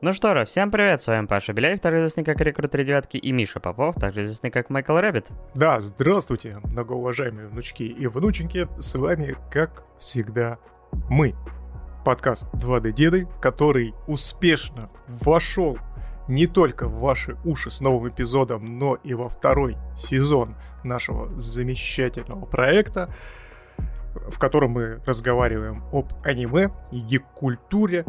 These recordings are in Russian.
Ну что же, всем привет, с вами Паша Беляев, также известный как Рекрут девятки, и Миша Попов, также известный как Майкл Рэббит. Да, здравствуйте, многоуважаемые внучки и внученьки, с вами, как всегда, мы. Подкаст 2D Деды, который успешно вошел не только в ваши уши с новым эпизодом, но и во второй сезон нашего замечательного проекта в котором мы разговариваем об аниме и гик-культуре.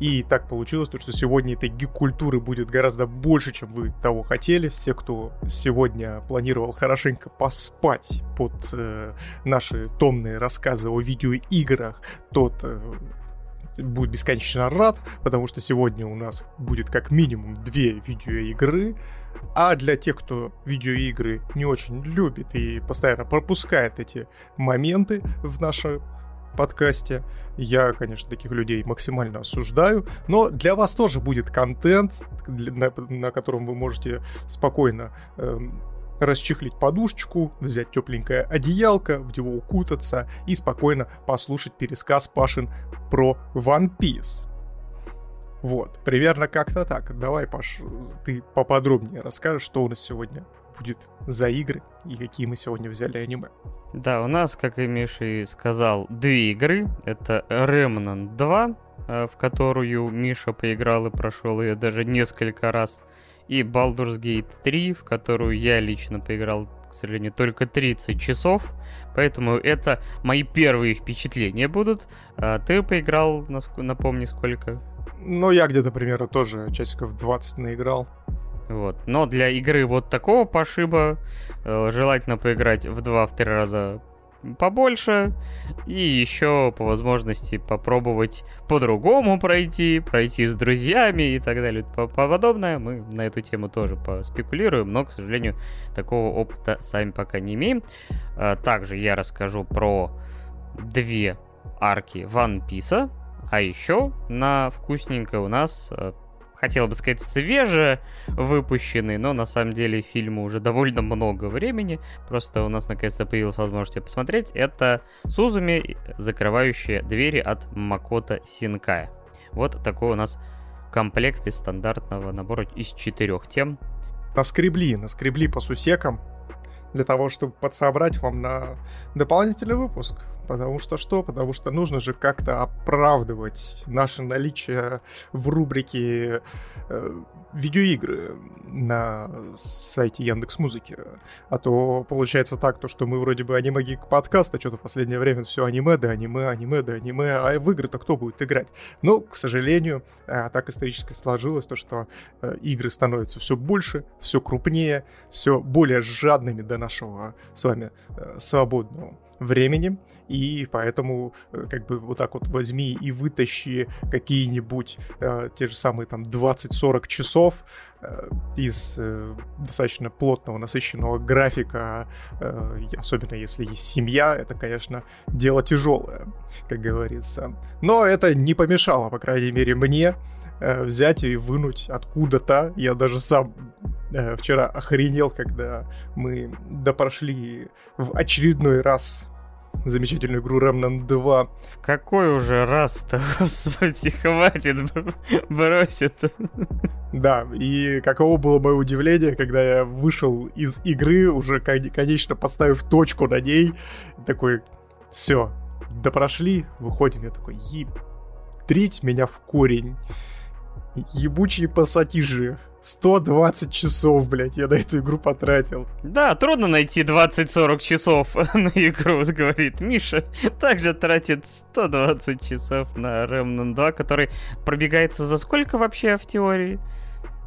И так получилось, что сегодня этой гик-культуры будет гораздо больше, чем вы того хотели. Все, кто сегодня планировал хорошенько поспать под э, наши томные рассказы о видеоиграх, тот э, будет бесконечно рад, потому что сегодня у нас будет как минимум две видеоигры, а для тех, кто видеоигры не очень любит и постоянно пропускает эти моменты в нашем подкасте. Я, конечно, таких людей максимально осуждаю, но для вас тоже будет контент, на, на котором вы можете спокойно э, расчехлить подушечку, взять тепленькое одеялко, в него укутаться и спокойно послушать пересказ Пашин про One Piece. Вот, примерно как-то так. Давай, Паш, ты поподробнее расскажешь, что у нас сегодня будет за игры и какие мы сегодня взяли аниме. Да, у нас, как и Миша и сказал, две игры. Это Remnant 2, э, в которую Миша поиграл и прошел ее даже несколько раз. И Baldur's Gate 3, в которую я лично поиграл, к сожалению, только 30 часов. Поэтому это мои первые впечатления будут. А ты поиграл, напомни, сколько? Ну, я где-то примерно тоже часиков 20 наиграл. Вот. Но для игры вот такого пошиба э, желательно поиграть в 2-3 раза побольше и еще по возможности попробовать по-другому пройти, пройти с друзьями и так далее. Подобное мы на эту тему тоже поспекулируем, но, к сожалению, такого опыта сами пока не имеем. А, также я расскажу про две арки One Piece, а еще на вкусненько у нас, э, хотел бы сказать, свеже выпущенный, но на самом деле фильму уже довольно много времени. Просто у нас наконец-то появилась возможность посмотреть. Это Сузуми, закрывающие двери от Макота Синкая. Вот такой у нас комплект из стандартного набора из четырех тем. Наскребли, наскребли по сусекам для того, чтобы подсобрать вам на дополнительный выпуск. Потому что что? Потому что нужно же как-то оправдывать наше наличие в рубрике э, видеоигры на сайте Яндекс Музыки. А то получается так, то, что мы вроде бы аниме гик подкаст, а что-то в последнее время все аниме, да аниме, аниме, да аниме, а в игры-то кто будет играть? Но, к сожалению, э, так исторически сложилось, то, что э, игры становятся все больше, все крупнее, все более жадными до нашего с вами э, свободного времени, и поэтому э, как бы вот так вот возьми и вытащи какие-нибудь э, те же самые там 20-40 часов э, из э, достаточно плотного, насыщенного графика, э, особенно если есть семья, это, конечно, дело тяжелое, как говорится. Но это не помешало, по крайней мере, мне э, взять и вынуть откуда-то. Я даже сам э, вчера охренел, когда мы допрошли в очередной раз замечательную игру Remnant 2. В какой уже раз-то, господи, хватит, бросит. Да, и каково было мое удивление, когда я вышел из игры, уже конечно поставив точку на ней, такой, все, да прошли, выходим, я такой, еб, трить меня в корень, ебучие пассатижи. 120 часов, блядь, я на эту игру потратил. Да, трудно найти 20-40 часов на игру, говорит Миша. Также тратит 120 часов на Remnant 2, который пробегается за сколько вообще в теории?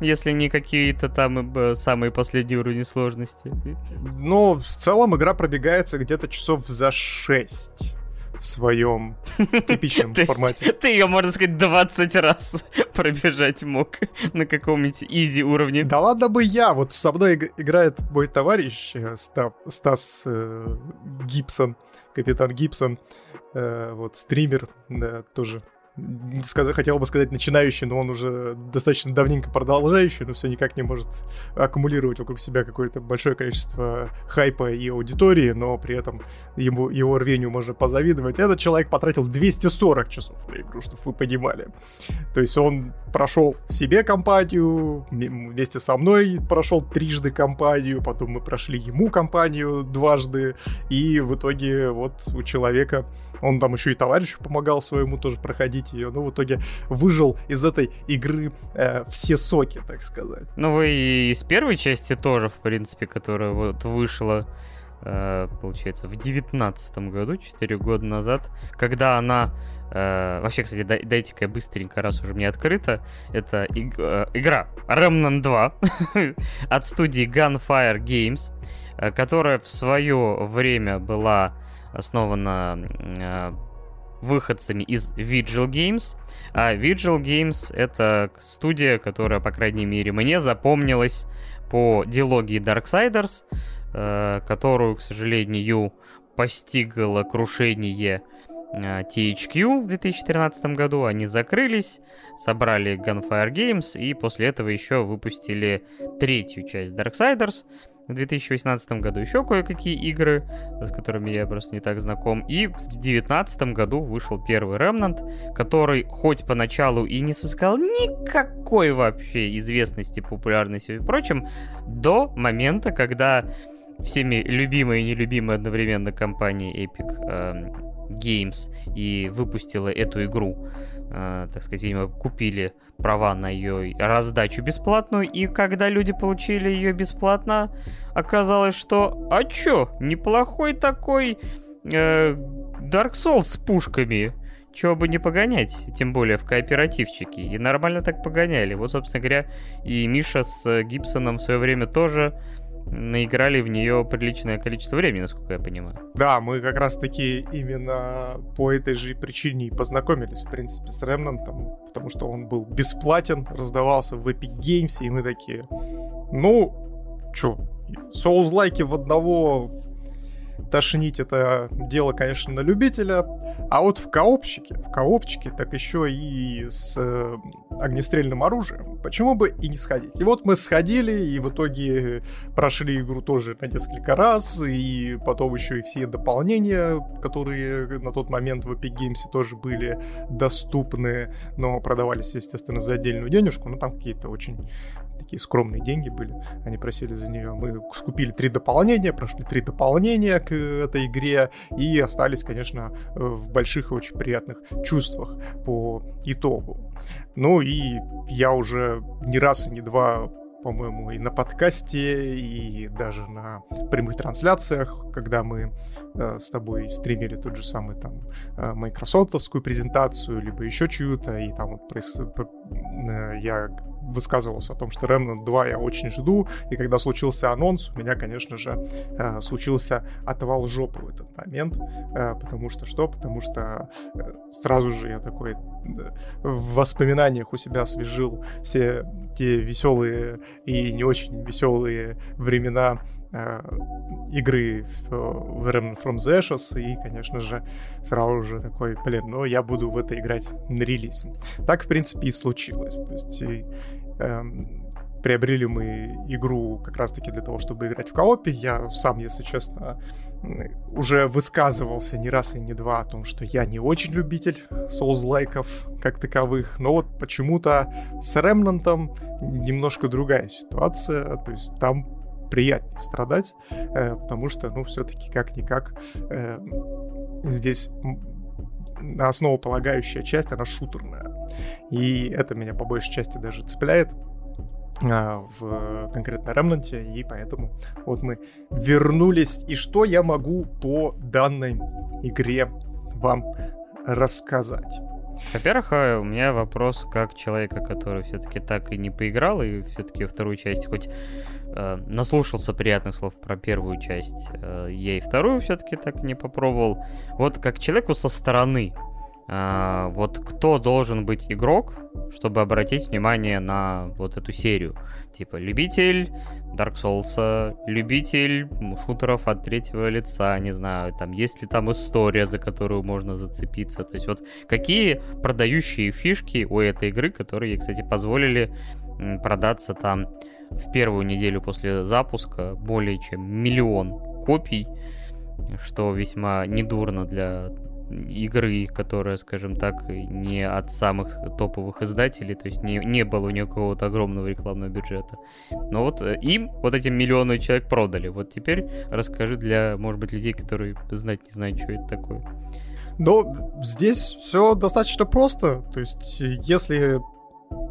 Если не какие-то там э, самые последние уровни сложности. Ну, в целом игра пробегается где-то часов за 6 в своем типичном формате. Ты ее, можно сказать, 20 раз пробежать мог на каком-нибудь изи уровне. Да ладно бы я, вот со мной играет мой товарищ э, Стас э, Гибсон, капитан Гибсон, э, вот стример, да, тоже сказать, хотел бы сказать начинающий, но он уже достаточно давненько продолжающий, но все никак не может аккумулировать вокруг себя какое-то большое количество хайпа и аудитории, но при этом ему, его рвению можно позавидовать. Этот человек потратил 240 часов на игру, чтобы вы понимали. То есть он прошел себе компанию, вместе со мной прошел трижды компанию, потом мы прошли ему компанию дважды, и в итоге вот у человека, он там еще и товарищу помогал своему тоже проходить ее, но в итоге выжил из этой игры э, все соки, так сказать. Ну вы и из первой части тоже, в принципе, которая вот вышла э, получается, в девятнадцатом году, 4 года назад, когда она Э, вообще, кстати, дай, дайте-ка я быстренько, раз уже мне открыто. Это иг, э, игра Remnant 2 от студии Gunfire Games, э, которая в свое время была основана э, выходцами из Vigil Games. А Vigil Games — это студия, которая, по крайней мере, мне запомнилась по дилогии Darksiders, э, которую, к сожалению, постигло крушение Э, THQ в 2013 году, они закрылись, собрали Gunfire Games и после этого еще выпустили третью часть Darksiders в 2018 году. Еще кое-какие игры, с которыми я просто не так знаком. И в 2019 году вышел первый Remnant, который хоть поначалу и не сыскал никакой вообще известности, популярности и прочим, до момента, когда всеми любимые и нелюбимые одновременно компании Epic эм, Games и выпустила эту игру, э, так сказать, видимо, купили права на ее раздачу бесплатную, и когда люди получили ее бесплатно, оказалось, что а чё, неплохой такой э, Dark Souls с пушками, чего бы не погонять, тем более в кооперативчике. И нормально так погоняли. Вот, собственно говоря, и Миша с Гибсоном в свое время тоже наиграли в нее приличное количество времени, насколько я понимаю. Да, мы как раз-таки именно по этой же причине и познакомились, в принципе, с Ремнантом, потому что он был бесплатен, раздавался в Epic Games, и мы такие, ну, чё, соузлайки в одного тошнить это дело, конечно, на любителя. А вот в коопчике, в коопчике, так еще и с э, огнестрельным оружием, почему бы и не сходить? И вот мы сходили, и в итоге прошли игру тоже на несколько раз, и потом еще и все дополнения, которые на тот момент в Epic Games тоже были доступны, но продавались, естественно, за отдельную денежку, но там какие-то очень такие скромные деньги были, они просили за нее. Мы скупили три дополнения, прошли три дополнения к этой игре и остались, конечно, в больших и очень приятных чувствах по итогу. Ну и я уже не раз и не два по-моему, и на подкасте, и даже на прямых трансляциях, когда мы э, с тобой стримили тот же самый там э, майкрософтовскую презентацию, либо еще чью-то, и там вот проис... э, я высказывался о том, что Remnant 2 я очень жду, и когда случился анонс, у меня, конечно же, э, случился отвал жопы в этот момент, э, потому что что? Потому что э, сразу же я такой в воспоминаниях у себя освежил все те веселые и не очень веселые времена игры в, в Remnant from the Ashes, и, конечно же, сразу же такой, блин, ну я буду в это играть на релизе. Так, в принципе, и случилось. То есть эм, приобрели мы игру как раз-таки для того, чтобы играть в коопе. Я сам, если честно, уже высказывался не раз и не два о том, что я не очень любитель соус-лайков как таковых, но вот почему-то с Ремнантом немножко другая ситуация, то есть там приятнее страдать, э, потому что, ну, все-таки как-никак э, здесь основополагающая часть, она шутерная. И это меня по большей части даже цепляет а, в конкретно Ремнанте, и поэтому вот мы вернулись. И что я могу по данной игре вам рассказать? Во-первых, а, у меня вопрос как человека, который все-таки так и не поиграл, и все-таки вторую часть хоть э, наслушался приятных слов про первую часть, э, я и вторую все-таки так и не попробовал. Вот как человеку со стороны, А, вот кто должен быть игрок, чтобы обратить внимание на вот эту серию? Типа любитель Dark Souls, любитель шутеров от третьего лица, не знаю, там есть ли там история, за которую можно зацепиться. То есть вот какие продающие фишки у этой игры, которые, кстати, позволили продаться там в первую неделю после запуска более чем миллион копий, что весьма недурно для игры, которая, скажем так, не от самых топовых издателей, то есть не, не было у нее какого-то огромного рекламного бюджета. Но вот э, им вот эти миллионы человек продали. Вот теперь расскажи для, может быть, людей, которые знать не знают, что это такое. Но здесь все достаточно просто. То есть, если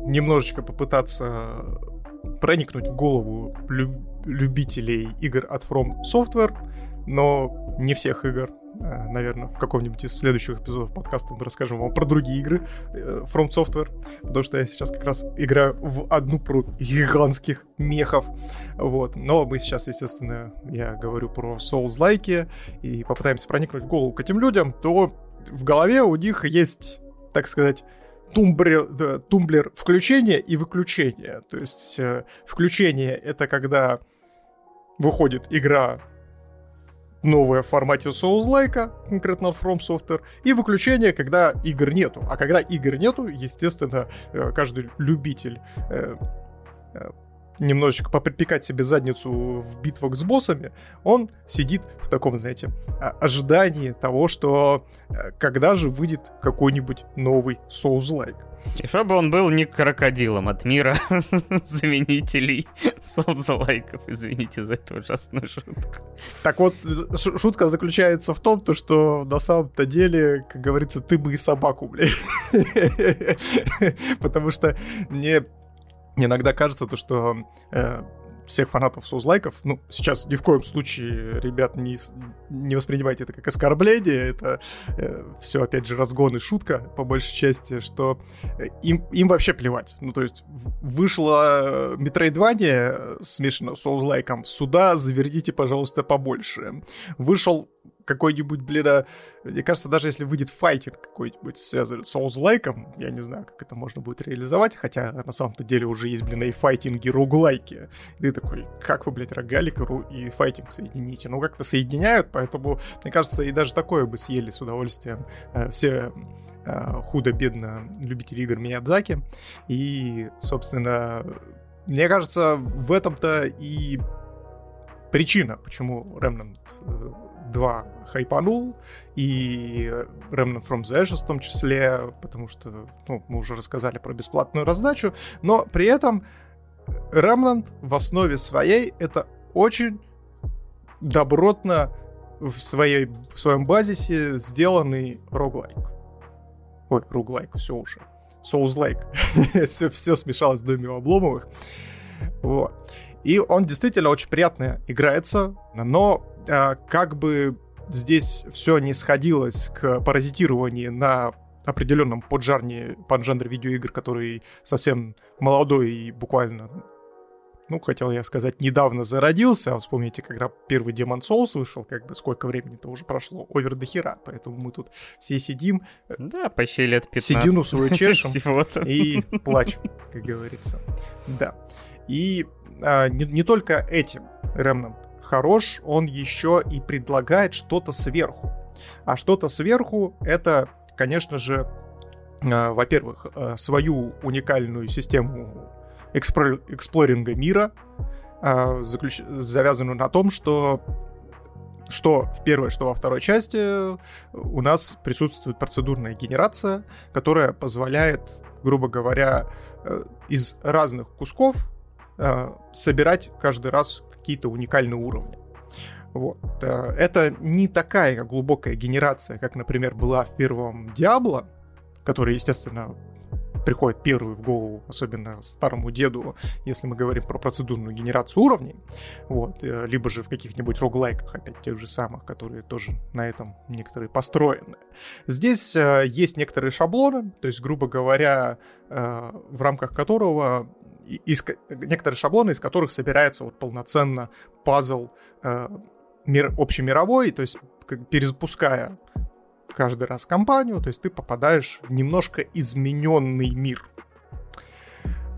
немножечко попытаться проникнуть в голову люб- любителей игр от From Software, но не всех игр, Э, наверное, в каком-нибудь из следующих эпизодов подкаста мы расскажем вам про другие игры э, From Software, потому что я сейчас как раз играю в одну про гигантских мехов, вот. Но мы сейчас, естественно, я говорю про Souls-like и попытаемся проникнуть в голову к этим людям, то в голове у них есть, так сказать, тумблер, да, тумблер включения и выключения. То есть э, включение — это когда выходит игра новое в формате Souls-like, конкретно от From Software, и выключение, когда игр нету. А когда игр нету, естественно, э, каждый любитель э, э, немножечко поприпекать себе задницу в битвах с боссами, он сидит в таком, знаете, ожидании того, что когда же выйдет какой-нибудь новый Souls-like. И чтобы он был не крокодилом от мира заменителей соцлайков. Извините за эту ужасную шутку. Так вот, шутка заключается в том, то, что на самом-то деле, как говорится, ты бы и собаку, блядь. Потому что мне иногда кажется то, что э, всех фанатов соузлайков. Ну, сейчас ни в коем случае, ребят, не, не воспринимайте это как оскорбление. Это э, все, опять же, разгон и шутка, по большей части, что э, им, им вообще плевать. Ну, то есть, вышло Metroidvania смешано с соузлайком. Сюда завердите, пожалуйста, побольше. Вышел какой-нибудь, блин, а, мне кажется, даже если выйдет файтинг какой-нибудь с Souls-like, я не знаю, как это можно будет реализовать, хотя на самом-то деле уже есть, блин, и файтинги, роглайки. И ты такой, как вы, блядь, рогалик и файтинг соедините? Ну, как-то соединяют, поэтому, мне кажется, и даже такое бы съели с удовольствием э, все э, худо-бедно любители игр Миядзаки. И, собственно, мне кажется, в этом-то и причина, почему Remnant э, 2 хайпанул, и Remnant from the Ashes в том числе, потому что ну, мы уже рассказали про бесплатную раздачу, но при этом Remnant в основе своей это очень добротно в, своей, в своем базисе сделанный роглайк. Ой, роглайк, все уже. Souls-like. все, все смешалось в доме у Обломовых. Вот. И он действительно очень приятно играется, но а, как бы здесь все не сходилось к паразитированию на определенном поджарне, поджанре видеоигр, который совсем молодой и буквально, ну, хотел я сказать, недавно зародился. Вспомните, когда первый Demon Souls вышел, как бы сколько времени-то уже прошло, овер до хера, поэтому мы тут все сидим. Э, да, почти лет 15. Седину свою чешем и плачем, как говорится. Да. И а, не, не только этим Remnant хорош, он еще и предлагает что-то сверху. А что-то сверху это, конечно же, э, во-первых, э, свою уникальную систему экспро- эксплоринга мира, э, заключ... завязанную на том, что что в первой, что во второй части у нас присутствует процедурная генерация, которая позволяет, грубо говоря, из разных кусков собирать каждый раз какие-то уникальные уровни. Вот. Э, это не такая глубокая генерация, как, например, была в первом Диабло, который, естественно, приходит первый в голову, особенно старому деду, если мы говорим про процедурную генерацию уровней, вот, э, либо же в каких-нибудь роглайках, опять тех же самых, которые тоже на этом некоторые построены. Здесь э, есть некоторые шаблоны, то есть, грубо говоря, э, в рамках которого из, некоторые шаблоны, из которых собирается вот полноценно пазл э, мир, общемировой, то есть перезапуская каждый раз компанию, то есть ты попадаешь в немножко измененный мир.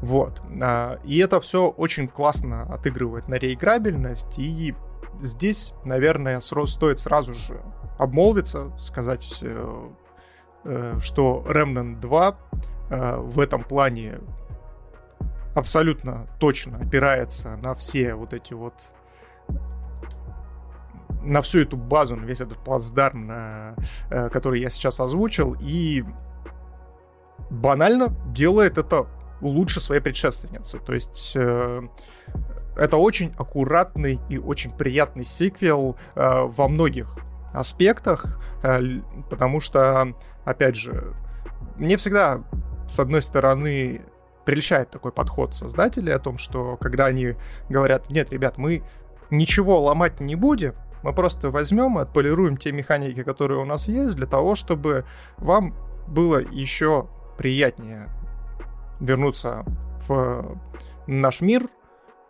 Вот. А, и это все очень классно отыгрывает на реиграбельность, и здесь, наверное, стоит сразу же обмолвиться, сказать, э, э, что Remnant 2 э, в этом плане абсолютно точно опирается на все вот эти вот на всю эту базу, на весь этот плацдарм, э, который я сейчас озвучил, и банально делает это лучше своей предшественницы. То есть э, это очень аккуратный и очень приятный сиквел э, во многих аспектах, э, потому что, опять же, мне всегда, с одной стороны, прельщает такой подход создателей о том, что когда они говорят, нет, ребят, мы ничего ломать не будем, мы просто возьмем и отполируем те механики, которые у нас есть, для того, чтобы вам было еще приятнее вернуться в наш мир,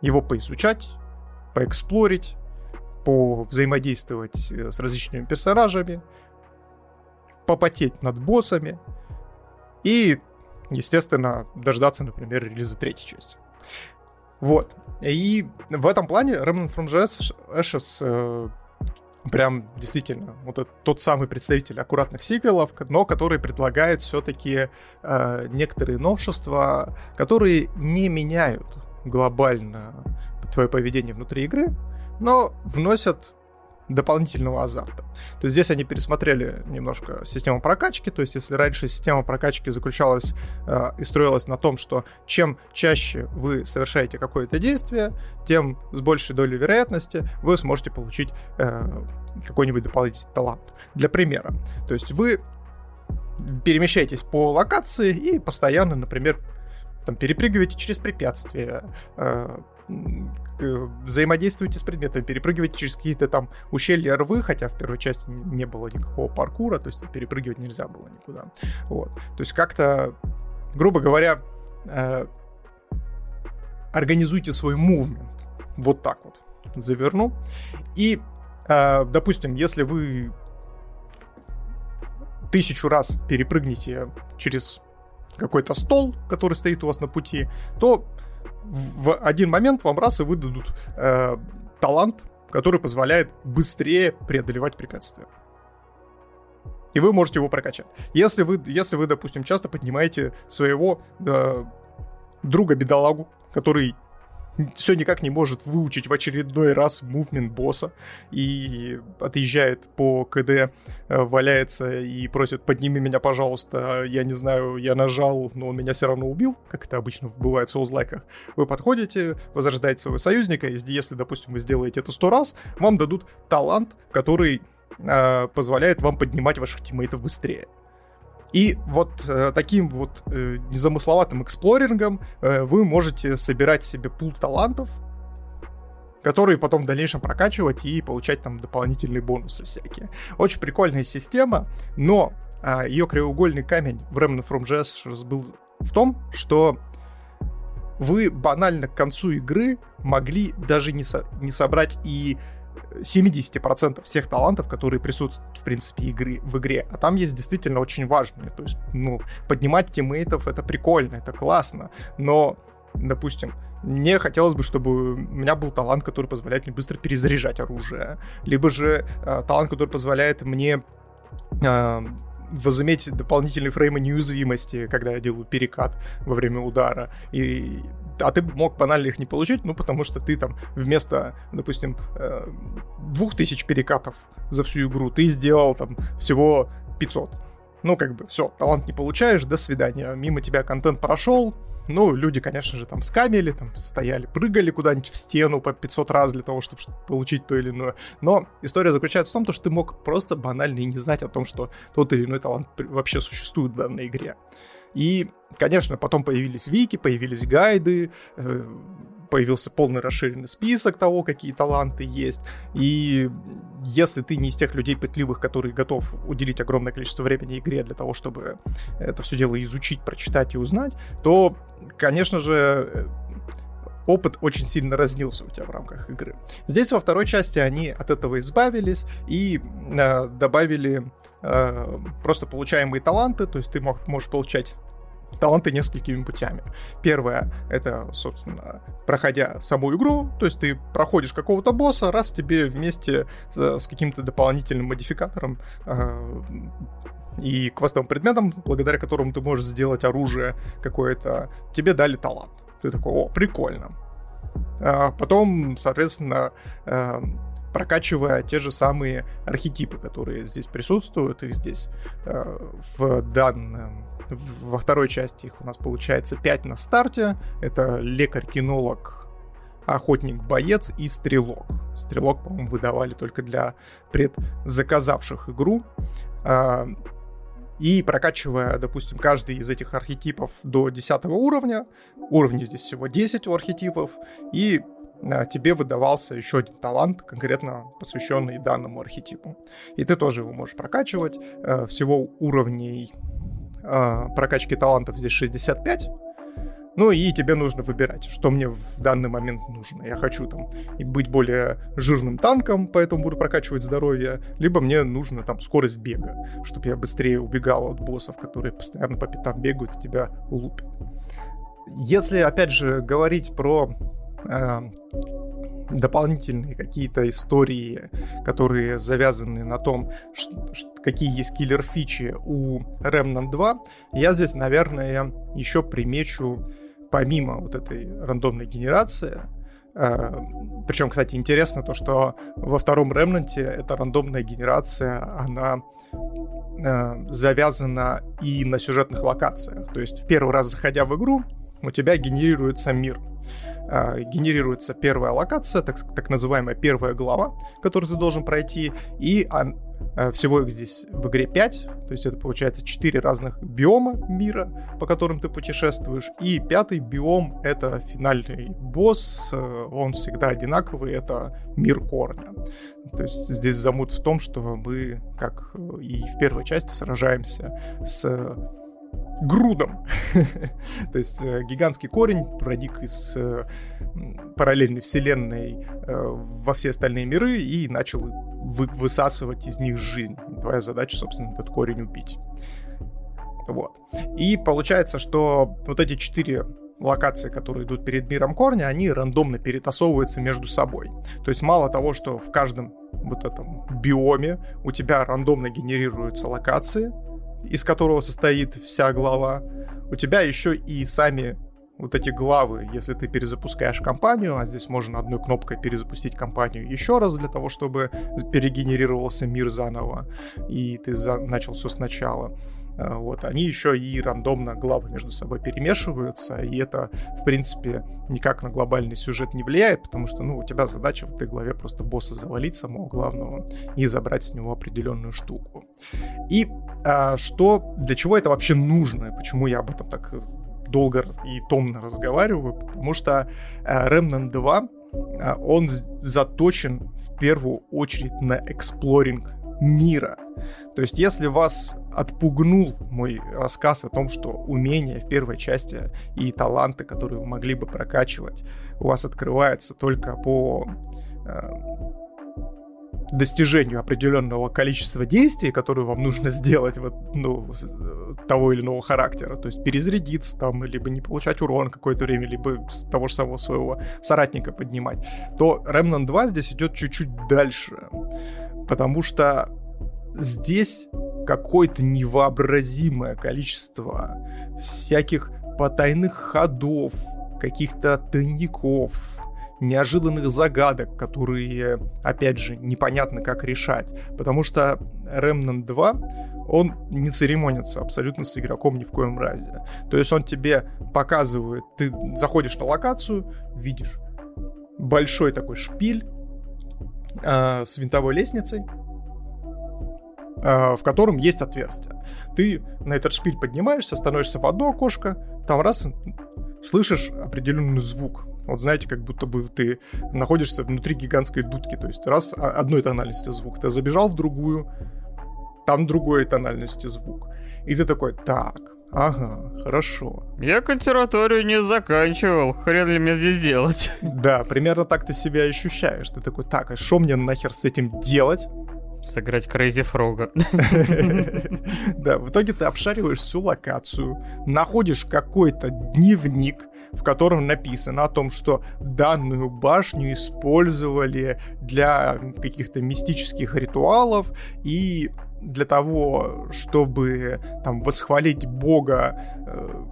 его поизучать, поэксплорить, повзаимодействовать э, с различными персонажами, попотеть над боссами и естественно, дождаться, например, релиза третьей части. Вот. И в этом плане Remnant from Ashes э, прям действительно вот этот, тот самый представитель аккуратных сиквелов, но который предлагает все-таки э, некоторые новшества, которые не меняют глобально твое поведение внутри игры, но вносят дополнительного азарта. То есть здесь они пересмотрели немножко систему прокачки, то есть если раньше система прокачки заключалась э, и строилась на том, что чем чаще вы совершаете какое-то действие, тем с большей долей вероятности вы сможете получить э, какой-нибудь дополнительный талант. Для примера, то есть вы перемещаетесь по локации и постоянно, например, там, перепрыгиваете через препятствия, э, взаимодействуете с предметами, перепрыгиваете через какие-то там ущелья рвы, хотя в первой части не было никакого паркура, то есть перепрыгивать нельзя было никуда. Вот. То есть как-то, грубо говоря, э, организуйте свой мувмент. Вот так вот. Заверну. И, э, допустим, если вы тысячу раз перепрыгнете через какой-то стол, который стоит у вас на пути, то в один момент вам раз и выдадут э, талант, который позволяет быстрее преодолевать препятствия. И вы можете его прокачать. Если вы, если вы допустим, часто поднимаете своего э, друга-бедолагу, который все никак не может выучить в очередной раз мувмент босса и отъезжает по КД, э, валяется и просит «подними меня, пожалуйста, я не знаю, я нажал, но он меня все равно убил», как это обычно бывает в соузлайках. Вы подходите, возрождаете своего союзника, если, допустим, вы сделаете это сто раз, вам дадут талант, который э, позволяет вам поднимать ваших тиммейтов быстрее. И вот э, таким вот э, незамысловатым эксплорингом э, вы можете собирать себе пул талантов, которые потом в дальнейшем прокачивать и получать там дополнительные бонусы всякие. Очень прикольная система, но э, ее краеугольный камень в Remnant from JS был в том, что вы банально к концу игры могли даже не, со- не собрать и 70% всех талантов, которые присутствуют, в принципе, игры, в игре. А там есть действительно очень важные. То есть, ну, поднимать тиммейтов — это прикольно, это классно. Но, допустим, мне хотелось бы, чтобы у меня был талант, который позволяет мне быстро перезаряжать оружие. Либо же э, талант, который позволяет мне э, возыметь дополнительные фреймы неуязвимости, когда я делаю перекат во время удара. И а ты мог банально их не получить, ну, потому что ты там вместо, допустим, э, двух тысяч перекатов за всю игру, ты сделал там всего 500. Ну, как бы, все, талант не получаешь, до свидания. Мимо тебя контент прошел, ну, люди, конечно же, там скамили, там стояли, прыгали куда-нибудь в стену по 500 раз для того, чтобы получить то или иное. Но история заключается в том, что ты мог просто банально и не знать о том, что тот или иной талант вообще существует в данной игре. И, конечно, потом появились вики, появились гайды, э, появился полный расширенный список того, какие таланты есть. И если ты не из тех людей пытливых, которые готов уделить огромное количество времени игре для того, чтобы это все дело изучить, прочитать и узнать, то, конечно же, опыт очень сильно разнился у тебя в рамках игры. Здесь во второй части они от этого избавились и э, добавили э, просто получаемые таланты, то есть ты мог, можешь получать таланты несколькими путями. Первое, это, собственно, проходя саму игру, то есть ты проходишь какого-то босса, раз тебе вместе с каким-то дополнительным модификатором э, и квестовым предметом, благодаря которому ты можешь сделать оружие какое-то, тебе дали талант. Ты такой, о, прикольно. А потом, соответственно, э, прокачивая те же самые архетипы, которые здесь присутствуют, их здесь э, в данном во второй части их у нас получается 5 на старте. Это лекарь-кинолог, охотник-боец и стрелок. Стрелок, по-моему, выдавали только для предзаказавших игру. А, и прокачивая, допустим, каждый из этих архетипов до 10 уровня, уровней здесь всего 10 у архетипов, и а, тебе выдавался еще один талант, конкретно посвященный данному архетипу. И ты тоже его можешь прокачивать. Э, всего уровней прокачки талантов здесь 65. Ну и тебе нужно выбирать, что мне в данный момент нужно. Я хочу там быть более жирным танком, поэтому буду прокачивать здоровье, либо мне нужно там скорость бега, чтобы я быстрее убегал от боссов, которые постоянно по пятам бегают и тебя лупят. Если, опять же, говорить про дополнительные какие-то истории, которые завязаны на том, какие есть киллер-фичи у Remnant 2, я здесь, наверное, еще примечу, помимо вот этой рандомной генерации, э, причем, кстати, интересно то, что во втором Remnant эта рандомная генерация, она э, завязана и на сюжетных локациях. То есть в первый раз, заходя в игру, у тебя генерируется мир. А, генерируется первая локация, так, так называемая первая глава, которую ты должен пройти, и а, всего их здесь в игре 5, то есть это получается 4 разных биома мира, по которым ты путешествуешь, и пятый биом — это финальный босс, э, он всегда одинаковый, это мир корня. То есть здесь замут в том, что мы, как и в первой части, сражаемся с грудом. То есть э, гигантский корень проник из э, параллельной вселенной э, во все остальные миры и начал вы высасывать из них жизнь. Твоя задача, собственно, этот корень убить. Вот. И получается, что вот эти четыре локации, которые идут перед миром корня, они рандомно перетасовываются между собой. То есть мало того, что в каждом вот этом биоме у тебя рандомно генерируются локации, из которого состоит вся глава, у тебя еще и сами вот эти главы, если ты перезапускаешь компанию, а здесь можно одной кнопкой перезапустить компанию еще раз для того, чтобы перегенерировался мир заново, и ты за... начал все сначала. А, вот, они еще и рандомно главы между собой перемешиваются, и это, в принципе, никак на глобальный сюжет не влияет, потому что, ну, у тебя задача в этой главе просто босса завалить самого главного и забрать с него определенную штуку. И а, что, для чего это вообще нужно, почему я об этом так долго и томно разговариваю, потому что а, Remnant 2, а, он заточен в первую очередь на эксплоринг мира. То есть, если вас отпугнул мой рассказ о том, что умения в первой части и таланты, которые вы могли бы прокачивать, у вас открываются только по э, достижению определенного количества действий, которые вам нужно сделать вот, ну, того или иного характера. То есть перезарядиться там, либо не получать урон какое-то время, либо того же самого своего соратника поднимать, то Remnant 2 здесь идет чуть-чуть дальше. Потому что здесь какое-то невообразимое количество всяких потайных ходов, каких-то тайников, неожиданных загадок, которые, опять же, непонятно как решать. Потому что Remnant 2, он не церемонится абсолютно с игроком ни в коем разе. То есть он тебе показывает, ты заходишь на локацию, видишь большой такой шпиль э, с винтовой лестницей, в котором есть отверстие. Ты на этот шпиль поднимаешься, становишься в одно окошко, там раз слышишь определенный звук. Вот знаете, как будто бы ты находишься внутри гигантской дудки. То есть раз одной тональности звук, ты забежал в другую, там другой тональности звук. И ты такой, так, Ага, хорошо. Я консерваторию не заканчивал, хрен ли мне здесь делать? Да, примерно так ты себя ощущаешь. Ты такой, так, а что мне нахер с этим делать? Сыграть Крейзи Фрога. Да, в итоге ты обшариваешь всю локацию, находишь какой-то дневник, в котором написано о том, что данную башню использовали для каких-то мистических ритуалов и для того, чтобы там восхвалить бога э,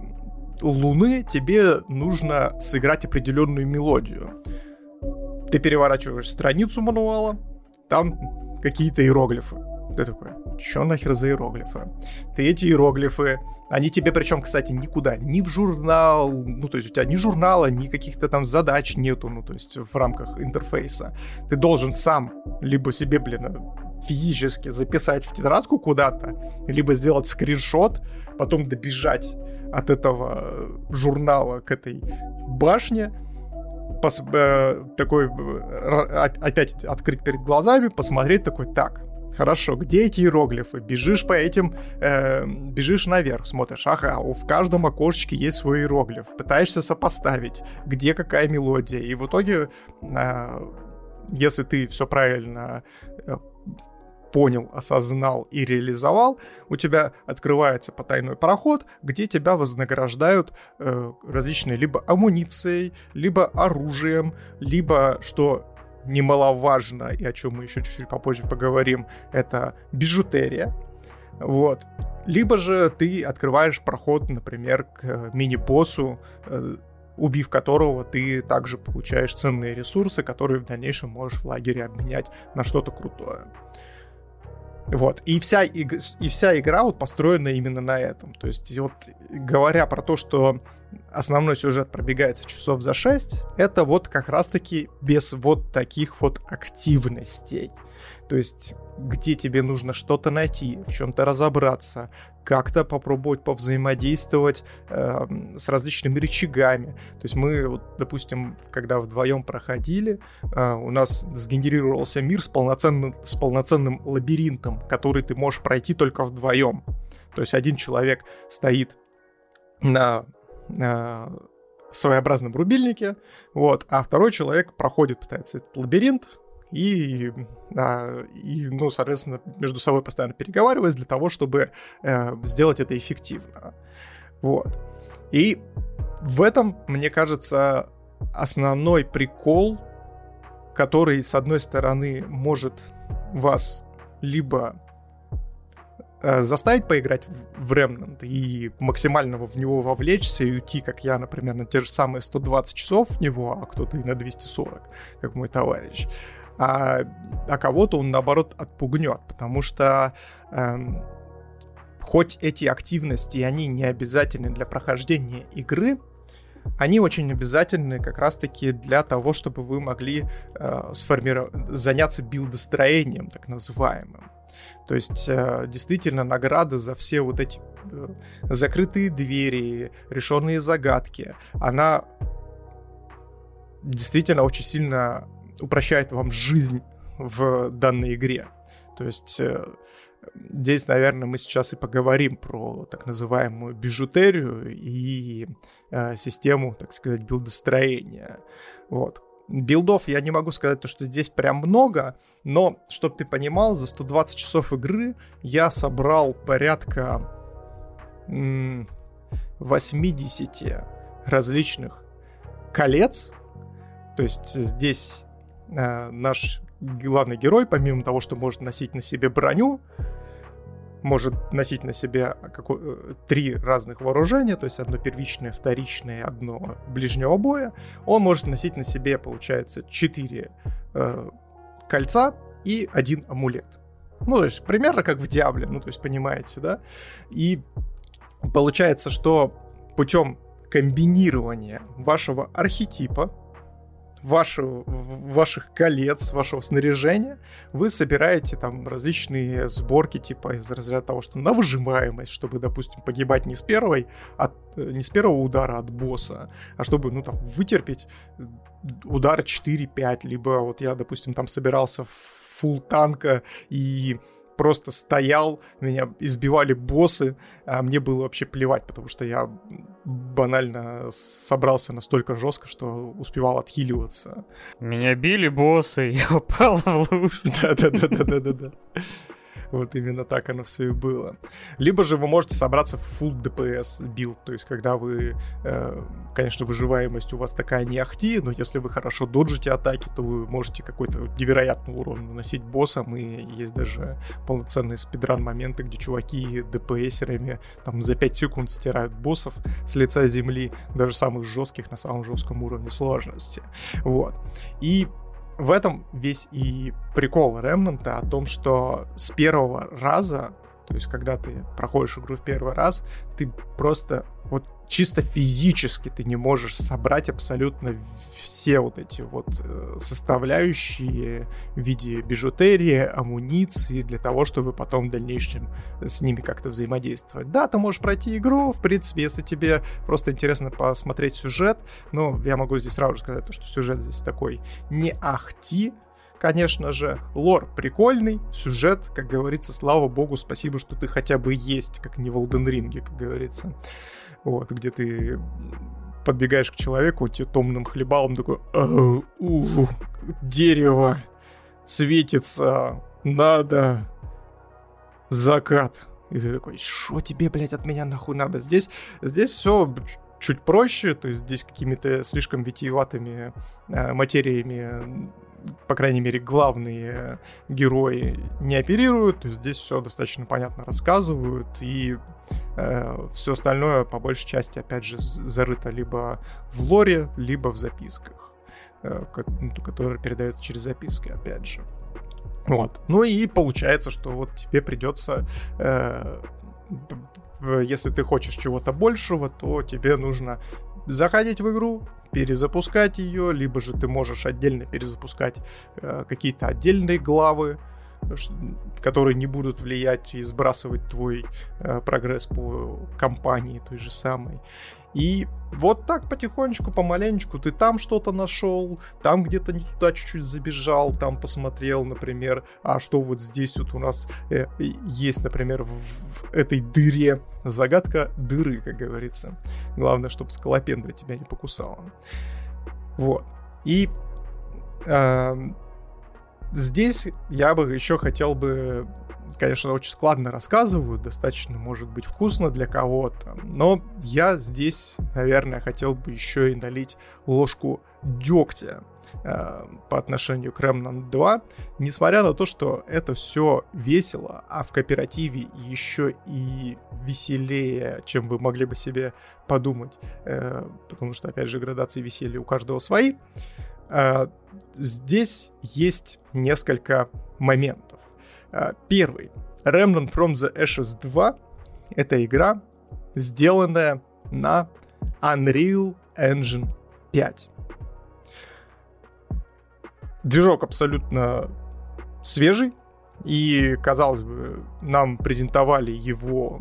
Луны, тебе нужно сыграть определенную мелодию. Ты переворачиваешь страницу мануала, там какие-то иероглифы. Ты такой, что нахер за иероглифы? Ты эти иероглифы, они тебе причем, кстати, никуда, ни в журнал, ну, то есть у тебя ни журнала, ни каких-то там задач нету, ну, то есть в рамках интерфейса. Ты должен сам либо себе, блин, физически записать в тетрадку куда-то, либо сделать скриншот, потом добежать от этого журнала к этой башне, пос, э, такой э, опять открыть перед глазами, посмотреть такой, так, Хорошо, где эти иероглифы? Бежишь по этим, э, бежишь наверх, смотришь, ага, в каждом окошечке есть свой иероглиф. Пытаешься сопоставить, где какая мелодия. И в итоге, э, если ты все правильно э, понял, осознал и реализовал, у тебя открывается потайной проход, где тебя вознаграждают э, различные либо амуницией, либо оружием, либо, что немаловажно, и о чем мы еще чуть-чуть попозже поговорим, это бижутерия. Вот. Либо же ты открываешь проход, например, к мини-боссу, э, убив которого ты также получаешь ценные ресурсы, которые в дальнейшем можешь в лагере обменять на что-то крутое. Вот. И вся, и, и вся игра вот построена именно на этом. То есть, вот говоря про то, что основной сюжет пробегается часов за 6, это вот как раз-таки без вот таких вот активностей. То есть, где тебе нужно что-то найти, в чем-то разобраться, как-то попробовать повзаимодействовать э, с различными рычагами. То есть мы, вот, допустим, когда вдвоем проходили, э, у нас сгенерировался мир с полноценным, с полноценным лабиринтом, который ты можешь пройти только вдвоем. То есть один человек стоит на э, своеобразном рубильнике, вот, а второй человек проходит, пытается этот лабиринт, и, а, и, ну, соответственно, между собой постоянно переговариваясь для того, чтобы э, сделать это эффективно. Вот. И в этом, мне кажется, основной прикол, который, с одной стороны, может вас либо э, заставить поиграть в Remnant и максимально в него вовлечься и уйти, как я, например, на те же самые 120 часов в него, а кто-то и на 240, как мой товарищ а, а кого-то он, наоборот, отпугнет, потому что эм, хоть эти активности, они не обязательны для прохождения игры, они очень обязательны как раз-таки для того, чтобы вы могли э, сформировать, заняться билдостроением, так называемым. То есть э, действительно награда за все вот эти э, закрытые двери, решенные загадки, она действительно очень сильно упрощает вам жизнь в данной игре. То есть э, здесь, наверное, мы сейчас и поговорим про так называемую бижутерию и э, систему, так сказать, билдостроения. Вот. Билдов я не могу сказать, то, что здесь прям много, но, чтобы ты понимал, за 120 часов игры я собрал порядка 80 различных колец. То есть здесь э, наш главный герой, помимо того, что может носить на себе броню, может носить на себе э, три разных вооружения, то есть одно первичное, вторичное, одно ближнего боя. Он может носить на себе, получается, четыре э, кольца и один амулет. Ну, то есть примерно как в Диабле, ну, то есть понимаете, да? И получается, что путем комбинирования вашего архетипа, вашу, ваших колец, вашего снаряжения, вы собираете там различные сборки, типа из разряда того, что на выжимаемость, чтобы, допустим, погибать не с первой, от, э, не с первого удара от босса, а чтобы, ну, там, вытерпеть удар 4-5, либо вот я, допустим, там собирался в фул танка и просто стоял, меня избивали боссы, а мне было вообще плевать, потому что я банально собрался настолько жестко, что успевал отхиливаться. Меня били боссы, я упал в лужу. Да-да-да-да-да-да. Вот именно так оно все и было. Либо же вы можете собраться в full DPS build, то есть когда вы, э, конечно, выживаемость у вас такая не ахти, но если вы хорошо доджите атаки, то вы можете какой-то невероятный урон наносить боссам, и есть даже полноценные speedrun моменты, где чуваки DPS ерами там за 5 секунд стирают боссов с лица земли, даже самых жестких на самом жестком уровне сложности. Вот. И в этом весь и прикол Ремнанта о том, что с первого раза, то есть когда ты проходишь игру в первый раз, ты просто вот чисто физически ты не можешь собрать абсолютно все вот эти вот э, составляющие в виде бижутерии, амуниции, для того, чтобы потом в дальнейшем с ними как-то взаимодействовать. Да, ты можешь пройти игру, в принципе, если тебе просто интересно посмотреть сюжет, но я могу здесь сразу же сказать, что сюжет здесь такой не ахти, конечно же, лор прикольный, сюжет, как говорится, слава богу, спасибо, что ты хотя бы есть, как не в Elden Ring, как говорится вот, где ты подбегаешь к человеку, тебе томным хлебалом такой, у, дерево светится, надо закат. И ты такой, что тебе, блядь, от меня нахуй надо? Здесь, здесь все чуть проще, то есть здесь какими-то слишком витиеватыми э, материями по крайней мере, главные герои не оперируют, то есть здесь все достаточно понятно рассказывают, и э, все остальное, по большей части, опять же, зарыто либо в лоре, либо в записках, э, ну, которые передаются через записки, опять же. Вот. Ну и получается, что вот тебе придется э, если ты хочешь чего-то большего, то тебе нужно заходить в игру, перезапускать ее, либо же ты можешь отдельно перезапускать э, какие-то отдельные главы, которые не будут влиять и сбрасывать твой э, прогресс по компании той же самой. И вот так потихонечку, помаленечку ты там что-то нашел, там где-то не туда чуть-чуть забежал, там посмотрел, например, а что вот здесь вот у нас э, есть, например, в, в этой дыре. Загадка дыры, как говорится. Главное, чтобы скалопендра тебя не покусала. Вот. И э, здесь я бы еще хотел бы конечно, очень складно рассказывают, достаточно, может быть, вкусно для кого-то, но я здесь, наверное, хотел бы еще и налить ложку дегтя э, по отношению к Remnant 2, несмотря на то, что это все весело, а в кооперативе еще и веселее, чем вы могли бы себе подумать, э, потому что, опять же, градации веселья у каждого свои, э, здесь есть несколько моментов. А, первый. Remnant from the Ashes 2 — это игра, сделанная на Unreal Engine 5. Движок абсолютно свежий, и, казалось бы, нам презентовали его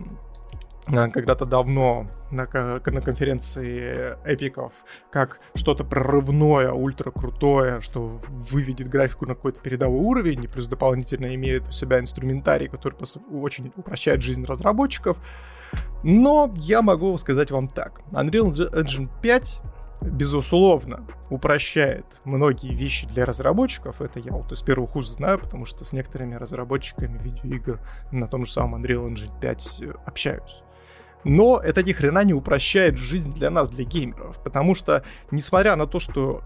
когда-то давно на, на конференции эпиков как что-то прорывное, ультра крутое, что выведет графику на какой-то передовой уровень, и плюс дополнительно имеет у себя инструментарий, который очень упрощает жизнь разработчиков. Но я могу сказать вам так. Unreal Engine 5 безусловно, упрощает многие вещи для разработчиков. Это я вот из первых уст знаю, потому что с некоторыми разработчиками видеоигр на том же самом Unreal Engine 5 общаюсь. Но это ни хрена не упрощает жизнь для нас, для геймеров. Потому что, несмотря на то, что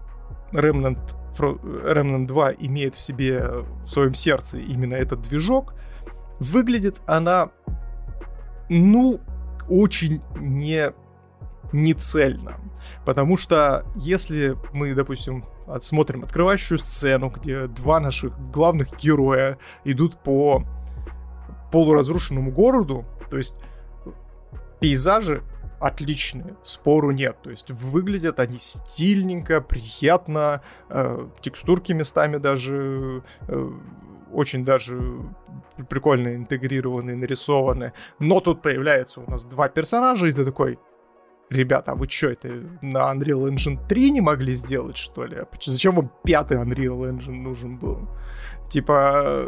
Remnant, Remnant 2 имеет в себе, в своем сердце именно этот движок, выглядит она, ну, очень не, не цельно. Потому что если мы, допустим, смотрим открывающую сцену, где два наших главных героя идут по полуразрушенному городу, то есть Пейзажи отличные, спору нет. То есть выглядят они стильненько, приятно, э, текстурки местами даже э, очень даже прикольно интегрированы, нарисованы. Но тут появляется у нас два персонажа, и ты такой, ребята, а вы что, это на Unreal Engine 3 не могли сделать, что ли? Зачем вам пятый Unreal Engine нужен был? Типа,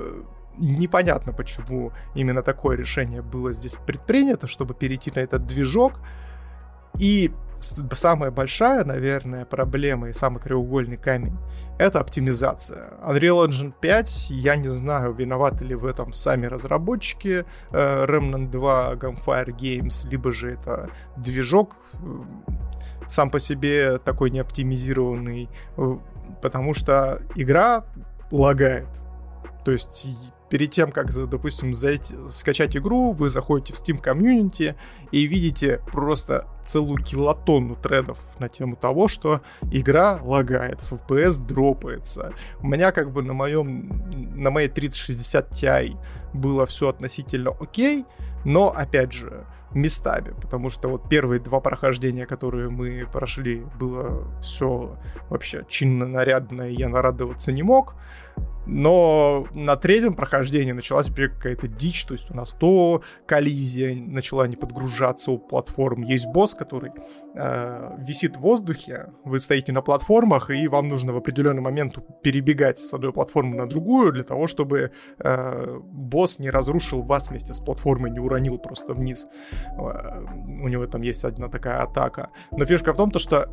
непонятно, почему именно такое решение было здесь предпринято, чтобы перейти на этот движок. И самая большая, наверное, проблема и самый краеугольный камень — это оптимизация. Unreal Engine 5, я не знаю, виноваты ли в этом сами разработчики э, Remnant 2, Gunfire Games, либо же это движок э, сам по себе такой неоптимизированный, э, потому что игра лагает. То есть перед тем, как, допустим, зайти, скачать игру, вы заходите в Steam комьюнити и видите просто целую килотонну тредов на тему того, что игра лагает, FPS дропается. У меня как бы на моем, на моей 3060 Ti было все относительно окей, но, опять же, местами, потому что вот первые два прохождения, которые мы прошли, было все вообще чинно, нарядно, и я нарадоваться не мог. Но на третьем прохождении началась какая-то дичь, то есть у нас то коллизия начала не подгружаться у платформ. Есть босс, который э, висит в воздухе, вы стоите на платформах, и вам нужно в определенный момент перебегать с одной платформы на другую для того, чтобы э, босс не разрушил вас вместе с платформой, не уронил просто вниз. Э, у него там есть одна такая атака. Но фишка в том, то, что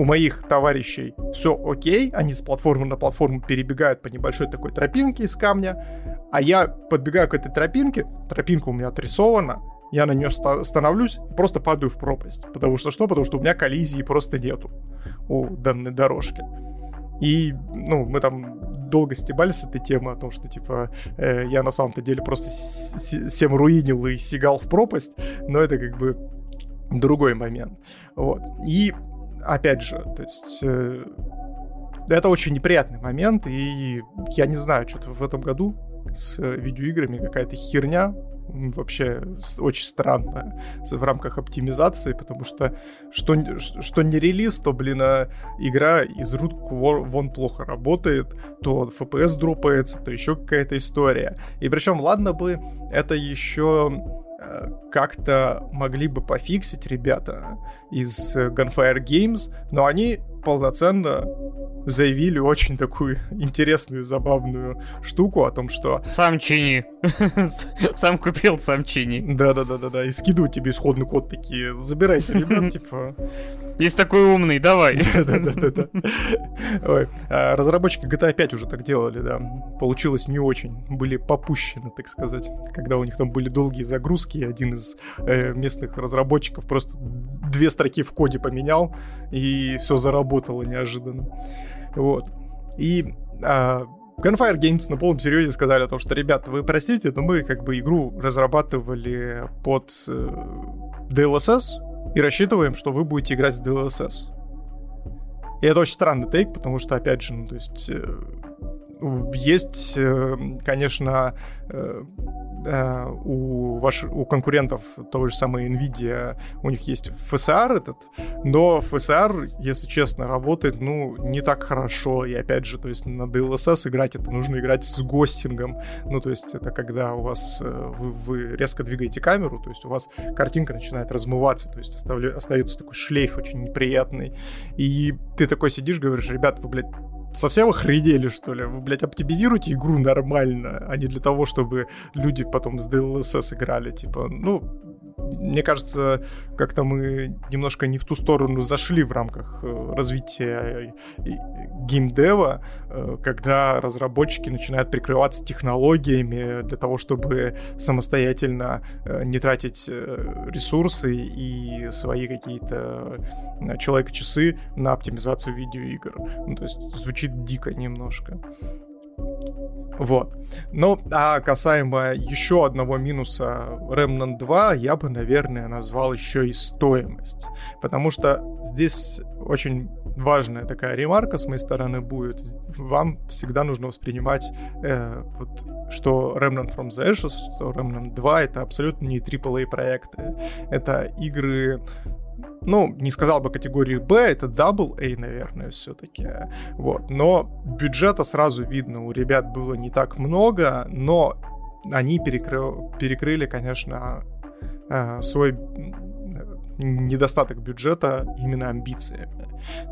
у моих товарищей все окей, они с платформы на платформу перебегают по небольшой такой тропинке из камня, а я подбегаю к этой тропинке, тропинка у меня отрисована, я на нее становлюсь и просто падаю в пропасть. Потому что что? Потому что у меня коллизии просто нету у данной дорожки. И, ну, мы там долго стебались с этой темы о том, что, типа, э, я на самом-то деле просто всем руинил и сигал в пропасть, но это как бы другой момент. Вот. И опять же, то есть э, это очень неприятный момент, и я не знаю, что-то в этом году с э, видеоиграми какая-то херня вообще очень странная в рамках оптимизации, потому что что, что не релиз, то, блин, а игра из рук вон плохо работает, то FPS дропается, то еще какая-то история. И причем, ладно бы, это еще как-то могли бы пофиксить ребята из Gunfire Games, но они полноценно заявили очень такую интересную, забавную штуку о том, что... Сам чини. Сам купил, сам чини. Да-да-да-да-да. И скидывают тебе исходный код такие. Забирайте, ребят, типа... Есть такой умный, давай. Да-да-да. Ой. А разработчики GTA 5 уже так делали, да. Получилось не очень. Были попущены, так сказать. Когда у них там были долгие загрузки, один из э, местных разработчиков просто две строки в коде поменял, и все заработало неожиданно. Вот. И а, Gunfire Games на полном серьезе сказали о том, что, ребята, вы простите, но мы как бы игру разрабатывали под э, DLSS, и рассчитываем, что вы будете играть с DLSS. И это очень странный тейк, потому что, опять же, ну, то есть э, есть, э, конечно, э, э, у, ваш, у конкурентов того же самой NVIDIA, у них есть FSR этот, но FSR, если честно, работает, ну, не так хорошо, и опять же, то есть на DLSS играть это нужно играть с гостингом, ну, то есть это когда у вас, вы, вы резко двигаете камеру, то есть у вас картинка начинает размываться, то есть оставля, остается такой шлейф очень неприятный, и ты такой сидишь, говоришь, ребят, вы, блядь, совсем охренели, что ли? Вы, блядь, оптимизируйте игру нормально, а не для того, чтобы люди потом с DLSS играли. Типа, ну, мне кажется, как-то мы немножко не в ту сторону зашли в рамках э, развития э, геймдева, э, когда разработчики начинают прикрываться технологиями для того, чтобы самостоятельно не тратить ресурсы и свои какие-то человека-часы на оптимизацию видеоигр. Ну, то есть звучит дико немножко. Вот. Ну, а касаемо еще одного минуса Remnant 2, я бы, наверное, назвал еще и стоимость. Потому что здесь очень важная такая ремарка с моей стороны будет. Вам всегда нужно воспринимать, э, вот, что Remnant from the Ashes, что Remnant 2 это абсолютно не AAA проекты. Это игры ну, не сказал бы категории B, это Double A, наверное, все-таки. Вот. Но бюджета сразу видно, у ребят было не так много, но они перекры... перекрыли, конечно, э, свой недостаток бюджета именно амбициями.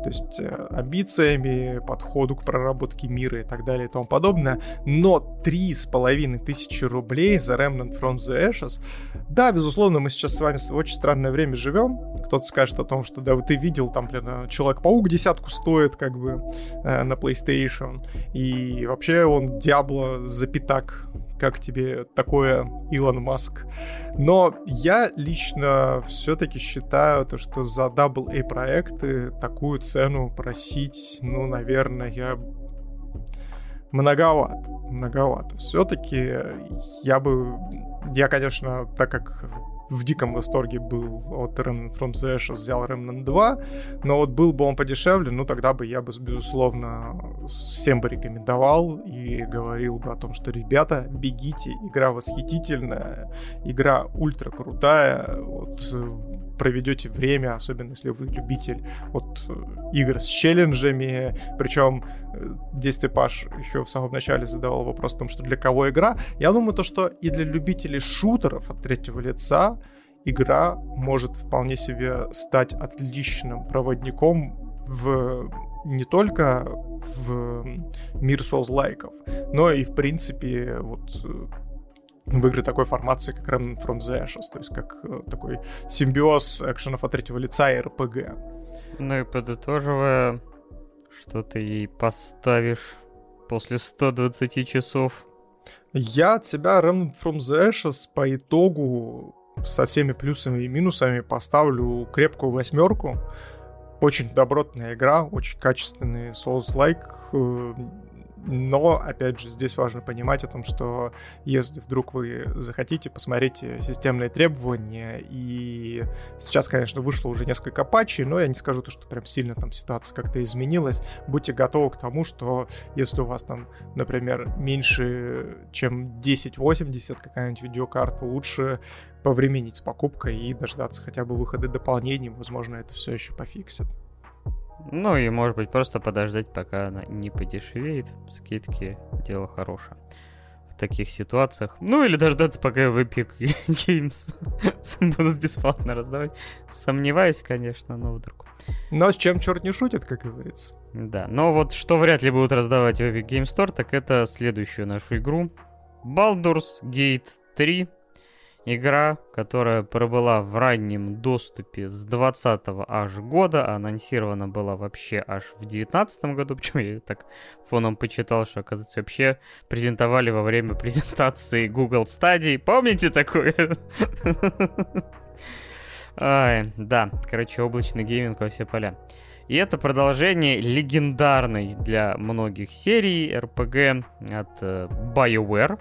То есть э, амбициями, подходу к проработке мира и так далее и тому подобное. Но три с половиной тысячи рублей за Remnant from the Ashes. Да, безусловно, мы сейчас с вами в очень странное время живем. Кто-то скажет о том, что да, ты видел, там, блин, э, Человек-паук десятку стоит, как бы, э, на PlayStation. И вообще он Диабло за пятак как тебе такое, Илон Маск? Но я лично все-таки считаю, то, что за AA проекты такую цену просить, ну, наверное, я многовато, многовато. Все-таки я бы, я, конечно, так как в диком восторге был от Remnant from the Ashes, взял Remnant 2, но вот был бы он подешевле, ну тогда бы я бы, безусловно, всем бы рекомендовал и говорил бы о том, что, ребята, бегите, игра восхитительная, игра ультра крутая, вот проведете время, особенно если вы любитель вот игр с челленджами, причем э, здесь ты, Паш, еще в самом начале задавал вопрос о том, что для кого игра. Я думаю, то, что и для любителей шутеров от третьего лица игра может вполне себе стать отличным проводником в не только в мир соус-лайков, но и в принципе вот в игры такой формации, как Remnant from the Ashes, то есть как э, такой симбиоз экшенов от третьего лица и РПГ. Ну и подытоживая, что ты ей поставишь после 120 часов? Я от себя Remnant from the Ashes по итогу со всеми плюсами и минусами поставлю крепкую восьмерку. Очень добротная игра, очень качественный Souls-like, э, но, опять же, здесь важно понимать о том, что если вдруг вы захотите, посмотрите системные требования. И сейчас, конечно, вышло уже несколько патчей, но я не скажу то, что прям сильно там ситуация как-то изменилась. Будьте готовы к тому, что если у вас там, например, меньше, чем 1080 какая-нибудь видеокарта, лучше повременить с покупкой и дождаться хотя бы выхода дополнений. Возможно, это все еще пофиксит. Ну и, может быть, просто подождать, пока она не подешевеет. Скидки — дело хорошее. В таких ситуациях. Ну или дождаться, пока в Epic Games будут бесплатно раздавать. Сомневаюсь, конечно, но вдруг. Но с чем черт не шутит, как говорится. Да, но вот что вряд ли будут раздавать в Epic Game Store, так это следующую нашу игру. Baldur's Gate 3 Игра, которая пробыла в раннем доступе с 20 аж года, анонсирована была вообще аж в 19 году, почему я так фоном почитал, что, оказывается, вообще презентовали во время презентации Google Stadia. Помните такое? Да, короче, облачный гейминг во все поля. И это продолжение легендарной для многих серий RPG от uh, BioWare,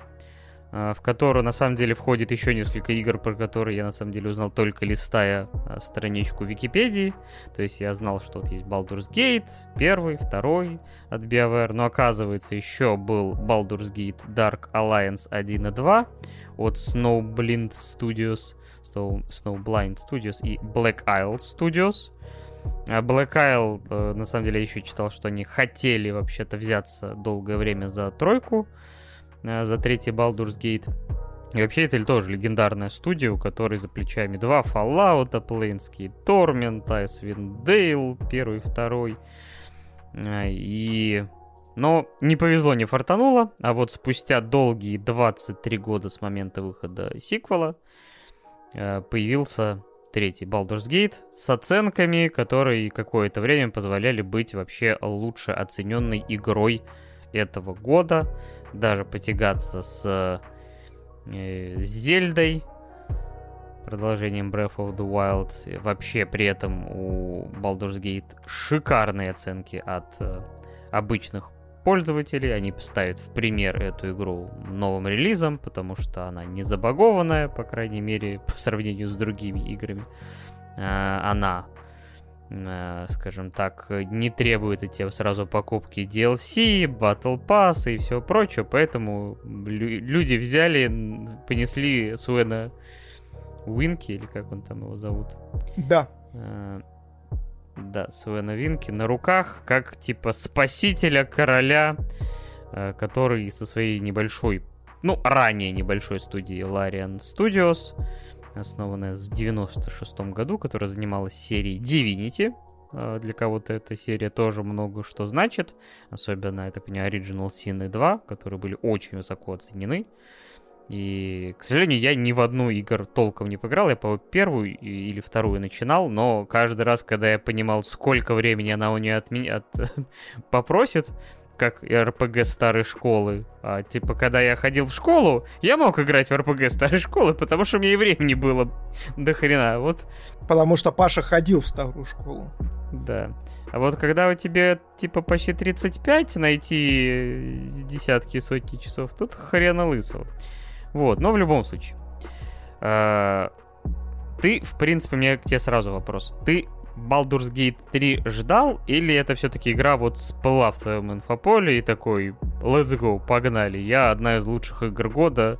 в которую на самом деле входит еще несколько игр, про которые я на самом деле узнал только листая а, страничку Википедии. То есть я знал, что вот есть Baldur's Gate, первый, второй от BioWare, но оказывается еще был Baldur's Gate Dark Alliance 1 и 2 от Snowblind Studios, Snow, Snowblind Studios и Black Isle Studios. А Black Isle, э, на самом деле, я еще читал, что они хотели вообще-то взяться долгое время за тройку, Э, за третий Baldur's Gate. И вообще это тоже легендарная студия, у которой за плечами два Fallout, Planescape Torment, Icewind Dale, первый, второй. Э, и... Но не повезло, не фартануло, а вот спустя долгие 23 года с момента выхода сиквела э, появился третий Baldur's Gate с оценками, которые какое-то время позволяли быть вообще лучше оцененной игрой этого года даже потягаться с э, Зельдой, продолжением Breath of the Wild. Вообще при этом у Baldur's Gate шикарные оценки от э, обычных пользователей. Они ставят в пример эту игру новым релизом, потому что она не забагованная, по крайней мере, по сравнению с другими играми. Э, она скажем так, не требует от тебя сразу покупки DLC, Battle Pass и все прочее, поэтому люди взяли, понесли Суэна Уинки, или как он там его зовут? Да. Э, да, Суэна Винки на руках, как типа спасителя короля, э, который со своей небольшой, ну, ранее небольшой студии Larian Studios основанная в 96 году, которая занималась серией Divinity. А, для кого-то эта серия тоже много что значит. Особенно, я так понимаю, Original Sin 2, которые были очень высоко оценены. И, к сожалению, я ни в одну игр толком не поиграл. Я, по первую или вторую начинал, но каждый раз, когда я понимал, сколько времени она у нее от меня от... попросит, как РПГ старой школы. А, типа, когда я ходил в школу, я мог играть в РПГ старой школы, потому что мне и времени было до хрена. Вот. Потому что Паша ходил в старую школу. Да. А вот когда у тебя, типа, почти 35, найти десятки и сотни часов, тут хрена лысого. Вот, но в любом случае. А, ты, в принципе, у меня к тебе сразу вопрос. Ты Baldur's Gate 3 ждал, или это все-таки игра вот сплыла в твоем инфополе и такой, let's go, погнали, я одна из лучших игр года,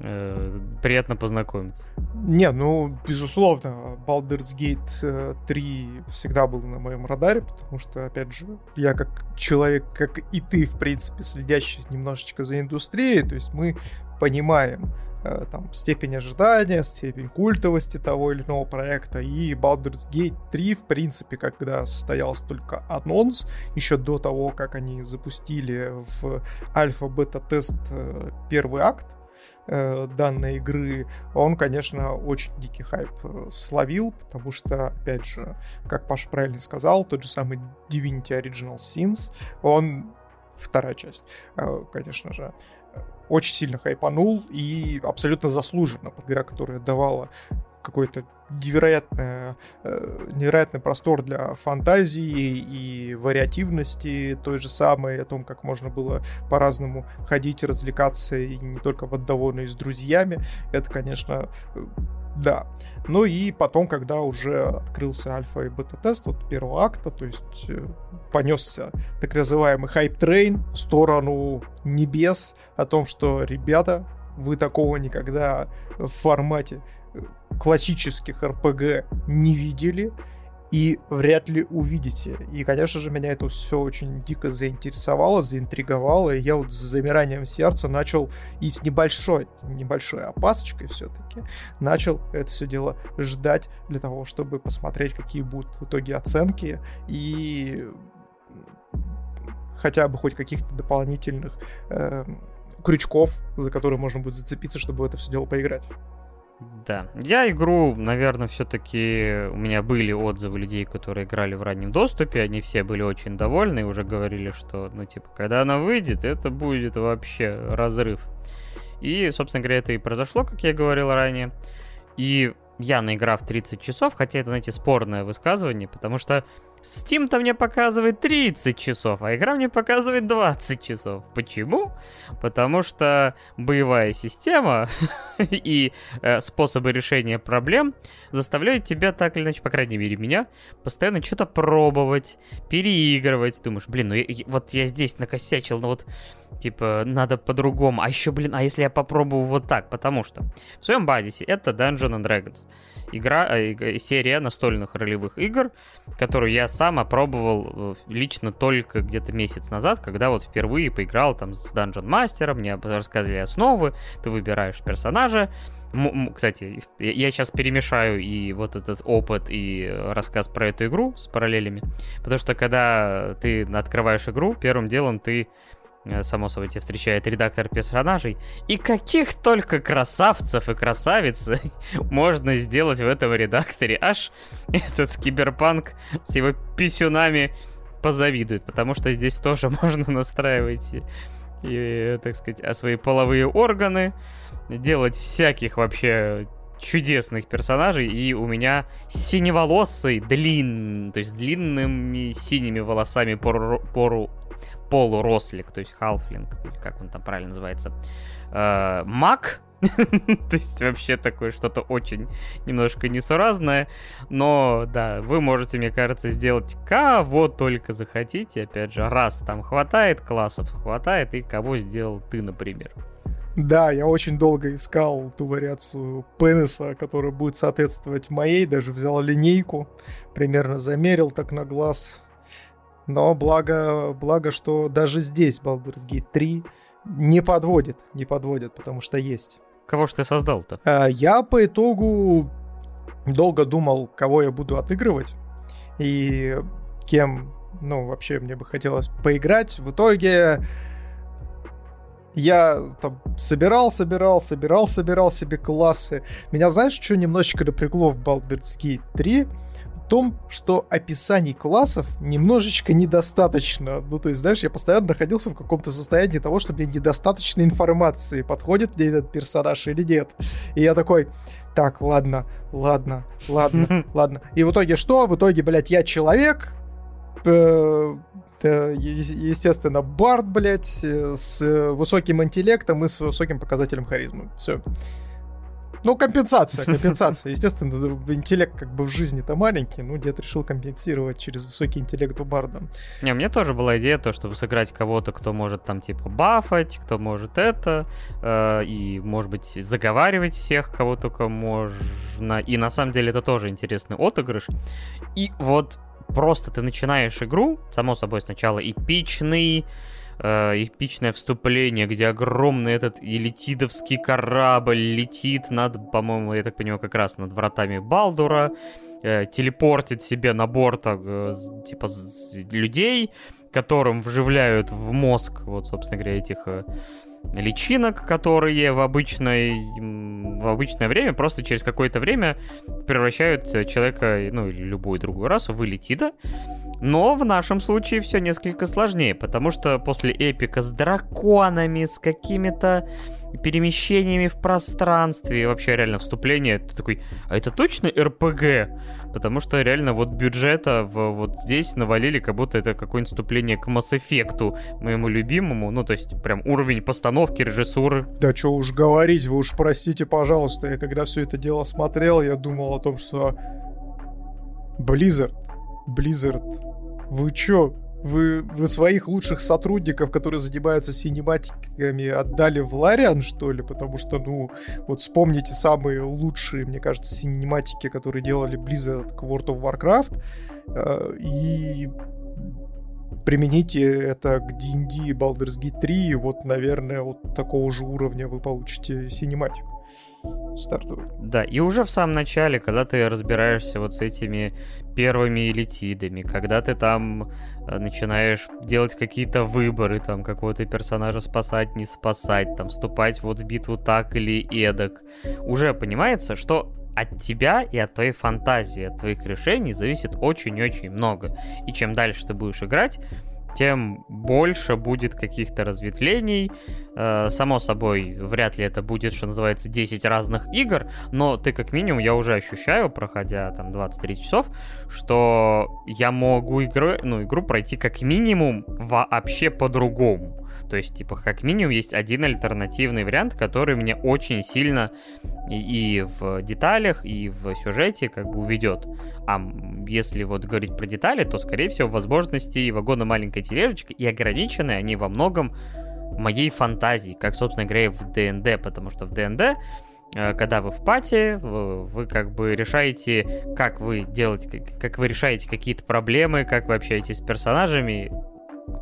э, приятно познакомиться. Не, ну, безусловно, Baldur's Gate 3 э, всегда был на моем радаре, потому что, опять же, я как человек, как и ты, в принципе, следящий немножечко за индустрией, то есть мы понимаем, там, степень ожидания, степень культовости того или иного проекта. И Baldur's Gate 3, в принципе, когда состоялся только анонс, еще до того, как они запустили в альфа-бета-тест э, первый акт, э, данной игры, он, конечно, очень дикий хайп словил, потому что, опять же, как Паша правильно сказал, тот же самый Divinity Original Sins, он вторая часть, конечно же, очень сильно хайпанул и абсолютно заслуженно под игра, которая давала какой-то невероятный, э, невероятный простор для фантазии и вариативности той же самой, о том, как можно было по-разному ходить, развлекаться, и не только в отдавоне с друзьями. Это, конечно, да. Ну и потом, когда уже открылся альфа и бета-тест от первого акта, то есть э, понесся так называемый hype train в сторону небес о том, что, ребята, вы такого никогда в формате э, классических РПГ не видели, и вряд ли увидите. И, конечно же, меня это все очень дико заинтересовало, заинтриговало, и я вот с замиранием сердца начал и с небольшой, небольшой опасочкой все-таки, начал это все дело ждать для того, чтобы посмотреть, какие будут в итоге оценки, и хотя бы хоть каких-то дополнительных э, крючков, за которые можно будет зацепиться, чтобы в это все дело поиграть. Да. Я игру, наверное, все-таки... У меня были отзывы людей, которые играли в раннем доступе. Они все были очень довольны и уже говорили, что, ну, типа, когда она выйдет, это будет вообще разрыв. И, собственно говоря, это и произошло, как я говорил ранее. И я наиграв 30 часов, хотя это, знаете, спорное высказывание, потому что Steam-то мне показывает 30 часов, а игра мне показывает 20 часов. Почему? Потому что боевая система и э, способы решения проблем заставляют тебя так или иначе, по крайней мере меня, постоянно что-то пробовать, переигрывать. Думаешь, блин, ну я, вот я здесь накосячил, но вот типа надо по-другому. А еще, блин, а если я попробую вот так? Потому что в своем базисе это Dungeons and Dragons игра, э, серия настольных ролевых игр, которую я сам опробовал э, лично только где-то месяц назад, когда вот впервые поиграл там с Dungeon Master, мне рассказали основы, ты выбираешь персонажа, кстати, я сейчас перемешаю и вот этот опыт, и рассказ про эту игру с параллелями. Потому что когда ты открываешь игру, первым делом ты само собой, тебя встречает редактор персонажей. И каких только красавцев и красавиц можно сделать в этом редакторе. Аж этот киберпанк с его писюнами позавидует, потому что здесь тоже можно настраивать, и, так сказать, а свои половые органы, делать всяких вообще чудесных персонажей, и у меня синеволосый, длин, то есть длинными синими волосами пору, пору полурослик, то есть халфлинг, или как он там правильно называется, э, маг, то есть вообще такое что-то очень немножко несуразное. Но да, вы можете, мне кажется, сделать кого только захотите. Опять же, раз там хватает классов, хватает, и кого сделал ты, например. Да, я очень долго искал ту вариацию пениса, которая будет соответствовать моей. Даже взял линейку, примерно замерил так на глаз. Но благо, благо, что даже здесь Baldur's Gate 3 не подводит, не подводит, потому что есть. Кого же ты создал-то? А, я по итогу долго думал, кого я буду отыгрывать и кем, ну, вообще мне бы хотелось поиграть. В итоге я там собирал, собирал, собирал, собирал себе классы. Меня, знаешь, что немножечко напрягло в Baldur's Gate 3? Том, что описаний классов немножечко недостаточно. Ну, то есть, знаешь, я постоянно находился в каком-то состоянии того, что мне недостаточно информации, подходит мне этот персонаж или нет. И я такой, так, ладно, ладно, ладно, ладно. И в итоге что? В итоге, блядь, я человек, э, естественно, Барт, блядь, э, с высоким интеллектом и с высоким показателем харизмы. Все. Ну, компенсация, компенсация. Естественно, интеллект как бы в жизни-то маленький, ну, дед решил компенсировать через высокий интеллект у Барда. Не, меня тоже была идея, то, чтобы сыграть кого-то, кто может там, типа, бафать, кто может это, э, и, может быть, заговаривать всех, кого только можно. И, на самом деле, это тоже интересный отыгрыш. И вот просто ты начинаешь игру, само собой, сначала эпичный, э, эпичное вступление, где огромный этот элитидовский корабль летит над, по-моему, я так понимаю, как раз над вратами Балдура, э, телепортит себе на борт, э, типа, людей, которым вживляют в мозг, вот, собственно говоря, этих э, личинок, которые в, обычной, в обычное время, просто через какое-то время превращают человека, ну или любую другую расу в элитида. Но в нашем случае все несколько сложнее, потому что после эпика с драконами, с какими-то перемещениями в пространстве, вообще реально вступление, ты такой, а это точно РПГ? Потому что реально вот бюджета в, вот здесь навалили, как будто это какое-нибудь вступление к Mass Effect, моему любимому, ну то есть прям уровень постановки, режиссуры. Да что уж говорить, вы уж простите, пожалуйста, я когда все это дело смотрел, я думал о том, что Blizzard, Blizzard, вы чё, вы, вы своих лучших сотрудников, которые занимаются синематиками, отдали в Лариан, что ли? Потому что, ну, вот вспомните самые лучшие, мне кажется, синематики, которые делали Blizzard к World of Warcraft, э, и примените это к D&D Baldur's Gate 3, и вот, наверное, вот такого же уровня вы получите синематику стартовый. Да, и уже в самом начале, когда ты разбираешься вот с этими первыми элитидами, когда ты там э, начинаешь делать какие-то выборы, там, какого-то персонажа спасать, не спасать, там, вступать вот в битву так или эдак, уже понимается, что от тебя и от твоей фантазии, от твоих решений зависит очень-очень много. И чем дальше ты будешь играть, тем больше будет каких-то разветвлений. Э, само собой, вряд ли это будет, что называется, 10 разных игр, но ты как минимум, я уже ощущаю, проходя там 23 часов, что я могу игру, ну, игру пройти как минимум вообще по-другому. То есть, типа, как минимум есть один альтернативный вариант, который мне очень сильно и, и в деталях, и в сюжете как бы уведет. А если вот говорить про детали, то, скорее всего, возможности вагона маленькой тележечки и ограничены они во многом моей фантазии, как, собственно говоря, в ДНД, потому что в ДНД э, когда вы в пати, вы, вы как бы решаете, как вы делаете, как вы решаете какие-то проблемы, как вы общаетесь с персонажами,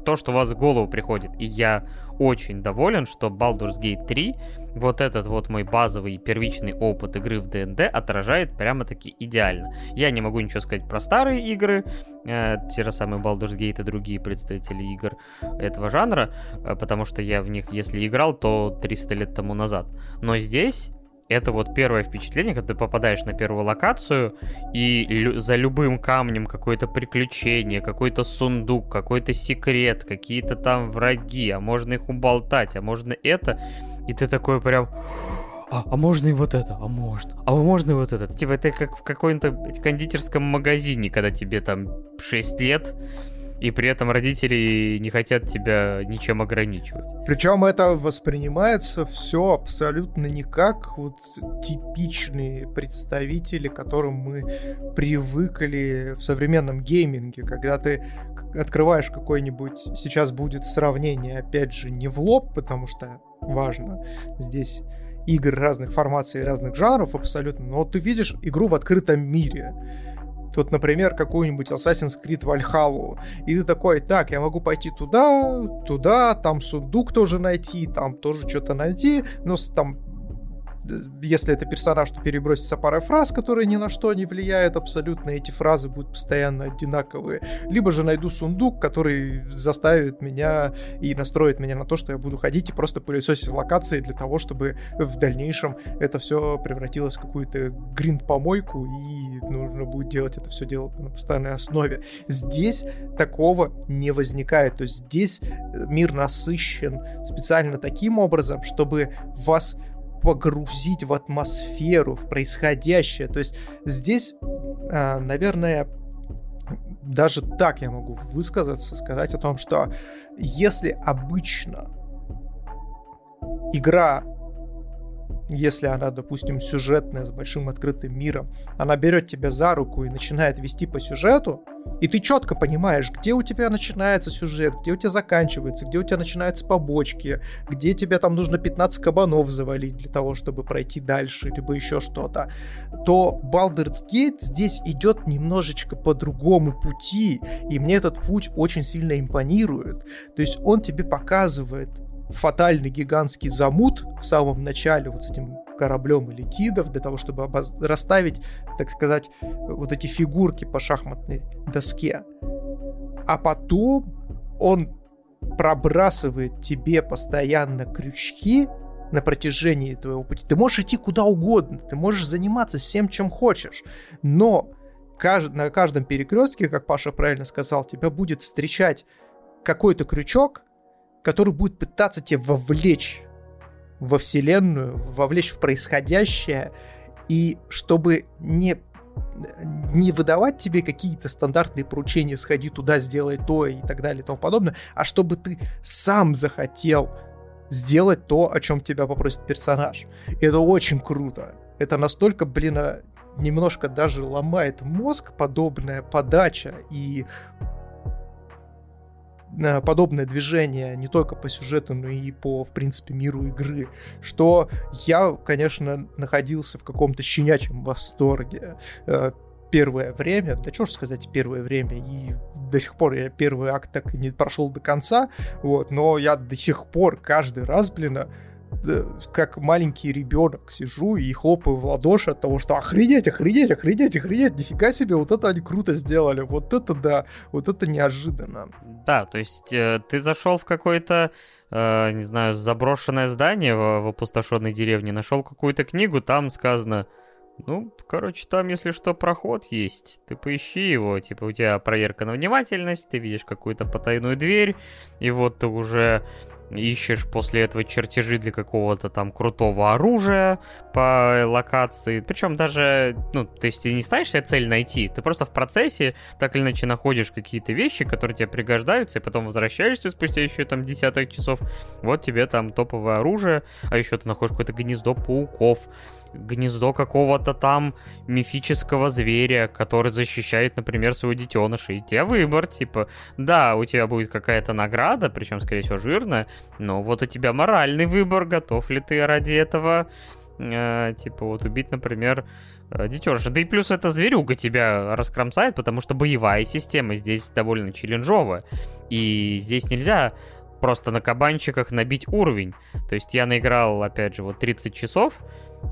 то, что у вас в голову приходит. И я очень доволен, что Baldur's Gate 3, вот этот вот мой базовый первичный опыт игры в D&D отражает прямо-таки идеально. Я не могу ничего сказать про старые игры, э, те же самые Baldur's Gate и другие представители игр этого жанра, э, потому что я в них, если играл, то 300 лет тому назад. Но здесь это вот первое впечатление, когда ты попадаешь на первую локацию, и за любым камнем какое-то приключение, какой-то сундук, какой-то секрет, какие-то там враги, а можно их уболтать, а можно это, и ты такой прям... А, а можно и вот это, а можно, а можно и вот это. Типа это как в каком-то кондитерском магазине, когда тебе там 6 лет, и при этом родители не хотят тебя ничем ограничивать. Причем это воспринимается все абсолютно не как вот типичные представители, к которым мы привыкли в современном гейминге, когда ты открываешь какой-нибудь, сейчас будет сравнение, опять же, не в лоб, потому что важно здесь игр разных формаций и разных жанров абсолютно, но ты видишь игру в открытом мире вот, например, какую-нибудь Assassin's Creed Valhalla, и ты такой, так, я могу пойти туда, туда, там сундук тоже найти, там тоже что-то найти, но там если это персонаж, то перебросится парой фраз, которые ни на что не влияют абсолютно, эти фразы будут постоянно одинаковые. Либо же найду сундук, который заставит меня и настроит меня на то, что я буду ходить и просто пылесосить локации для того, чтобы в дальнейшем это все превратилось в какую-то гринд-помойку и нужно будет делать это все дело на постоянной основе. Здесь такого не возникает. То есть здесь мир насыщен специально таким образом, чтобы вас погрузить в атмосферу, в происходящее. То есть здесь, а, наверное, даже так я могу высказаться, сказать о том, что если обычно игра если она, допустим, сюжетная, с большим открытым миром, она берет тебя за руку и начинает вести по сюжету, и ты четко понимаешь, где у тебя начинается сюжет, где у тебя заканчивается, где у тебя начинаются побочки, где тебе там нужно 15 кабанов завалить для того, чтобы пройти дальше, либо еще что-то, то Baldur's Gate здесь идет немножечко по другому пути, и мне этот путь очень сильно импонирует. То есть он тебе показывает фатальный гигантский замут в самом начале вот с этим кораблем или Тидов для того, чтобы обоз... расставить, так сказать, вот эти фигурки по шахматной доске. А потом он пробрасывает тебе постоянно крючки на протяжении твоего пути. Ты можешь идти куда угодно, ты можешь заниматься всем, чем хочешь, но на каждом перекрестке, как Паша правильно сказал, тебя будет встречать какой-то крючок, который будет пытаться тебя вовлечь во вселенную, вовлечь в происходящее, и чтобы не не выдавать тебе какие-то стандартные поручения, сходи туда, сделай то и так далее и тому подобное, а чтобы ты сам захотел сделать то, о чем тебя попросит персонаж. И это очень круто. Это настолько, блин, а, немножко даже ломает мозг подобная подача и подобное движение не только по сюжету, но и по, в принципе, миру игры, что я, конечно, находился в каком-то щенячьем восторге э, первое время, да что ж сказать первое время, и до сих пор я первый акт так и не прошел до конца, вот, но я до сих пор каждый раз, блин, как маленький ребенок сижу и хлопаю в ладоши от того, что охренеть, охренеть, охренеть, охренеть, нифига себе, вот это они круто сделали, вот это да, вот это неожиданно. Да, то есть э, ты зашел в какое-то, э, не знаю, заброшенное здание в, в опустошенной деревне, нашел какую-то книгу, там сказано, ну, короче, там, если что, проход есть. Ты поищи его, типа, у тебя проверка на внимательность, ты видишь какую-то потайную дверь, и вот ты уже ищешь после этого чертежи для какого-то там крутого оружия по локации. Причем даже, ну, то есть ты не ставишь себе цель найти, ты просто в процессе так или иначе находишь какие-то вещи, которые тебе пригождаются, и потом возвращаешься спустя еще там десяток часов, вот тебе там топовое оружие, а еще ты находишь какое-то гнездо пауков, гнездо какого-то там мифического зверя, который защищает, например, своего детеныша. И тебе выбор, типа, да, у тебя будет какая-то награда, причем, скорее всего, жирная, но вот у тебя моральный выбор, готов ли ты ради этого, э, типа, вот убить, например, э, детеныша. Да и плюс эта зверюга тебя раскромсает, потому что боевая система здесь довольно челленджовая. И здесь нельзя просто на кабанчиках набить уровень. То есть я наиграл, опять же, вот 30 часов,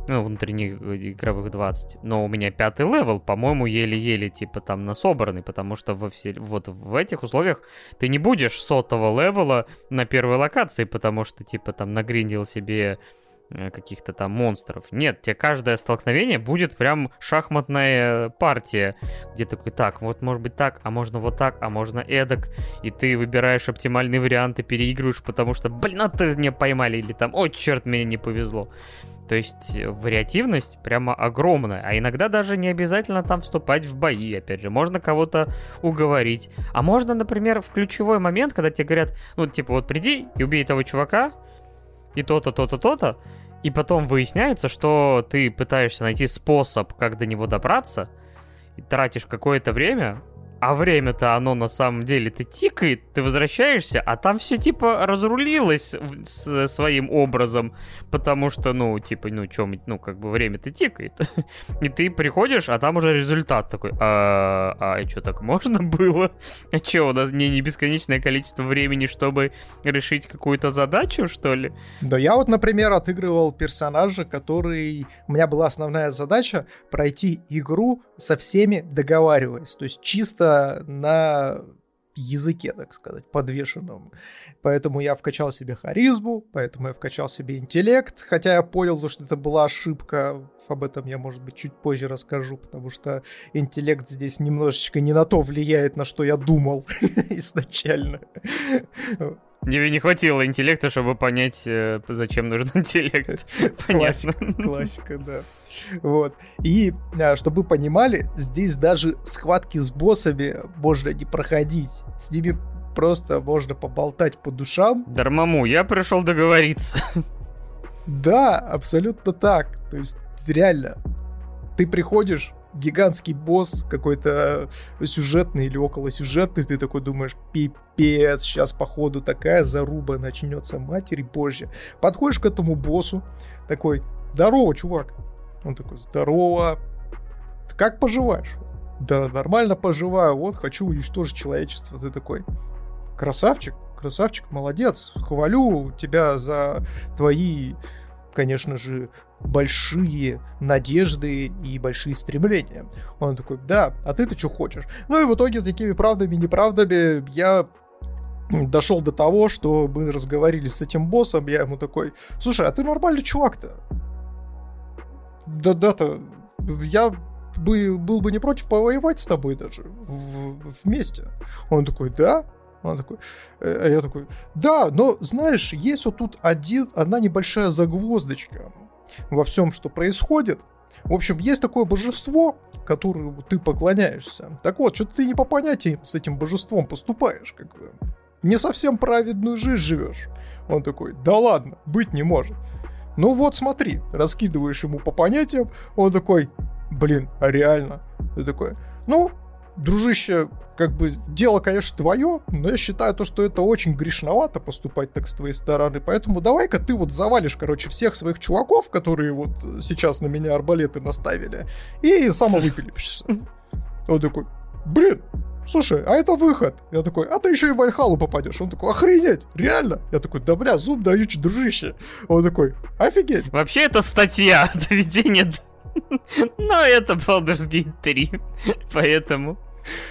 ну, внутренних э, игровых 20, но у меня пятый level, по-моему, еле-еле, типа, там, насобранный, потому что во все, вот в этих условиях ты не будешь сотого левела на первой локации, потому что, типа, там, нагриндил себе каких-то там монстров. Нет, тебе каждое столкновение будет прям шахматная партия, где такой, так, вот может быть так, а можно вот так, а можно эдак, и ты выбираешь оптимальный вариант и переигрываешь, потому что, блин, а ты меня поймали, или там, о, черт, мне не повезло. То есть э, вариативность прямо огромная, а иногда даже не обязательно там вступать в бои, опять же, можно кого-то уговорить. А можно, например, в ключевой момент, когда тебе говорят, ну, типа, вот приди и убей того чувака, и то-то, то-то, то-то, и потом выясняется, что ты пытаешься найти способ, как до него добраться, и тратишь какое-то время, а время-то оно на самом деле-то тикает, ты возвращаешься, а там все типа разрулилось с своим образом, потому что, ну, типа, ну, чем, ну, как бы время-то тикает. И ты приходишь, а там уже результат такой, а, а что, так можно было? А что, у нас мне не бесконечное количество времени, чтобы решить какую-то задачу, что ли? Да я вот, например, отыгрывал персонажа, который... У меня была основная задача пройти игру со всеми договариваясь. То есть чисто на языке, так сказать, подвешенном. Поэтому я вкачал себе харизму, поэтому я вкачал себе интеллект, хотя я понял, что это была ошибка, об этом я, может быть, чуть позже расскажу, потому что интеллект здесь немножечко не на то влияет, на что я думал изначально. Тебе не хватило интеллекта, чтобы понять, э, зачем нужен интеллект. Понятно. Классика, классика, да. Вот. И, а, чтобы вы понимали, здесь даже схватки с боссами можно не проходить. С ними просто можно поболтать по душам. Дармаму, я пришел договориться. Да, абсолютно так. То есть, реально, ты приходишь, гигантский босс какой-то сюжетный или около сюжетный, ты такой думаешь, пипец, сейчас походу такая заруба начнется, матери божья. Подходишь к этому боссу, такой, здорово, чувак. Он такой, здорово, как поживаешь? Да, нормально поживаю, вот, хочу уничтожить человечество. Ты такой, красавчик, красавчик, молодец, хвалю тебя за твои, конечно же, большие надежды и большие стремления. Он такой, да, а ты-то что хочешь? Ну и в итоге такими правдами и неправдами я дошел до того, что мы разговорились с этим боссом, я ему такой, слушай, а ты нормальный чувак-то? Да-да-то, я бы, был бы не против повоевать с тобой даже в, вместе. Он такой, да? Он такой, э, а я такой, да, но знаешь, есть вот тут один, одна небольшая загвоздочка во всем, что происходит. В общем, есть такое божество, которому ты поклоняешься. Так вот, что-то ты не по понятиям с этим божеством поступаешь, как бы. Не совсем праведную жизнь живешь. Он такой, да ладно, быть не может. Ну вот смотри, раскидываешь ему по понятиям, он такой, блин, а реально? Ты такой, ну, дружище, как бы дело, конечно, твое, но я считаю то, что это очень грешновато поступать так с твоей стороны, поэтому давай-ка ты вот завалишь, короче, всех своих чуваков, которые вот сейчас на меня арбалеты наставили, и самовыпилишься. Он такой, блин, слушай, а это выход. Я такой, а ты еще и в Вальхалу попадешь. Он такой, охренеть, реально? Я такой, да бля, зуб даю, дружище. Он такой, офигеть. Вообще это статья доведения но это Baldur's Gate 3, поэтому...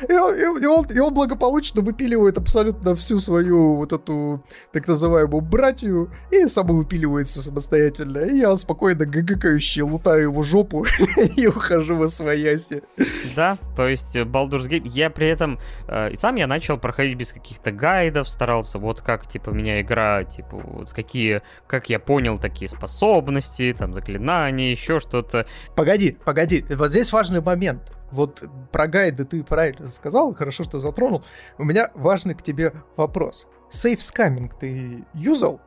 И он, и, он, и он благополучно выпиливает абсолютно всю свою вот эту так называемую братью и самовыпиливается самостоятельно. И я спокойно гагакающий лутаю его жопу и ухожу в свояси. Да, то есть Baldur's Gate, я при этом э, сам я начал проходить без каких-то гайдов, старался вот как типа меня игра, типа вот какие, как я понял, такие способности, там заклинания, еще что-то. Погоди, погоди, вот здесь важный момент вот про гайды ты правильно сказал, хорошо, что затронул. У меня важный к тебе вопрос. Safe scamming ты юзал?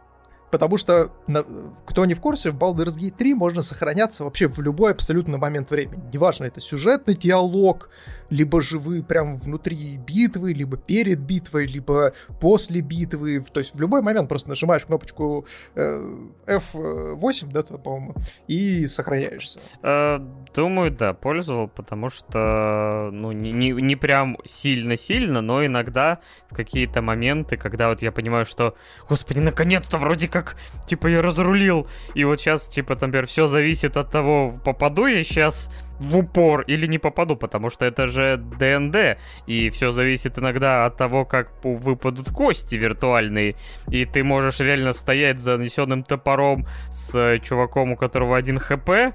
Потому что, на, кто не в курсе, в Baldur's Gate 3 можно сохраняться вообще в любой абсолютно момент времени. Неважно, это сюжетный диалог, либо же вы прям внутри битвы, либо перед битвой, либо после битвы. То есть в любой момент просто нажимаешь кнопочку э, F8, да, по-моему, и сохраняешься. Э, думаю, да, пользовал, потому что, ну, не, не, не прям сильно-сильно, но иногда в какие-то моменты, когда вот я понимаю, что, господи, наконец-то вроде как, типа, я разрулил, и вот сейчас, типа, например, все зависит от того, попаду я сейчас в упор или не попаду, потому что это же ДНД, и все зависит иногда от того, как выпадут кости виртуальные, и ты можешь реально стоять за нанесенным топором с чуваком, у которого один хп,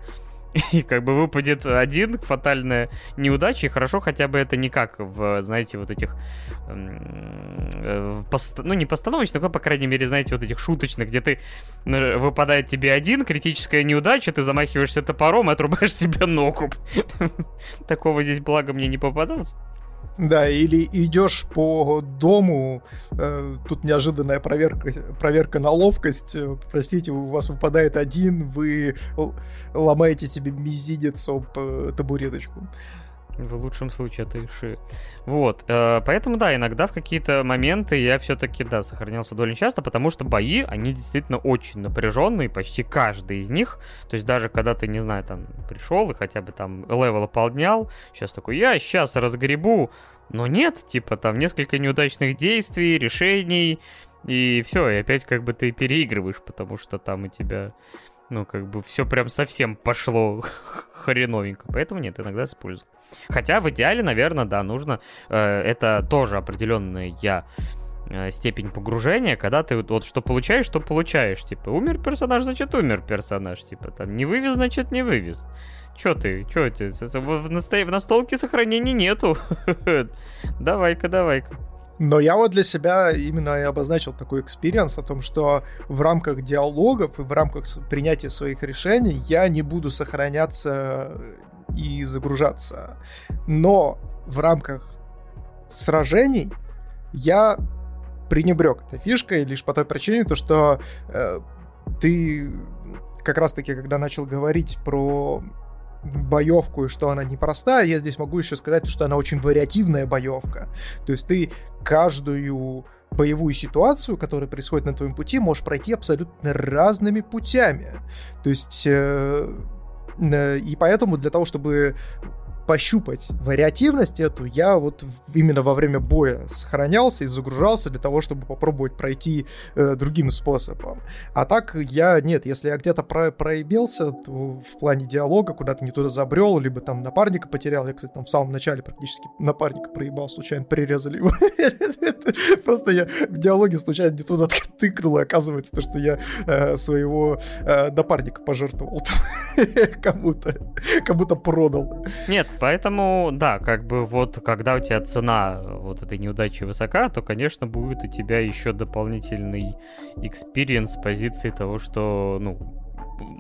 и как бы выпадет один, фатальная неудача, и хорошо хотя бы это не как в, знаете, вот этих, э, пост... ну не постановочных, но, по крайней мере, знаете, вот этих шуточных, где ты, выпадает тебе один, критическая неудача, ты замахиваешься топором и отрубаешь себе ногу. Такого здесь благо мне не попадалось. Да, или идешь по дому, э, тут неожиданная проверка, проверка на ловкость, э, простите, у вас выпадает один, вы ломаете себе мизинец об э, табуреточку. В лучшем случае это иши. Вот, э, поэтому, да, иногда в какие-то моменты я все-таки, да, сохранялся довольно часто, потому что бои, они действительно очень напряженные, почти каждый из них. То есть даже когда ты, не знаю, там, пришел и хотя бы там level поднял, сейчас такой, я сейчас разгребу, но нет, типа там несколько неудачных действий, решений, и все, и опять как бы ты переигрываешь, потому что там у тебя ну, как бы все прям совсем пошло хреновенько. Поэтому нет, иногда использую. Хотя в идеале, наверное, да, нужно. Э, это тоже определенная э, степень погружения, когда ты вот, вот что получаешь, что получаешь. Типа, умер персонаж, значит умер персонаж. Типа, там, не вывез, значит не вывез. Чё ты, чё ты? В, насто... в настолке сохранений нету. давай-ка, давай-ка. Но я вот для себя именно и обозначил такой experience о том, что в рамках диалогов и в рамках принятия своих решений я не буду сохраняться и загружаться. Но в рамках сражений я пренебрег этой фишкой лишь по той причине, то что э, ты как раз-таки, когда начал говорить про боевку и что она непростая, я здесь могу еще сказать, что она очень вариативная боевка. То есть ты каждую боевую ситуацию, которая происходит на твоем пути, можешь пройти абсолютно разными путями. То есть... Э, и поэтому для того, чтобы пощупать вариативность эту, я вот именно во время боя сохранялся и загружался для того, чтобы попробовать пройти э, другим способом. А так я, нет, если я где-то про проебился в плане диалога, куда-то не туда забрел, либо там напарника потерял, я, кстати, там в самом начале практически напарника проебал, случайно прирезали его. Просто я в диалоге случайно не туда тыкнул, и оказывается, то, что я э, своего э, напарника пожертвовал кому-то, кому-то продал. Нет, Поэтому, да, как бы вот, когда у тебя цена вот этой неудачи высока, то, конечно, будет у тебя еще дополнительный experience с позиции того, что, ну,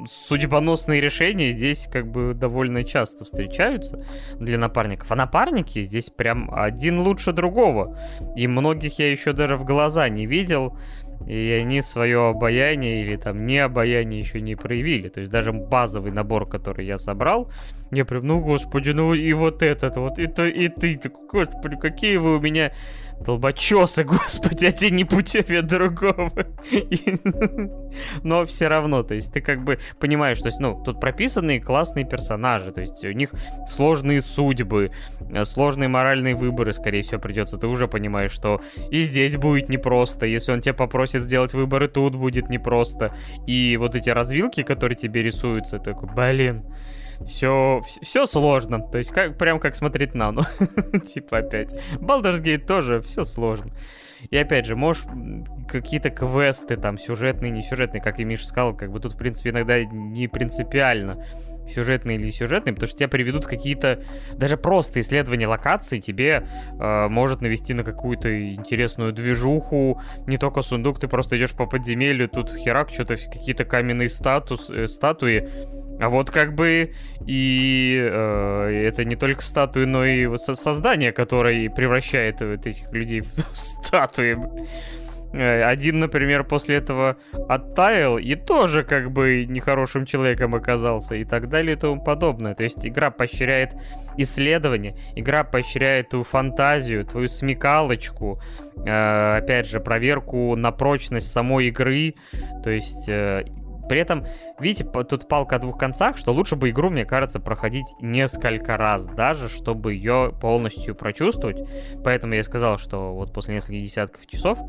судьбоносные решения здесь как бы довольно часто встречаются для напарников. А напарники здесь прям один лучше другого. И многих я еще даже в глаза не видел и они свое обаяние или там не обаяние еще не проявили. То есть даже базовый набор, который я собрал, я прям, ну господи, ну и вот этот, вот это и ты, господи, какие вы у меня долбочесы, господи, а те не путеве другого. Но все равно, то есть ты как бы понимаешь, то есть, ну, тут прописанные классные персонажи, то есть у них сложные судьбы, э, сложные моральные выборы, скорее всего, придется. Ты уже понимаешь, что и здесь будет непросто, если он тебя попросит сделать выборы, тут будет непросто. И вот эти развилки, которые тебе рисуются, такой, блин, все, все сложно. То есть, как, прям как смотреть на, ну, типа опять. Baldur's Gate тоже все сложно. И опять же, можешь какие-то квесты там, сюжетные, не сюжетные, как и Миша сказал, как бы тут, в принципе, иногда не принципиально сюжетные или сюжетные, потому что тебя приведут какие-то даже просто исследования локаций, тебе э, может навести на какую-то интересную движуху, не только сундук, ты просто идешь по подземелью, тут херак, что-то какие-то каменные статус, э, статуи, а вот как бы и э, это не только статуи, но и создание, которое превращает вот этих людей в статуи. Э, один, например, после этого оттаял и тоже как бы нехорошим человеком оказался и так далее и тому подобное. То есть игра поощряет исследование, игра поощряет твою фантазию, твою смекалочку, э, опять же, проверку на прочность самой игры. То есть э, при этом, видите, тут палка о двух концах, что лучше бы игру, мне кажется, проходить несколько раз, даже чтобы ее полностью прочувствовать. Поэтому я сказал, что вот после нескольких десятков часов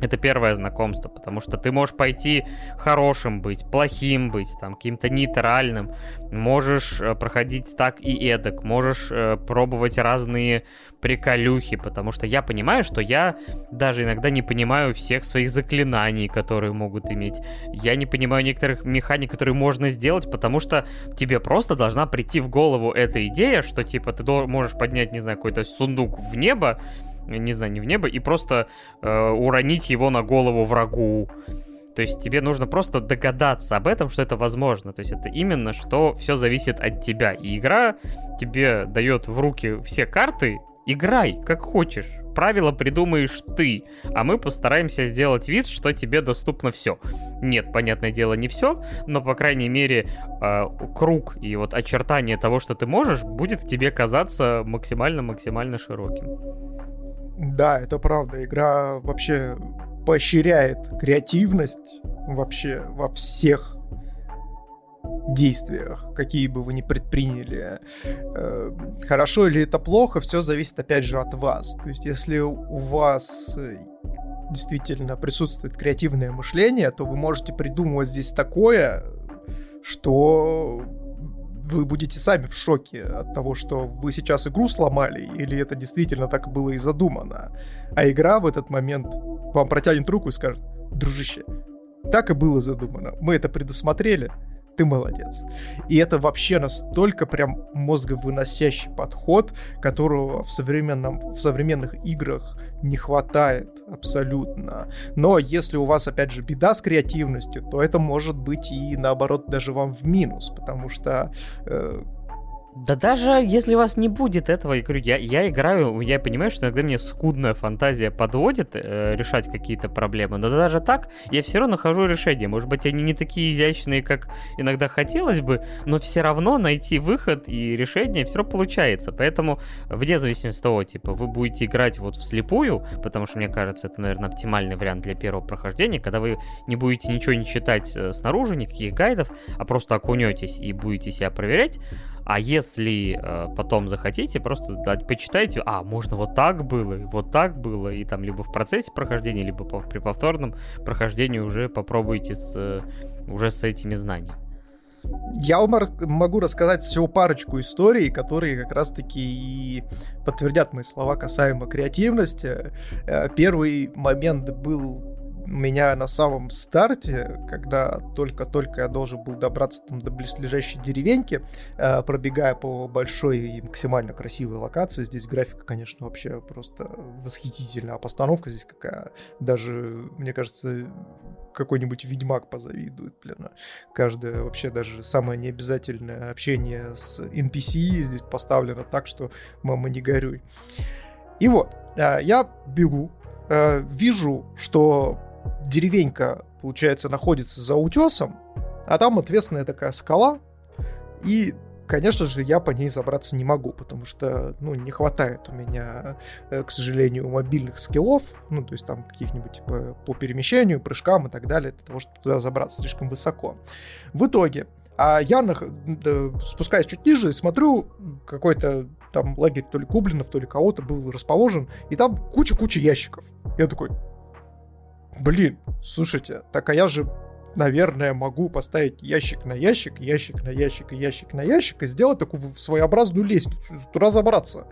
это первое знакомство, потому что ты можешь пойти хорошим быть, плохим быть, там, каким-то нейтральным, можешь э, проходить так и эдак, можешь э, пробовать разные приколюхи, потому что я понимаю, что я даже иногда не понимаю всех своих заклинаний, которые могут иметь. Я не понимаю некоторых механик, которые можно сделать, потому что тебе просто должна прийти в голову эта идея, что типа ты можешь поднять, не знаю, какой-то сундук в небо, не знаю, не в небо, и просто э, уронить его на голову врагу. То есть тебе нужно просто догадаться об этом, что это возможно. То есть это именно, что все зависит от тебя. И игра тебе дает в руки все карты, играй как хочешь. правила придумаешь ты, а мы постараемся сделать вид, что тебе доступно все. Нет, понятное дело, не все, но, по крайней мере, э, круг и вот очертание того, что ты можешь, будет тебе казаться максимально-максимально широким. Да, это правда. Игра вообще поощряет креативность вообще во всех действиях, какие бы вы ни предприняли. Э, хорошо или это плохо, все зависит опять же от вас. То есть если у вас э, действительно присутствует креативное мышление, то вы можете придумывать здесь такое, что вы будете сами в шоке от того, что вы сейчас игру сломали, или это действительно так было и задумано. А игра в этот момент вам протянет руку и скажет, дружище, так и было задумано, мы это предусмотрели, ты молодец. И это вообще настолько прям мозговыносящий подход, которого в, современном, в современных играх не хватает абсолютно. Но если у вас, опять же, беда с креативностью, то это может быть и наоборот даже вам в минус, потому что э, да даже если у вас не будет этого, я говорю, я, я играю, я понимаю, что иногда мне скудная фантазия подводит э, решать какие-то проблемы, но даже так я все равно нахожу решение. Может быть, они не такие изящные, как иногда хотелось бы, но все равно найти выход и решение все равно получается. Поэтому, вне зависимости от того, типа, вы будете играть вот вслепую, потому что, мне кажется, это, наверное, оптимальный вариант для первого прохождения, когда вы не будете ничего не читать э, снаружи, никаких гайдов, а просто окунетесь и будете себя проверять, а если э, потом захотите, просто да, почитайте, а, можно вот так было, вот так было, и там либо в процессе прохождения, либо по, при повторном прохождении уже попробуйте с, э, уже с этими знаниями. Я могу рассказать всего парочку историй, которые как раз-таки и подтвердят мои слова касаемо креативности. Э, первый момент был меня на самом старте, когда только-только я должен был добраться там до близлежащей деревеньки, э, пробегая по большой и максимально красивой локации, здесь графика, конечно, вообще просто восхитительная, а постановка здесь какая, даже, мне кажется, какой-нибудь ведьмак позавидует, блин. Каждое вообще даже самое необязательное общение с NPC здесь поставлено так, что мама не горюй. И вот, э, я бегу, э, вижу, что деревенька, получается, находится за утесом, а там ответственная такая скала, и, конечно же, я по ней забраться не могу, потому что, ну, не хватает у меня, э, к сожалению, мобильных скиллов, ну, то есть там каких-нибудь, типа, по перемещению, прыжкам и так далее, для того, чтобы туда забраться слишком высоко. В итоге, а я на, спускаюсь чуть ниже и смотрю, какой-то там лагерь то ли кублинов, то ли кого-то был расположен, и там куча-куча ящиков. Я такой, блин, слушайте, так а я же, наверное, могу поставить ящик на ящик, ящик на ящик, ящик на ящик и сделать такую своеобразную лестницу, туда забраться.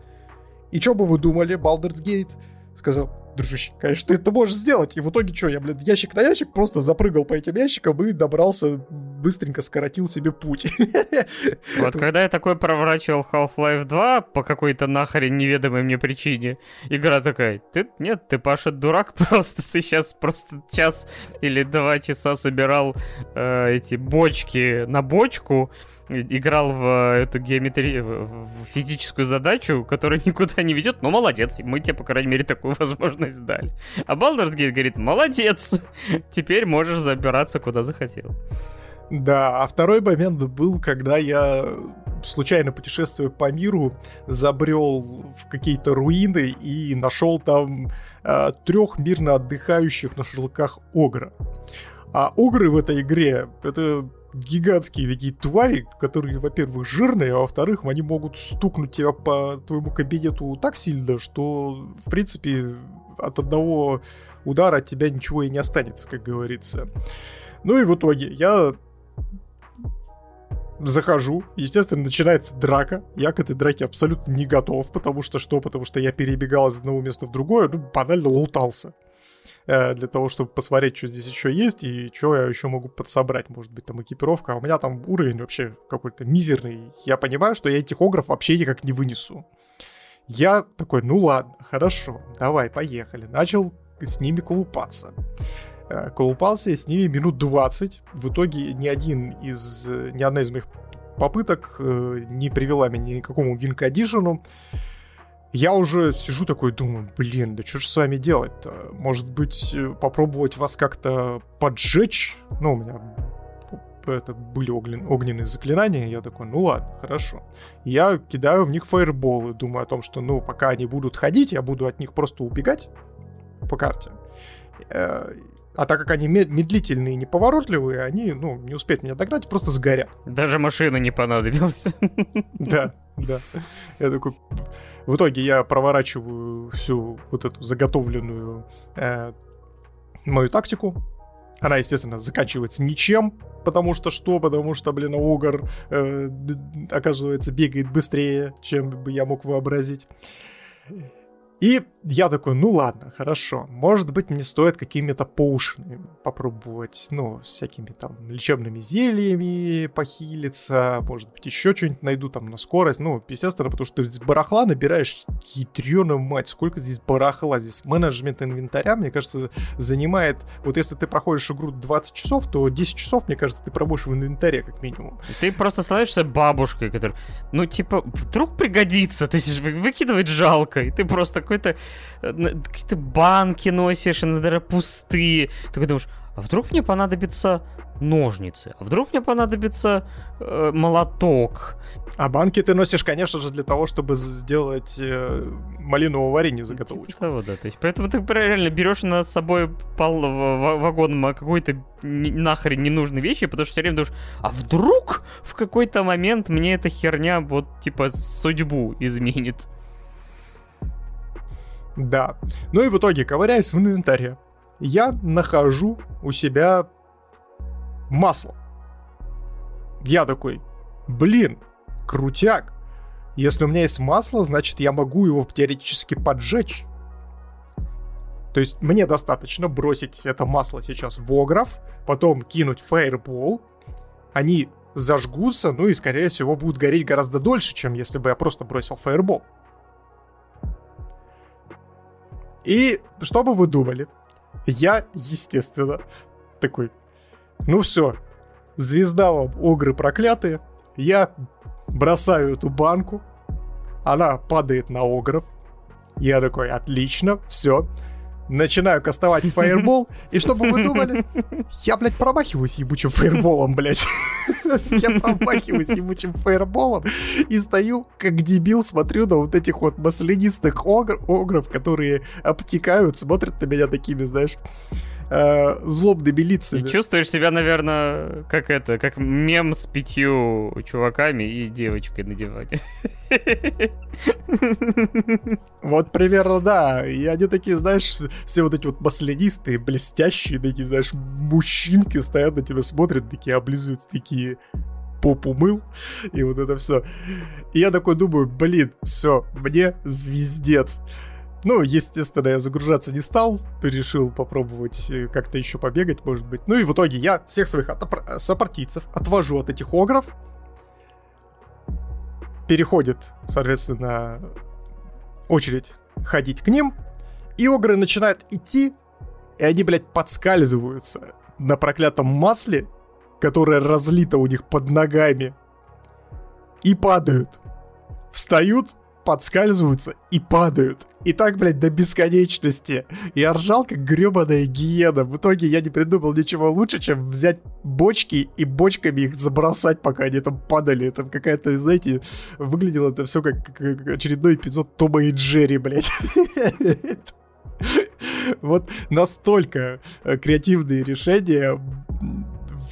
И что бы вы думали, Baldur's Gate сказал, дружище, конечно, ты это можешь сделать. И в итоге что, я, блин, ящик на ящик просто запрыгал по этим ящикам и добрался, быстренько скоротил себе путь. Вот когда я такой проворачивал Half-Life 2 по какой-то нахрен неведомой мне причине, игра такая, ты, нет, ты, Паша, дурак просто, ты сейчас просто час или два часа собирал э, эти бочки на бочку, играл в э, эту геометрию, в физическую задачу, которая никуда не ведет, ну молодец, мы тебе, по крайней мере, такую возможность дали. А Baldur's Gate говорит, молодец, теперь можешь забираться куда захотел. Да, а второй момент был, когда я случайно путешествуя по миру, забрел в какие-то руины и нашел там э, трех мирно отдыхающих на шашлыках огра. А огры в этой игре это гигантские такие твари, которые, во-первых, жирные, а во-вторых, они могут стукнуть тебя по твоему кабинету так сильно, что, в принципе, от одного удара от тебя ничего и не останется, как говорится. Ну и в итоге я захожу, естественно, начинается драка. Я к этой драке абсолютно не готов, потому что что? Потому что я перебегал из одного места в другое, ну, банально лутался. Э, для того, чтобы посмотреть, что здесь еще есть и что я еще могу подсобрать. Может быть, там экипировка. А у меня там уровень вообще какой-то мизерный. Я понимаю, что я этих огров вообще никак не вынесу. Я такой, ну ладно, хорошо, давай, поехали. Начал с ними колупаться. Э, колупался с ними минут 20. В итоге ни один из, ни одна из моих попыток э, не привела меня ни к какому винкадишену. я уже сижу такой, думаю, блин, да что же с вами делать-то? Может быть, э, попробовать вас как-то поджечь? Ну, у меня это были огнен, огненные заклинания, я такой, ну ладно, хорошо. Я кидаю в них фаерболы, думаю о том, что, ну, пока они будут ходить, я буду от них просто убегать по карте. А так как они медлительные и неповоротливые, они, ну, не успеют меня догнать, просто сгорят. Даже машина не понадобилась. Да, да. Я такой... В итоге я проворачиваю всю вот эту заготовленную э, мою тактику. Она, естественно, заканчивается ничем, потому что что? Потому что, блин, Огар, э, оказывается, бегает быстрее, чем бы я мог вообразить. И я такой, ну ладно, хорошо. Может быть, мне стоит какими-то поушенами попробовать, ну, всякими там лечебными зельями похилиться, может быть, еще что-нибудь найду там на скорость. Ну, естественно, потому что ты здесь барахла набираешь хитрёную мать. Сколько здесь барахла? Здесь менеджмент инвентаря, мне кажется, занимает... Вот если ты проходишь игру 20 часов, то 10 часов, мне кажется, ты пробуешь в инвентаре, как минимум. Ты просто становишься бабушкой, которая... Ну, типа, вдруг пригодится. То есть выкидывать жалко, и ты просто какой-то э, какие-то банки носишь, иногда пустые. Ты такой думаешь, а вдруг мне понадобится ножницы, а вдруг мне понадобится э, молоток. А банки ты носишь, конечно же, для того, чтобы сделать э, малиновое варенье заготовочку. Типа того, да. То есть, поэтому ты реально берешь на собой пол, вагон какой-то нахрен ненужной вещи, потому что все время думаешь, а вдруг в какой-то момент мне эта херня вот типа судьбу изменит. Да. Ну и в итоге, ковыряясь в инвентаре, я нахожу у себя масло. Я такой, блин, крутяк. Если у меня есть масло, значит я могу его теоретически поджечь. То есть мне достаточно бросить это масло сейчас в огров, потом кинуть фаербол, они зажгутся, ну и, скорее всего, будут гореть гораздо дольше, чем если бы я просто бросил фаербол. И что бы вы думали? Я, естественно, такой, ну все, звезда вам, огры проклятые. Я бросаю эту банку, она падает на огров. Я такой, отлично, все начинаю кастовать фаербол, и что бы вы думали? Я, блядь, промахиваюсь ебучим фаерболом, блядь. Я промахиваюсь ебучим фаерболом и стою, как дебил, смотрю на вот этих вот маслянистых огр, огров, которые обтекают, смотрят на меня такими, знаешь, э, злобными лицами. И чувствуешь себя, наверное, как это, как мем с пятью чуваками и девочкой на диване. Вот примерно, да. И они такие, знаешь, все вот эти вот маслянистые, блестящие, такие, знаешь, мужчинки стоят на тебя, смотрят, такие облизываются, такие попу мыл, и вот это все. И я такой думаю, блин, все, мне звездец. Ну, естественно, я загружаться не стал, решил попробовать э, как-то еще побегать, может быть. Ну и в итоге я всех своих отопр- сопартийцев отвожу от этих огров, переходит, соответственно, очередь ходить к ним, и огры начинают идти, и они, блядь, подскальзываются на проклятом масле, которое разлито у них под ногами, и падают. Встают, подскальзываются и падают. И так, блядь, до бесконечности. Я ржал, как гребаная гиена. В итоге я не придумал ничего лучше, чем взять бочки и бочками их забросать, пока они там падали. Это какая-то, знаете, выглядело это все как, как очередной эпизод Тома и Джерри, блядь. Вот настолько э, креативные решения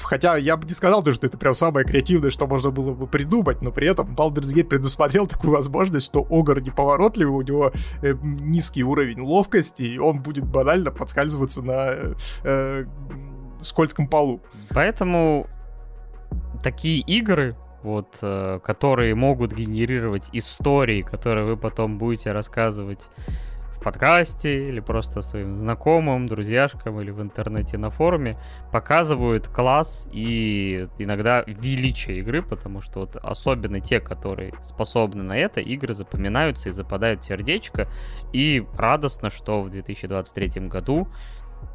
Хотя я бы не сказал, что это прям самое креативное, что можно было бы придумать, но при этом Baldur's Gate предусмотрел такую возможность, что Огр неповоротливый, у него э, низкий уровень ловкости, и он будет банально подскальзываться на э, э, скользком полу. Поэтому такие игры, вот, э, которые могут генерировать истории, которые вы потом будете рассказывать подкасте или просто своим знакомым, друзьяшкам или в интернете на форуме показывают класс и иногда величие игры, потому что вот особенно те, которые способны на это, игры запоминаются и западают в сердечко. И радостно, что в 2023 году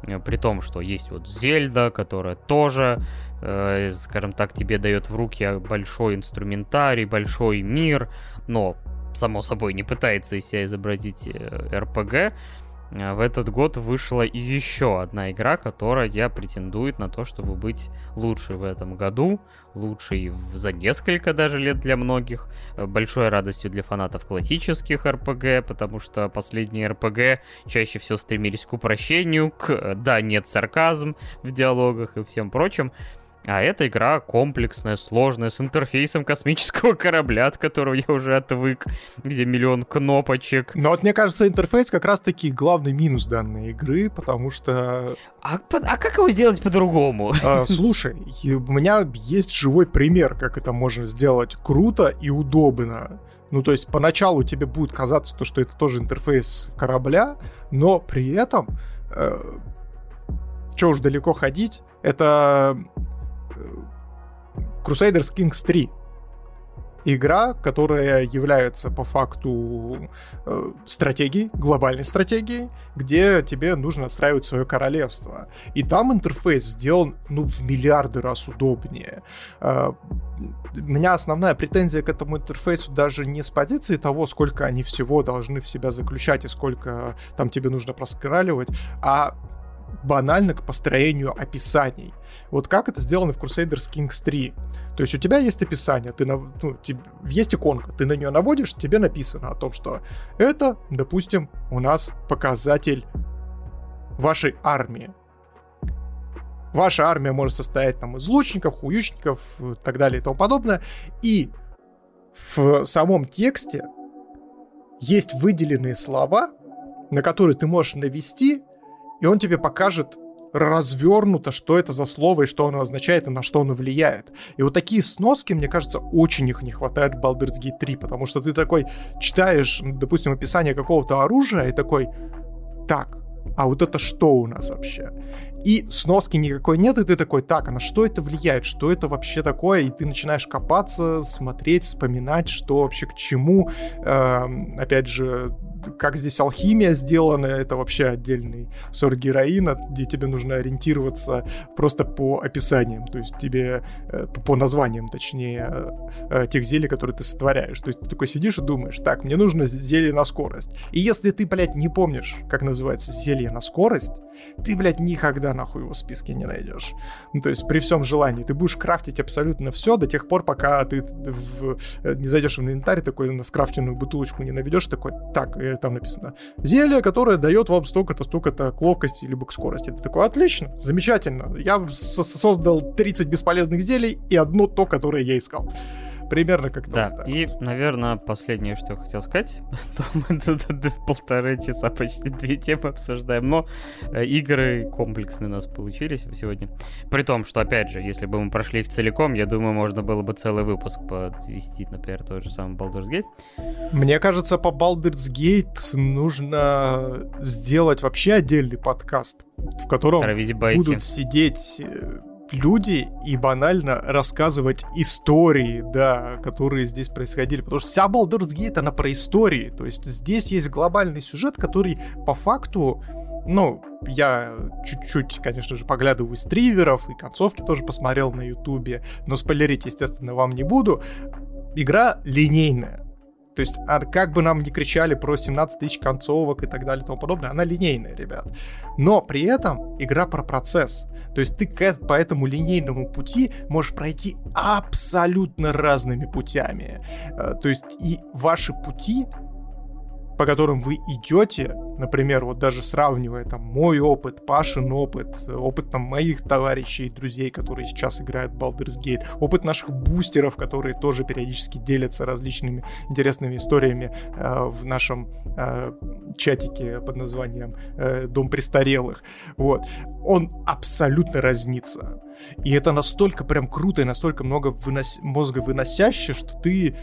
э, при том, что есть вот Зельда, которая тоже, э, скажем так, тебе дает в руки большой инструментарий, большой мир, но само собой, не пытается из себя изобразить РПГ, а, в этот год вышла еще одна игра, которая претендует на то, чтобы быть лучшей в этом году, лучшей за несколько даже лет для многих, э, большой радостью для фанатов классических РПГ, потому что последние РПГ чаще всего стремились к упрощению, к э, «да, нет, сарказм» в диалогах и всем прочим. А эта игра комплексная, сложная, с интерфейсом космического корабля, от которого я уже отвык, где миллион кнопочек. Но вот мне кажется, интерфейс как раз-таки главный минус данной игры, потому что... А, а как его сделать по-другому? А, слушай, у меня есть живой пример, как это можно сделать круто и удобно. Ну, то есть поначалу тебе будет казаться, то, что это тоже интерфейс корабля, но при этом, э, что уж далеко ходить, это Crusaders Kings 3. Игра, которая является по факту э, стратегией, глобальной стратегией, где тебе нужно отстраивать свое королевство. И там интерфейс сделан, ну, в миллиарды раз удобнее. Э, у меня основная претензия к этому интерфейсу даже не с позиции того, сколько они всего должны в себя заключать и сколько там тебе нужно проскраливать, а банально к построению описаний. Вот как это сделано в Crusaders Kings 3. То есть у тебя есть описание, ты на, ну, тебе, есть иконка, ты на нее наводишь, тебе написано о том, что это, допустим, у нас показатель вашей армии. Ваша армия может состоять там из лучников, хуючников и так далее и тому подобное. И в самом тексте есть выделенные слова, на которые ты можешь навести, и он тебе покажет развернуто, что это за слово и что оно означает и на что оно влияет. И вот такие сноски, мне кажется, очень их не хватает в Baldur's Gate 3, потому что ты такой читаешь, допустим, описание какого-то оружия и такой, так, а вот это что у нас вообще? И сноски никакой нет, и ты такой, так, а на что это влияет, что это вообще такое? И ты начинаешь копаться, смотреть, вспоминать, что вообще к чему. Эм, опять же, как здесь алхимия сделана, это вообще отдельный сорт героина, где тебе нужно ориентироваться просто по описаниям, то есть тебе э, по названиям, точнее, э, тех зелий, которые ты сотворяешь. То есть ты такой сидишь и думаешь, так, мне нужно зелье на скорость. И если ты, блядь, не помнишь, как называется зелье на скорость, ты, блядь, никогда нахуй его в списке не найдешь. Ну, то есть при всем желании. Ты будешь крафтить абсолютно все до тех пор, пока ты в, э, не зайдешь в инвентарь, такой на скрафтенную бутылочку не наведешь, такой, так, и там написано, зелье, которое дает вам столько-то, столько-то к ловкости либо к скорости. Ты такой, отлично, замечательно. Я создал 30 бесполезных зелий и одно то, которое я искал. Примерно как Да, вот и, вот. наверное, последнее, что я хотел сказать, то мы тут полторы часа почти две темы обсуждаем, но э, игры комплексные у нас получились сегодня. При том, что, опять же, если бы мы прошли их целиком, я думаю, можно было бы целый выпуск подвести, например, тот же самый Baldur's Gate. Мне кажется, по Baldur's Gate нужно сделать вообще отдельный подкаст, в котором будут сидеть э, люди и банально рассказывать истории, да, которые здесь происходили. Потому что вся Baldur's Gate, она про истории. То есть здесь есть глобальный сюжет, который по факту ну, я чуть-чуть, конечно же, поглядываю из триверов и концовки тоже посмотрел на ютубе, но спойлерить, естественно, вам не буду. Игра линейная. То есть, а как бы нам не кричали про 17 тысяч концовок и так далее и тому подобное, она линейная, ребят. Но при этом игра про процесс. То есть ты по этому линейному пути можешь пройти абсолютно разными путями. Э, то есть и ваши пути по которым вы идете, например, вот даже сравнивая там мой опыт, Пашин опыт, опыт там моих товарищей и друзей, которые сейчас играют в Baldur's Gate, опыт наших бустеров, которые тоже периодически делятся различными интересными историями э, в нашем э, чатике под названием э, Дом престарелых, вот, он абсолютно разнится. И это настолько прям круто и настолько много вынос... мозга выносяще, что ты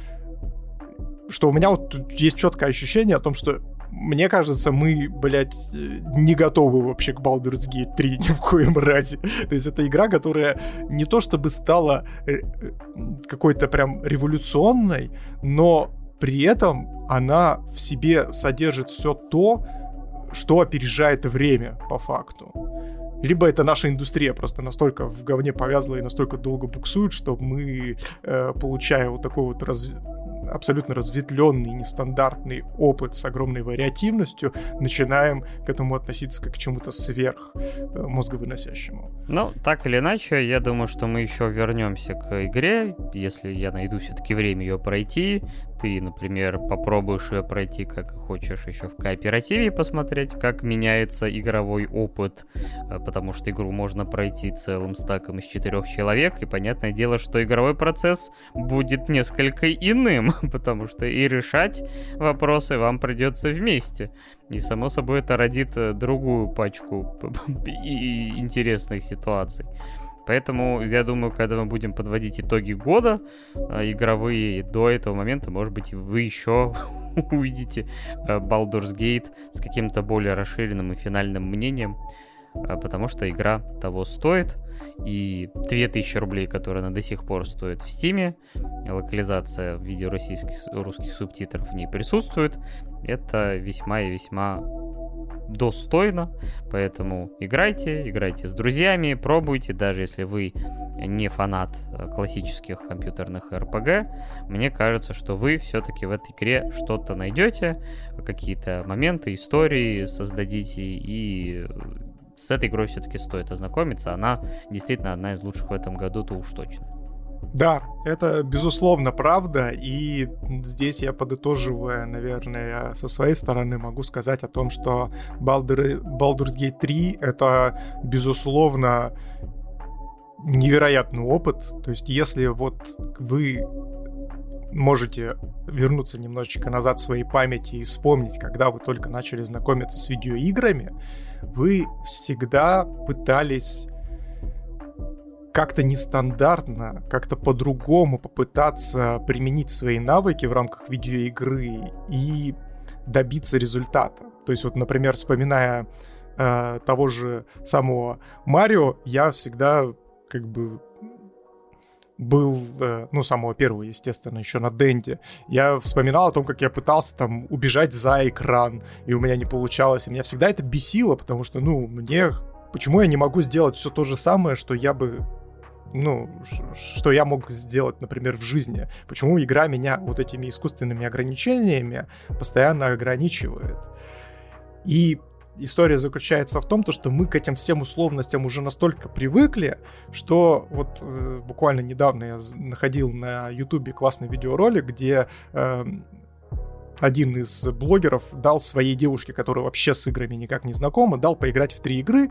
что у меня вот есть четкое ощущение о том, что мне кажется, мы, блядь, не готовы вообще к Baldur's Gate 3 ни в коем разе. То есть это игра, которая не то чтобы стала э, какой-то прям революционной, но при этом она в себе содержит все то, что опережает время по факту. Либо это наша индустрия просто настолько в говне повязла и настолько долго буксует, что мы, э, получая вот такой вот раз абсолютно разветвленный, нестандартный опыт с огромной вариативностью, начинаем к этому относиться как к чему-то сверх э, мозговыносящему. Ну, так или иначе, я думаю, что мы еще вернемся к игре, если я найду все-таки время ее пройти. Ты, например, попробуешь ее пройти, как хочешь, еще в кооперативе посмотреть, как меняется игровой опыт, э, потому что игру можно пройти целым стаком из четырех человек, и понятное дело, что игровой процесс будет несколько иным, потому что и решать вопросы вам придется вместе. И, само собой, это родит э, другую пачку интересных ситуаций. Поэтому, я думаю, когда мы будем подводить итоги года э, игровые, до этого момента, может быть, вы еще увидите э, Baldur's Gate с каким-то более расширенным и финальным мнением. А, потому что игра того стоит, и 2000 рублей, которые она до сих пор стоит в Стиме, локализация в виде российских, русских субтитров в ней присутствует, это весьма и весьма достойно, поэтому играйте, играйте с друзьями, пробуйте, даже если вы не фанат э, классических компьютерных RPG, мне кажется, что вы все-таки в этой игре что-то найдете, какие-то моменты, истории создадите и с этой игрой все-таки стоит ознакомиться. Она действительно одна из лучших в этом году, то уж точно. Да, это безусловно правда, и здесь я подытоживая, наверное, со своей стороны могу сказать о том, что Baldur, Baldur's Gate 3 это безусловно невероятный опыт. То есть если вот вы можете вернуться немножечко назад в своей памяти и вспомнить, когда вы только начали знакомиться с видеоиграми, вы всегда пытались как-то нестандартно, как-то по-другому попытаться применить свои навыки в рамках видеоигры и добиться результата. То есть вот, например, вспоминая э, того же самого Марио, я всегда как бы был, э, ну, самого первого, естественно, еще на Денде, я вспоминал о том, как я пытался там убежать за экран, и у меня не получалось. И меня всегда это бесило, потому что, ну, мне... Почему я не могу сделать все то же самое, что я бы ну, что я мог сделать, например, в жизни. Почему игра меня вот этими искусственными ограничениями постоянно ограничивает. И история заключается в том, то, что мы к этим всем условностям уже настолько привыкли, что вот э, буквально недавно я находил на ютубе классный видеоролик, где э, один из блогеров дал своей девушке, которая вообще с играми никак не знакома, дал поиграть в три игры,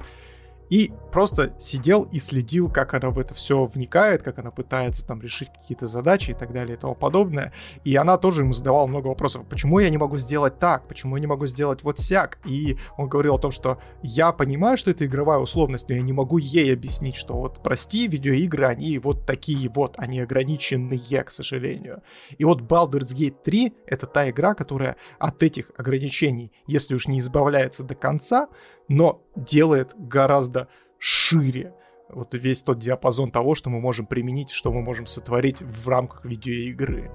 и просто сидел и следил, как она в это все вникает, как она пытается там решить какие-то задачи и так далее и тому подобное. И она тоже ему задавала много вопросов. Почему я не могу сделать так? Почему я не могу сделать вот сяк? И он говорил о том, что я понимаю, что это игровая условность, но я не могу ей объяснить, что вот прости, видеоигры, они вот такие вот, они ограниченные, к сожалению. И вот Baldur's Gate 3 — это та игра, которая от этих ограничений, если уж не избавляется до конца, но делает гораздо шире вот весь тот диапазон того, что мы можем применить, что мы можем сотворить в рамках видеоигры.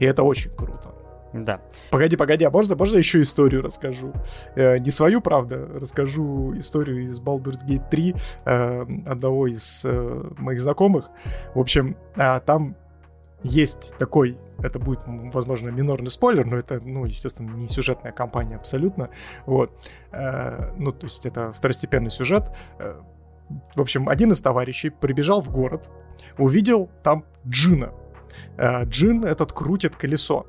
И это очень круто. Да. Погоди, погоди, а можно, можно еще историю расскажу? Э, не свою, правда, расскажу историю из Baldur's Gate 3 э, одного из э, моих знакомых. В общем, э, там есть такой это будет, возможно, минорный спойлер, но это, ну, естественно, не сюжетная кампания абсолютно. Вот. Э, ну, то есть это второстепенный сюжет. Э, в общем, один из товарищей прибежал в город, увидел там Джина. Э, Джин этот крутит колесо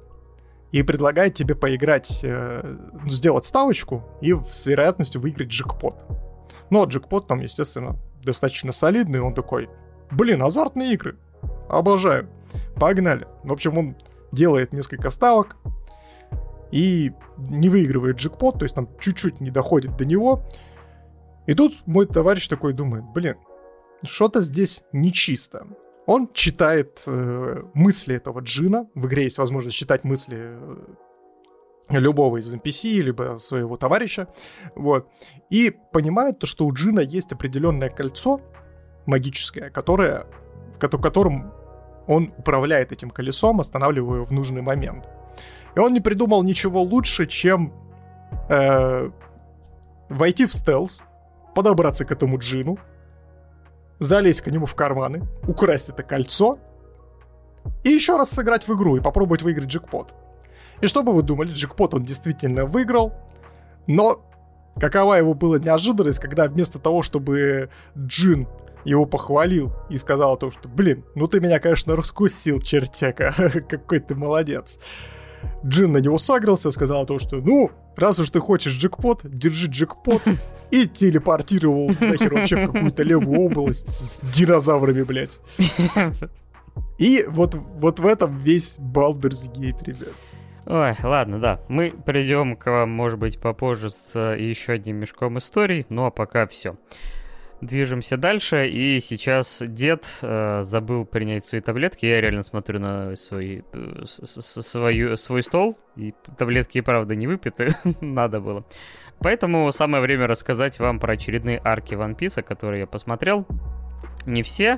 и предлагает тебе поиграть, ну, сделать ставочку и с вероятностью выиграть джекпот. Ну, а джекпот там, естественно, достаточно солидный, он такой, блин, азартные игры, обожаю. Погнали. В общем, он делает несколько ставок и не выигрывает джекпот, то есть там чуть-чуть не доходит до него. И тут мой товарищ такой думает, блин, что-то здесь нечисто. Он читает э, мысли этого джина. В игре есть возможность читать мысли э, любого из NPC, либо своего товарища. Вот. И понимает то, что у джина есть определенное кольцо магическое, которое, в котором он управляет этим колесом, останавливая его в нужный момент. И он не придумал ничего лучше, чем э, войти в стелс, подобраться к этому джину, залезть к нему в карманы, украсть это кольцо и еще раз сыграть в игру и попробовать выиграть джекпот. И что бы вы думали, джекпот он действительно выиграл, но какова его была неожиданность, когда вместо того, чтобы Джин его похвалил и сказал то, что, блин, ну ты меня, конечно, раскусил, чертяка, какой ты молодец. Джин на него сагрился, сказал то, что, ну, раз уж ты хочешь джекпот, держи джекпот, и телепортировал нахер вообще в какую-то левую область с динозаврами, блядь. И вот, вот в этом весь Baldur's Gate, ребят. Ой, ладно, да. Мы придем к вам, может быть, попозже с еще одним мешком историй, ну а пока все. Движемся дальше, и сейчас дед э, забыл принять свои таблетки. Я реально смотрю на свой, э, свою, свой стол, и таблетки, правда, не выпиты, надо было. Поэтому самое время рассказать вам про очередные арки One Piece, которые я посмотрел. Не все, э,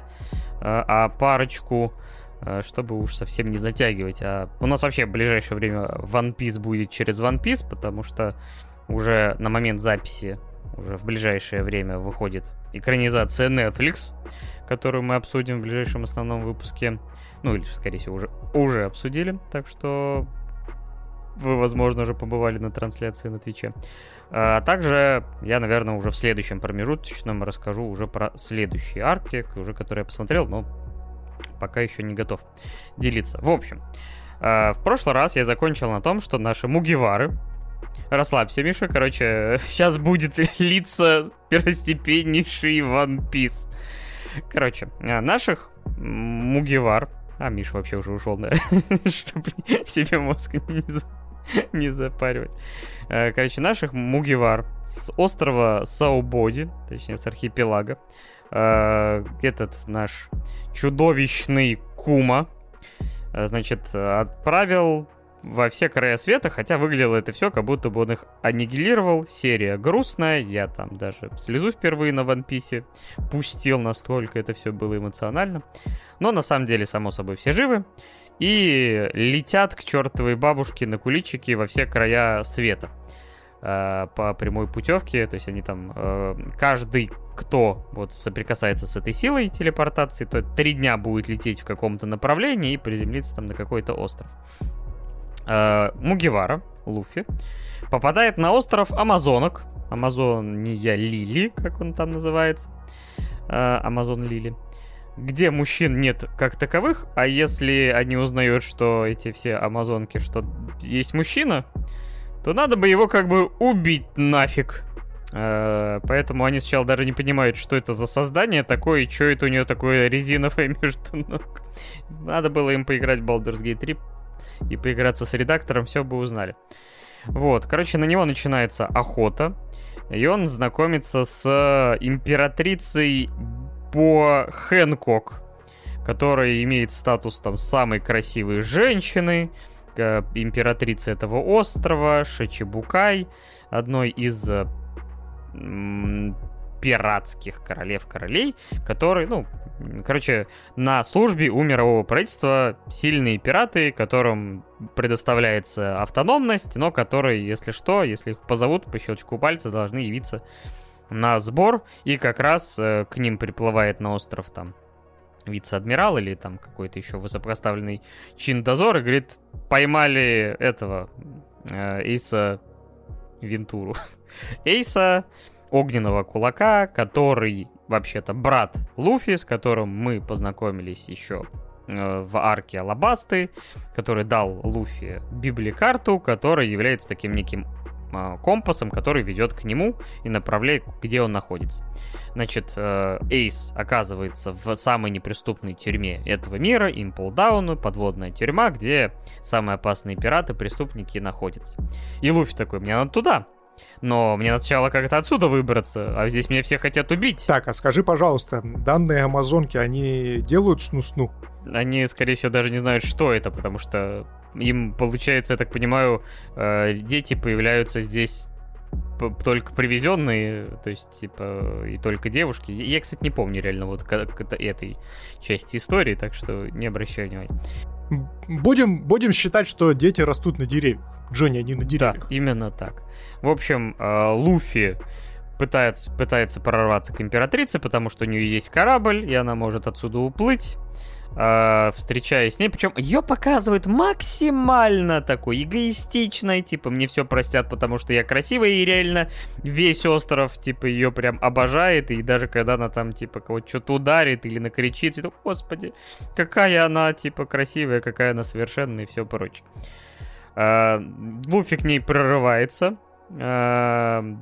а парочку, э, чтобы уж совсем не затягивать. А у нас вообще в ближайшее время One Piece будет через One Piece, потому что уже на момент записи уже в ближайшее время выходит экранизация Netflix, которую мы обсудим в ближайшем основном выпуске. Ну, или, скорее всего, уже, уже обсудили. Так что вы, возможно, уже побывали на трансляции на Твиче. А также я, наверное, уже в следующем промежуточном расскажу уже про следующие арки, уже которые я посмотрел, но пока еще не готов делиться. В общем, а, в прошлый раз я закончил на том, что наши мугивары, Расслабься, Миша. Короче, сейчас будет литься первостепеннейший One Piece. Короче, а, наших Мугивар... А, Миша вообще уже ушел, да? Чтобы себе мозг не, не запаривать. А, короче, наших Мугивар с острова Саубоди, точнее, с архипелага, а, этот наш чудовищный Кума, значит, отправил во все края света, хотя выглядело это все, как будто бы он их аннигилировал. Серия грустная, я там даже слезу впервые на One Piece пустил, настолько это все было эмоционально. Но на самом деле, само собой, все живы. И летят к чертовой бабушке на куличике во все края света э, по прямой путевке. То есть они там, э, каждый, кто вот соприкасается с этой силой телепортации, то три дня будет лететь в каком-то направлении и приземлиться там на какой-то остров э, Мугивара, Луфи, попадает на остров Амазонок. Амазония Лили, как он там называется. Э, Амазон Лили. Где мужчин нет как таковых, а если они узнают, что эти все амазонки, что есть мужчина, то надо бы его как бы убить нафиг. Uh, поэтому они сначала даже не понимают, что это за создание такое, и что это у нее такое резиновое между ног. Надо было им поиграть в Baldur's Gate 3, и поиграться с редактором, все бы узнали. Вот, короче, на него начинается охота, и он знакомится с императрицей Бо Хэнкок, которая имеет статус там самой красивой женщины, э, императрицы этого острова, Шичибукай, одной из пиратских королев-королей, которые, ну, короче, на службе у мирового правительства сильные пираты, которым предоставляется автономность, но которые, если что, если их позовут по щелчку пальца, должны явиться на сбор, и как раз э, к ним приплывает на остров там вице-адмирал или там какой-то еще высокопоставленный чин дозора и говорит, поймали этого э, Эйса Вентуру. Эйса огненного кулака, который вообще-то брат Луфи, с которым мы познакомились еще э, в арке Алабасты, который дал Луфи библикарту, которая является таким неким э, компасом, который ведет к нему и направляет, где он находится. Значит, э, Эйс оказывается в самой неприступной тюрьме этого мира, Имплдауну, подводная тюрьма, где самые опасные пираты, преступники находятся. И Луфи такой, мне надо туда. Но мне сначала как-то отсюда выбраться, а здесь меня все хотят убить. Так, а скажи, пожалуйста, данные амазонки, они делают сну-сну? Они, скорее всего, даже не знают, что это, потому что им, получается, я так понимаю, э, дети появляются здесь только привезенные, то есть, типа, и только девушки. Я, кстати, не помню реально вот как это, этой части истории, так что не обращаю внимания. Будем, будем считать, что дети растут на деревьях. Джонни, они на деревьях. Да, именно так. В общем, э, Луфи пытается, пытается прорваться к императрице, потому что у нее есть корабль, и она может отсюда уплыть э, встречаясь с ней. Причем ее показывают максимально такой эгоистичной, типа, мне все простят, потому что я красивая, и реально весь остров, типа, ее прям обожает, и даже когда она там, типа, кого-то что-то ударит или накричит, то, господи, какая она, типа, красивая, какая она совершенная и все прочее. Э, Луфи к ней прорывается, э,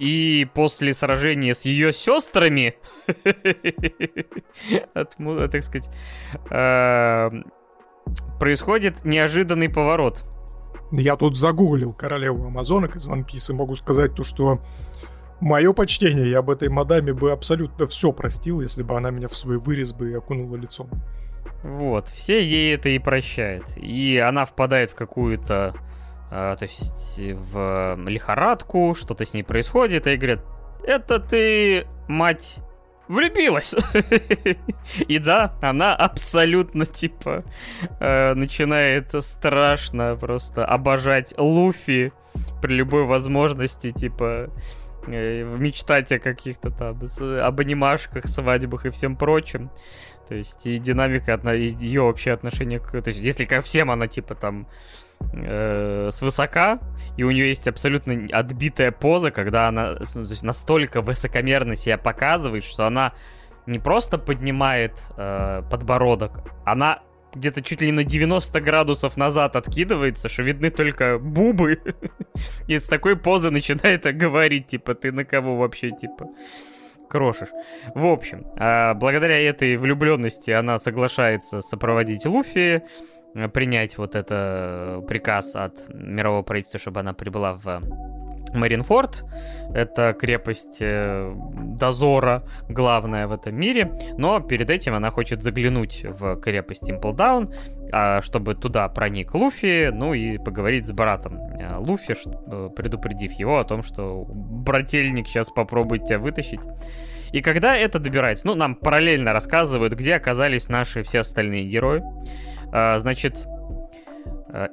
и после сражения с ее сестрами, так сказать, эм, происходит неожиданный поворот. Я тут загуглил королеву амазонок из One Piece и могу сказать то, что мое почтение, я об этой мадаме бы абсолютно все простил, если бы она меня в свой вырез бы окунула лицом. Вот, все ей это и прощают. И она впадает в какую-то то есть в лихорадку, что-то с ней происходит, и говорят, это ты, мать, влюбилась. И да, она абсолютно, типа, э, начинает страшно просто обожать Луфи при любой возможности, типа, э, мечтать о каких-то там, об анимашках, свадьбах и всем прочем. То есть и динамика, ее вообще отношение к... То есть если ко всем она, типа, там, э, свысока, и у нее есть абсолютно отбитая поза, когда она ну, то есть настолько высокомерно себя показывает, что она не просто поднимает э, подбородок, она где-то чуть ли на 90 градусов назад откидывается, что видны только бубы. И с такой позы начинает говорить, типа, ты на кого вообще, типа, крошишь. В общем, э, благодаря этой влюбленности она соглашается сопроводить Луфи, принять вот это э, приказ от мирового правительства, чтобы она прибыла в Маринфорд. Это крепость э, дозора, главная в этом мире. Но перед этим она хочет заглянуть в крепость Имплдаун, а, чтобы туда проник Луфи, ну и поговорить с братом Луфи, предупредив его о том, что брательник сейчас попробует тебя вытащить. И когда это добирается, ну, нам параллельно рассказывают, где оказались наши все остальные герои. А, значит,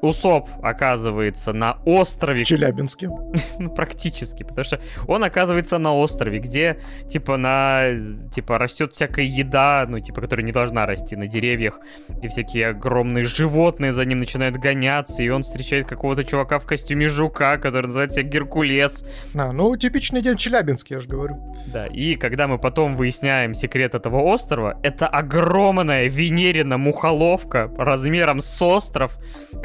Усоп оказывается на острове. В Челябинске. ну, практически, потому что он оказывается на острове, где, типа, на, типа, растет всякая еда, ну, типа, которая не должна расти на деревьях, и всякие огромные животные за ним начинают гоняться, и он встречает какого-то чувака в костюме жука, который называется Геркулес. А, ну, типичный день Челябинский, я же говорю. Да, и когда мы потом выясняем секрет этого острова, это огромная Венерина мухоловка размером с остров,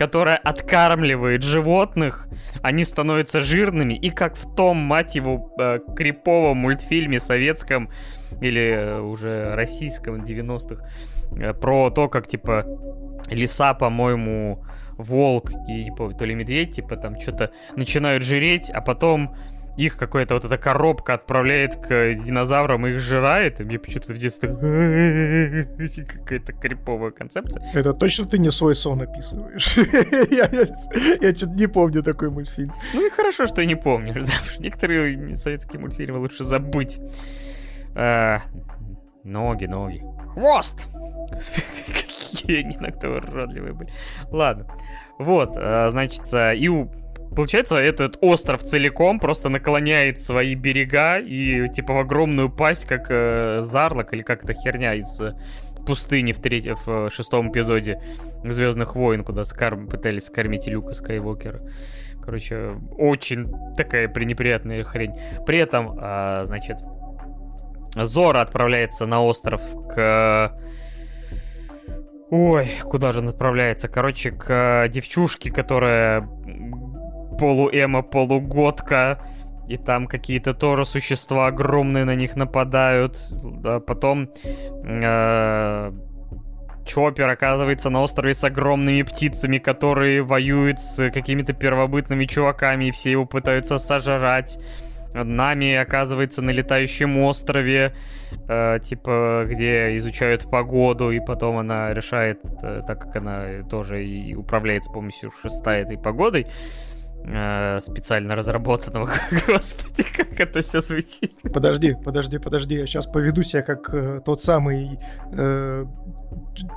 которая откармливает животных, они становятся жирными, и как в том, мать его, э, криповом мультфильме советском или э, уже российском 90-х, э, про то, как, типа, лиса, по-моему, волк и, то ли медведь, типа, там что-то начинают жиреть, а потом их какая-то вот эта коробка отправляет к динозаврам и их жирает, и мне почему-то в детстве какая-то криповая концепция. Это точно ты не свой сон описываешь? Я что-то не помню такой мультфильм. Ну и хорошо, что я не помню. Некоторые советские мультфильмы лучше забыть. А, ноги, ноги. Хвост! Какие они иногда уродливые были. Ладно. Вот, а, значит, и у Получается, этот остров целиком просто наклоняет свои берега и типа в огромную пасть, как э, Зарлок или как то херня из э, пустыни в третьем, в э, шестом эпизоде Звездных войн, куда скарм, пытались скормить Люка Скайуокера. Короче, очень такая пренеприятная хрень. При этом, э, значит, Зора отправляется на остров к... Ой, куда же он отправляется? Короче, к девчушке, которая полуэмо, полугодка. И там какие-то тоже существа огромные на них нападают. Да, потом э, Чоппер оказывается на острове с огромными птицами, которые воюют с какими-то первобытными чуваками, и все его пытаются сожрать. Нами оказывается на летающем острове, э, типа, где изучают погоду, и потом она решает, э, так как она тоже и управляет с помощью шеста этой погодой, специально разработанного. Господи, как это все звучит. Подожди, подожди, подожди. Я сейчас поведу себя как э, тот самый э,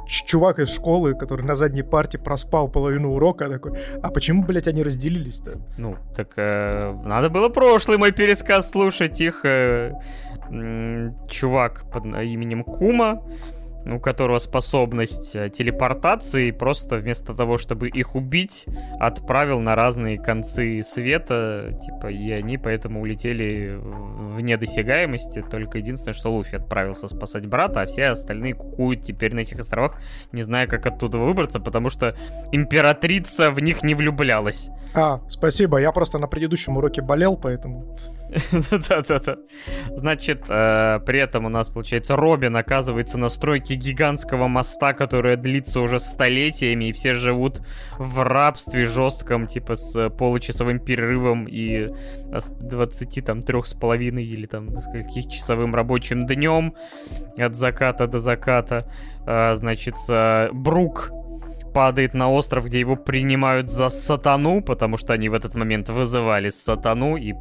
чувак из школы, который на задней парте проспал половину урока. Такой, а почему, блядь, они разделились-то? Ну, так э, надо было прошлый мой пересказ слушать. Их э, чувак под именем Кума у которого способность э, телепортации, просто вместо того, чтобы их убить, отправил на разные концы света, типа, и они поэтому улетели вне досягаемости. Только единственное, что Луфи отправился спасать брата, а все остальные кукуют теперь на этих островах, не зная, как оттуда выбраться, потому что императрица в них не влюблялась. А, спасибо, я просто на предыдущем уроке болел, поэтому... Да-да-да. Значит, э, при этом у нас, получается, Робин оказывается на стройке гигантского моста, которая длится уже столетиями, и все живут в рабстве жестком, типа с получасовым перерывом и 20 там трех с половиной или там скольких часовым рабочим днем от заката до заката. Э, значит, Брук падает на остров, где его принимают за сатану, потому что они в этот момент вызывали сатану, и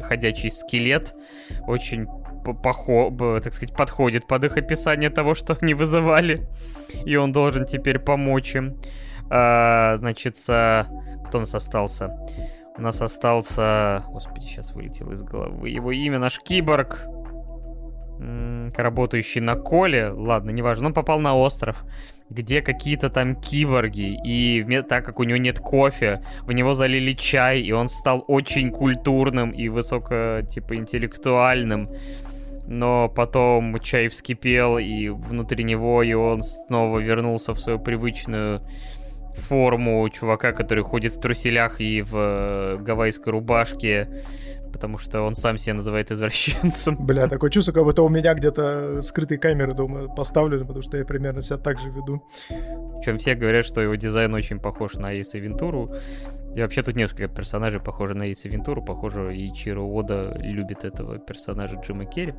ходячий скелет очень похо, так сказать, подходит под их описание того, что они вызывали, и он должен теперь помочь им. А, значит, кто у нас остался? У нас остался... Господи, сейчас вылетел из головы. Его имя наш киборг, работающий на Коле. Ладно, неважно, он попал на остров где какие-то там киборги, и так как у него нет кофе, в него залили чай, и он стал очень культурным и высоко, типа, интеллектуальным. Но потом чай вскипел, и внутри него, и он снова вернулся в свою привычную форму чувака, который ходит в труселях и в э, гавайской рубашке потому что он сам себя называет извращенцем. Бля, такое чувство, как будто у меня где-то скрытые камеры дома поставлены, потому что я примерно себя так же веду. Причем все говорят, что его дизайн очень похож на Эйса Вентуру. И вообще тут несколько персонажей похожи на Эйса Вентуру. Похоже, и Чиро Ода любит этого персонажа Джима Керри.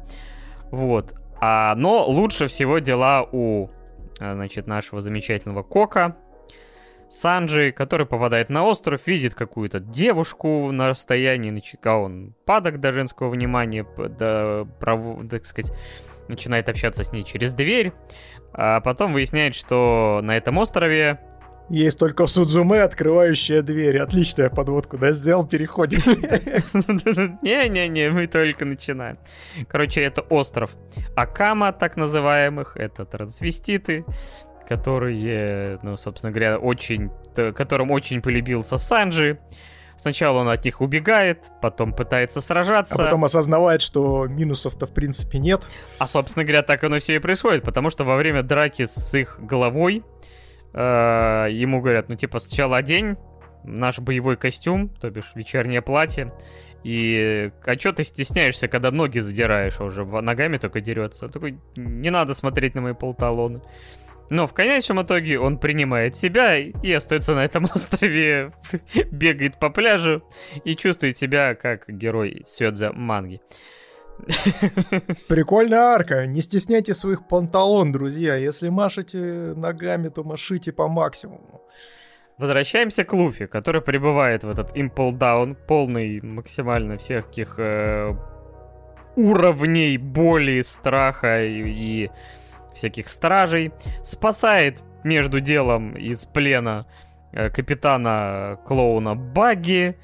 Вот. А, но лучше всего дела у а, значит, нашего замечательного Кока, Санджи, который попадает на остров, видит какую-то девушку на расстоянии, начека он падок до женского внимания, до, так сказать, начинает общаться с ней через дверь, а потом выясняет, что на этом острове есть только Судзуме, открывающая дверь. Отличная подводку, да, сделал, переходим. Не-не-не, мы только начинаем. Короче, это остров Акама, так называемых, это трансвеститы, которые, ну, собственно говоря, очень, которым очень полюбился Санджи. Сначала он от них убегает, потом пытается сражаться. А потом осознавает, что минусов-то в принципе нет. А, собственно говоря, так оно все и происходит, потому что во время драки с их головой э, ему говорят, ну, типа, сначала одень наш боевой костюм, то бишь вечернее платье, и а что ты стесняешься, когда ноги задираешь, а уже ногами только дерется? Такой, не надо смотреть на мои полталоны. Но в конечном итоге он принимает себя и остается на этом острове, бегает по пляжу и чувствует себя как герой Сёдза манги. Прикольная арка. Не стесняйте своих панталон, друзья. Если машете ногами, то машите по максимуму. Возвращаемся к Луфи, который прибывает в этот Down, полный максимально всяких э, уровней боли, страха и, и всяких стражей, спасает между делом из плена э, капитана клоуна Багги,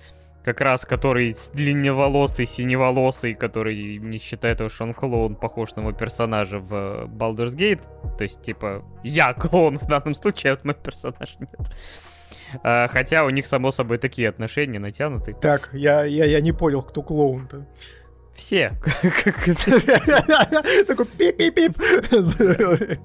как раз который длинноволосый, синеволосый, который не считает того, что он клоун, похож на его персонажа в э, Baldur's Gate. То есть, типа, я клоун в данном случае, а вот мой персонаж нет. А, хотя у них, само собой, такие отношения натянуты. Так, я, я, я не понял, кто клоун-то. Все. Такой пип-пип-пип.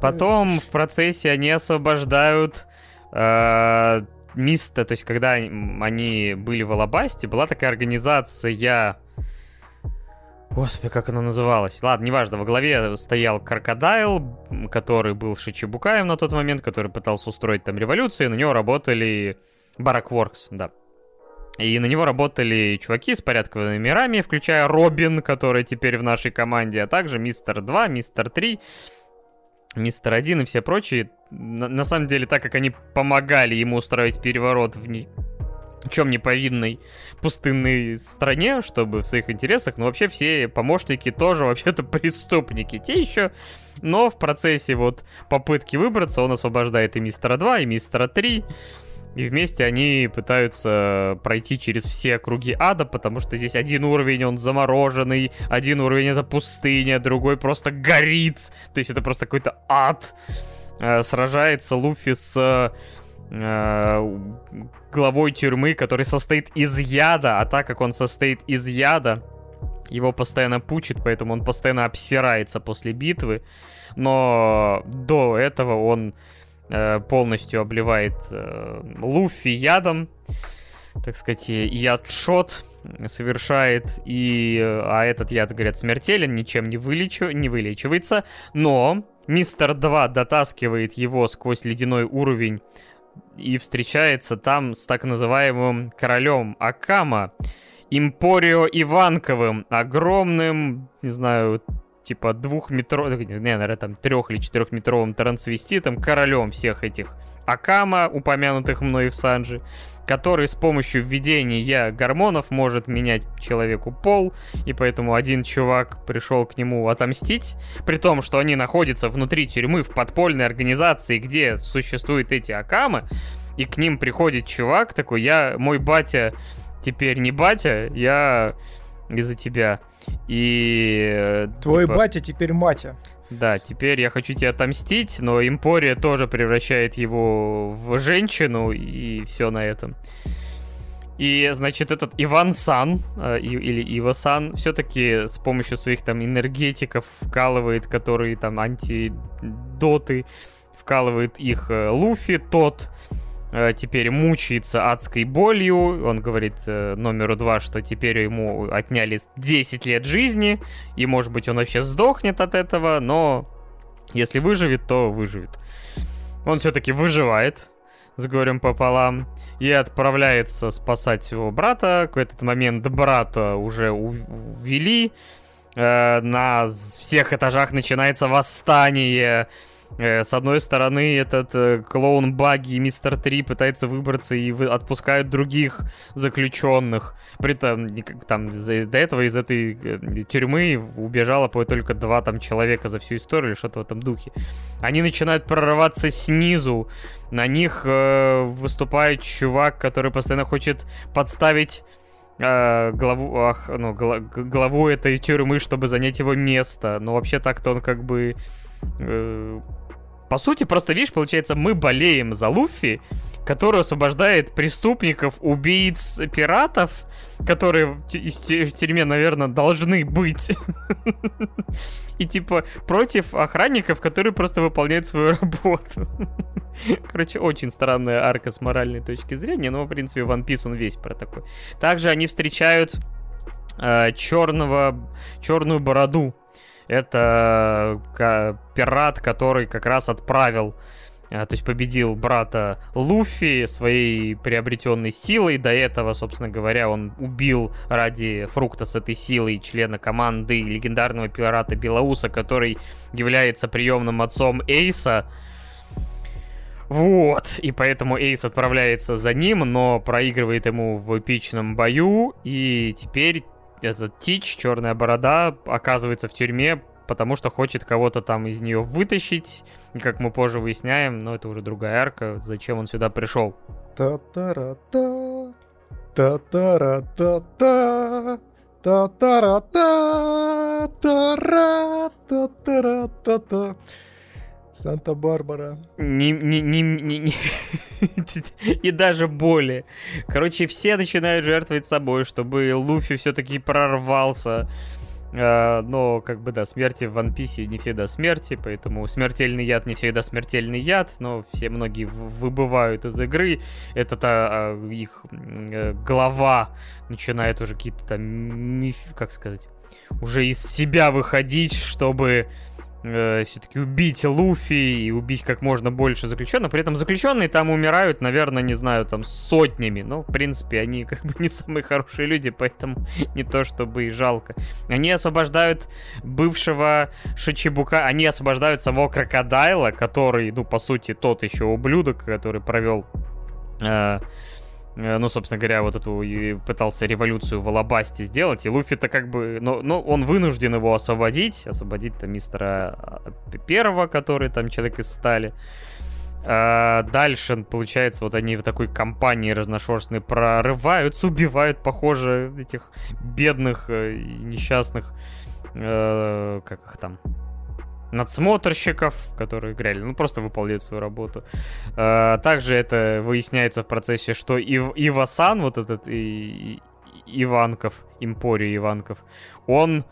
Потом в процессе они освобождают э, Миста, то есть когда они были в Алабасте, была такая организация... Господи, как она называлась? Ладно, неважно, во главе стоял Крокодайл, который был Шичибукаем на тот момент, который пытался устроить там революцию, на него работали Баракворкс, да. И на него работали чуваки с порядковыми номерами, включая Робин, который теперь в нашей команде, а также Мистер 2, Мистер 3, Мистер 1 и все прочие. На, на самом деле, так как они помогали ему устроить переворот в, не... чем не повинной пустынной стране, чтобы в своих интересах, но вообще все помощники тоже вообще-то преступники. Те еще, но в процессе вот попытки выбраться он освобождает и мистера 2, и мистера 3. И вместе они пытаются пройти через все круги ада, потому что здесь один уровень, он замороженный, один уровень это пустыня, другой просто горит. То есть это просто какой-то ад. Э, сражается Луфи с э, главой тюрьмы, который состоит из яда, а так как он состоит из яда, его постоянно пучит, поэтому он постоянно обсирается после битвы. Но до этого он э, полностью обливает э, Луфи ядом, так сказать, яд-шот совершает, и, а этот яд, говорят, смертелен, ничем не, вылечу, не вылечивается, но Мистер 2 дотаскивает его сквозь ледяной уровень и встречается там с так называемым королем Акама, Импорио Иванковым, огромным, не знаю, типа двухметровым, не, наверное, там трех или четырехметровым трансвеститом, королем всех этих Акама, упомянутых мной в Санджи, который с помощью введения гормонов может менять человеку пол, и поэтому один чувак пришел к нему отомстить, при том, что они находятся внутри тюрьмы в подпольной организации, где существуют эти Акамы, и к ним приходит чувак такой, я, мой батя теперь не батя, я из-за тебя. И... Э, Твой типа... батя теперь матя. Да, теперь я хочу тебя отомстить, но Импория тоже превращает его в женщину, и все на этом. И, значит, этот Иван Сан, э, или Ива Сан, все-таки с помощью своих там энергетиков вкалывает, которые там антидоты, вкалывает их э, Луфи, тот теперь мучается адской болью. Он говорит э, номеру два, что теперь ему отняли 10 лет жизни, и, может быть, он вообще сдохнет от этого, но если выживет, то выживет. Он все-таки выживает, с горем пополам, и отправляется спасать своего брата. В этот момент брата уже увели. Э, на всех этажах начинается восстание Э, с одной стороны, этот э, клоун Багги Мистер Три пытается выбраться и отпускают других заключенных. При этом там до этого из этой э, тюрьмы убежало по только два там человека за всю историю или что-то в этом духе. Они начинают прорываться снизу. На них э, выступает чувак, который постоянно хочет подставить э, главу, ах, ну, гла, главу этой тюрьмы, чтобы занять его место. Но вообще так-то он как бы э, по сути, просто, видишь, получается, мы болеем за Луфи, который освобождает преступников, убийц, пиратов, которые в тюрьме, наверное, должны быть. И типа против охранников, которые просто выполняют свою работу. Короче, очень странная арка с моральной точки зрения, но, в принципе, One Piece он весь про такой. Также они встречают э, черного, черную бороду это пират, который как раз отправил э, то есть победил брата Луфи своей приобретенной силой. До этого, собственно говоря, он убил ради фрукта с этой силой члена команды легендарного пирата Белоуса, который является приемным отцом Эйса. Вот, и поэтому Эйс отправляется за ним, но проигрывает ему в эпичном бою, и теперь этот Тич, черная борода, оказывается в тюрьме, потому что хочет кого-то там из нее вытащить. И как мы позже выясняем, но это уже другая арка, зачем он сюда пришел. Та-та-ра-та, та-та-ра-та-та, та-та-ра-та, та-ра-та-та-ра-та-та. Санта-Барбара. Не, не, не, не, не. И даже более. Короче, все начинают жертвовать собой, чтобы Луфи все-таки прорвался. Uh, но, как бы, да, смерти в One Piece не всегда смерти, поэтому смертельный яд не всегда смертельный яд, но все многие выбывают из игры. Это а, их э, глава начинает уже какие-то там миф, как сказать, уже из себя выходить, чтобы э, все-таки убить Луфи и убить как можно больше заключенных. При этом заключенные там умирают, наверное, не знаю, там сотнями. Но, в принципе, они как бы не самые хорошие люди, поэтому не то чтобы и жалко. Они освобождают бывшего Шичибука, они освобождают самого Крокодайла, который, ну, по сути, тот еще ублюдок, который провел... Э, ну, собственно говоря, вот эту и пытался революцию в Алабасте сделать, и Луфи-то как бы, ну, ну, он вынужден его освободить, освободить-то мистера а, Первого, который там человек из стали. А дальше, получается, вот они в такой компании разношерстной прорываются, убивают, похоже, этих бедных э, несчастных, э, как их там, надсмотрщиков, которые играли, ну, просто выполняют свою работу. А, также это выясняется в процессе, что Ив, Ивасан, вот этот и, и, Иванков, Импорию Иванков, он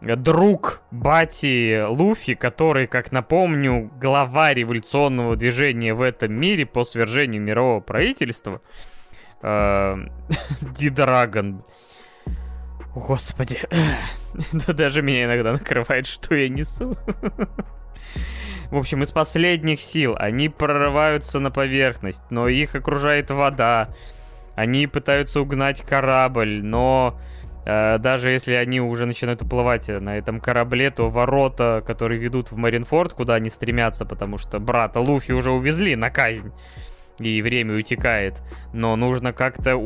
друг Бати Луфи, который, как напомню, глава революционного движения в этом мире по свержению мирового правительства. Э, Дидрагон. Господи. Да даже меня иногда накрывает, что я несу. В общем, из последних сил они прорываются на поверхность, но их окружает вода. Они пытаются угнать корабль, но э, даже если они уже начинают уплывать на этом корабле, то ворота, которые ведут в Маринфорд, куда они стремятся, потому что брата Луфи уже увезли на казнь, и время утекает. Но нужно как-то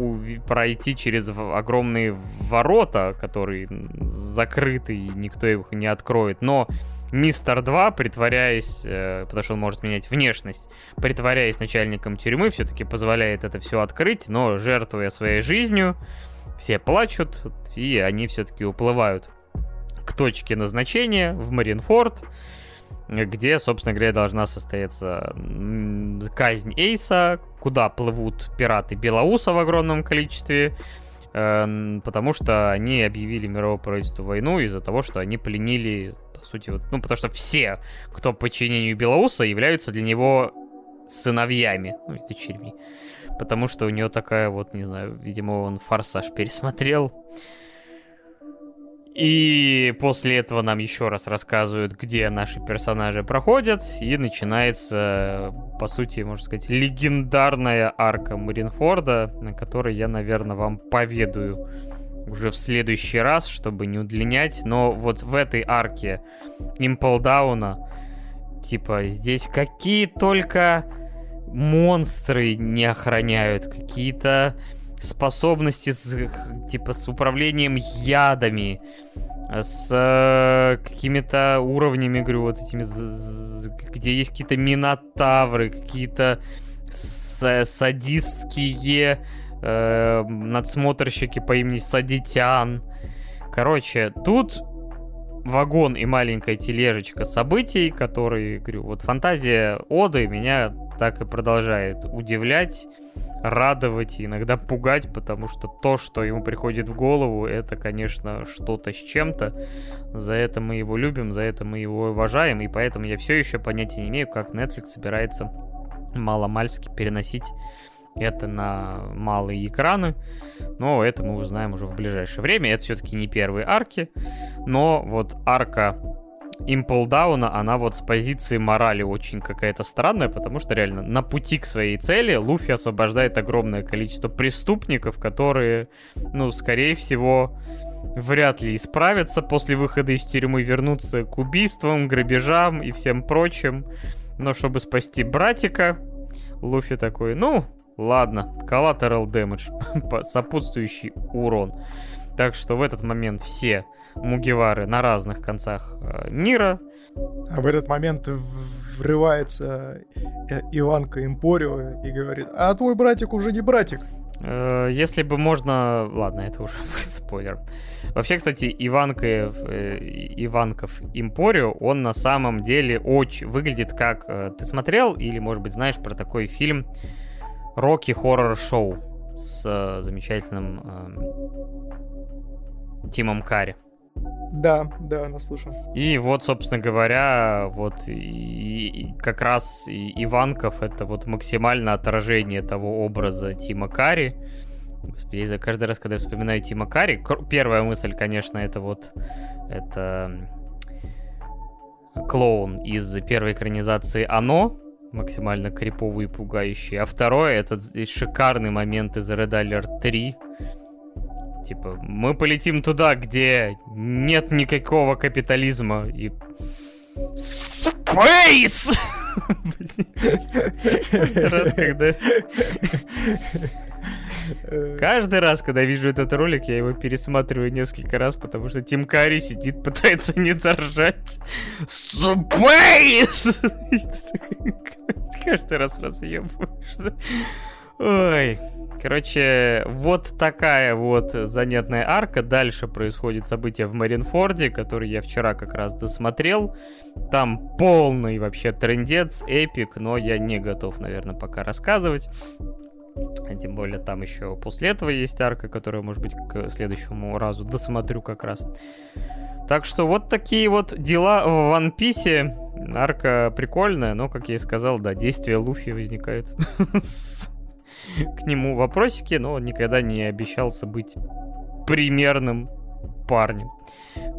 пройти через огромные ворота, которые закрыты, и никто их не откроет. Но Мистер 2, притворяясь, э, потому что он может менять внешность, притворяясь начальником тюрьмы, все-таки позволяет это все открыть, но жертвуя своей жизнью, все плачут, и они все-таки уплывают к точке назначения в Маринфорд где, собственно говоря, должна состояться казнь Эйса, куда плывут пираты Белоуса в огромном количестве, э, потому что они объявили мировое правительство войну из-за того, что они пленили, по сути, вот, ну, потому что все, кто по подчинению Белоуса, являются для него сыновьями, ну, и дочерьми. Потому что у него такая вот, не знаю, видимо, он форсаж пересмотрел. И после этого нам еще раз рассказывают, где наши персонажи проходят, и начинается, по сути, можно сказать, легендарная арка Маринфорда, на которой я, наверное, вам поведаю уже в следующий раз, чтобы не удлинять. Но вот в этой арке Имплдауна, типа, здесь какие только монстры не охраняют, какие-то способности с, типа с управлением ядами, с э, какими-то уровнями, говорю, вот этими, где есть какие-то минотавры, какие-то садистские э, надсмотрщики по имени Садитян. Короче, тут вагон и маленькая тележечка событий, которые, говорю, вот фантазия Оды меня так и продолжает удивлять радовать и иногда пугать, потому что то, что ему приходит в голову, это, конечно, что-то с чем-то. За это мы его любим, за это мы его уважаем, и поэтому я все еще понятия не имею, как Netflix собирается маломальски переносить это на малые экраны, но это мы узнаем уже в ближайшее время. Это все-таки не первые арки, но вот арка Имплдауна, она вот с позиции морали очень какая-то странная, потому что реально на пути к своей цели Луфи освобождает огромное количество преступников, которые, ну, скорее всего, вряд ли исправятся после выхода из тюрьмы, вернутся к убийствам, грабежам и всем прочим. Но чтобы спасти братика, Луфи такой, ну, ладно, collateral damage, сопутствующий урон. Так что в этот момент все Мугивары на разных концах э, мира. А в этот момент врывается э, Иванка Импорио и говорит, а твой братик уже не братик. Э, если бы можно... Ладно, это уже будет спойлер. Вообще, кстати, Иванка, Иванков Импорио, он на самом деле очень выглядит как... Ты смотрел или, может быть, знаешь про такой фильм Рокки Хоррор Шоу с замечательным эм, Тимом Карри? Да, да, наслышан. И вот, собственно говоря, вот и, и как раз и Иванков это вот максимальное отражение того образа Тима Карри. Господи, я каждый раз, когда я вспоминаю Тима Карри, первая мысль, конечно, это вот это клоун из первой экранизации «Оно», максимально криповый и пугающий. А второе, это шикарный момент из Red Alert 3, Типа, мы полетим туда, где нет никакого капитализма и... Space! Раз, когда... Каждый раз, когда вижу этот ролик, я его пересматриваю несколько раз, потому что Тим Карри сидит, пытается не заржать. Space! Каждый раз разъебываешься. Ой, Короче, вот такая вот занятная арка. Дальше происходит событие в Маринфорде, который я вчера как раз досмотрел. Там полный вообще трендец, эпик, но я не готов, наверное, пока рассказывать. Тем более там еще после этого есть арка, которую, может быть, к следующему разу досмотрю как раз. Так что вот такие вот дела в One Piece. Арка прикольная, но, как я и сказал, да, действия Луфи возникают к нему вопросики, но он никогда не обещался быть примерным парнем,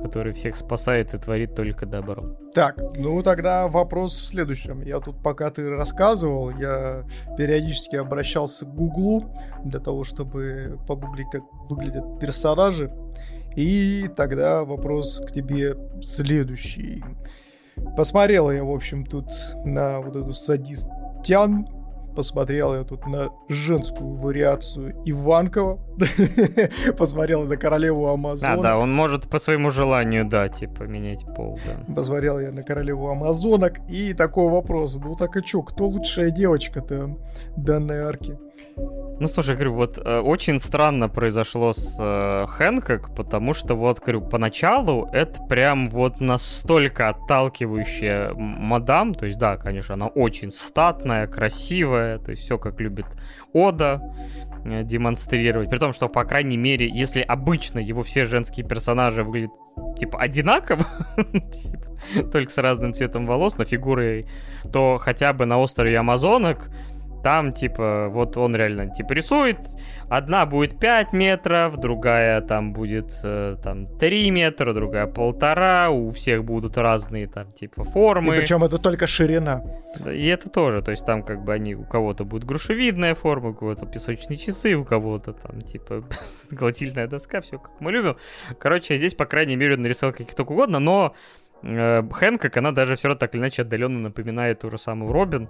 который всех спасает и творит только добро. Так, ну тогда вопрос в следующем. Я тут, пока ты рассказывал, я периодически обращался к Гуглу для того, чтобы погуглить, как выглядят персонажи. И тогда вопрос к тебе следующий. Посмотрел я, в общем, тут на вот эту садистян, Посмотрел я тут на женскую вариацию Иванкова. Посмотрел на королеву Амазона. А, да, он может по своему желанию, да, типа, менять пол, да. Посмотрел я на королеву Амазонок. И такой вопрос. Ну так и чё, кто лучшая девочка-то данной арки? Ну, слушай, говорю, вот э, очень странно произошло с э, Хэнкок, потому что вот, говорю, поначалу это прям вот настолько отталкивающая мадам, то есть, да, конечно, она очень статная, красивая, то есть все как любит Ода э, демонстрировать, при том, что, по крайней мере, если обычно его все женские персонажи выглядят, типа, одинаково, типа, только с разным цветом волос, но фигурой, то хотя бы на острове Амазонок там, типа, вот он реально, типа, рисует. Одна будет 5 метров, другая там будет, э, там, 3 метра, другая полтора. У всех будут разные, там, типа, формы. И причем это только ширина. И это тоже, то есть там, как бы, они, у кого-то будет грушевидная форма, у кого-то песочные часы, у кого-то там, типа, глотильная доска, все как мы любим. Короче, здесь, по крайней мере, нарисовал каких только угодно, но э, Хэнкок, она даже все равно так или иначе отдаленно напоминает ту же самую Робин.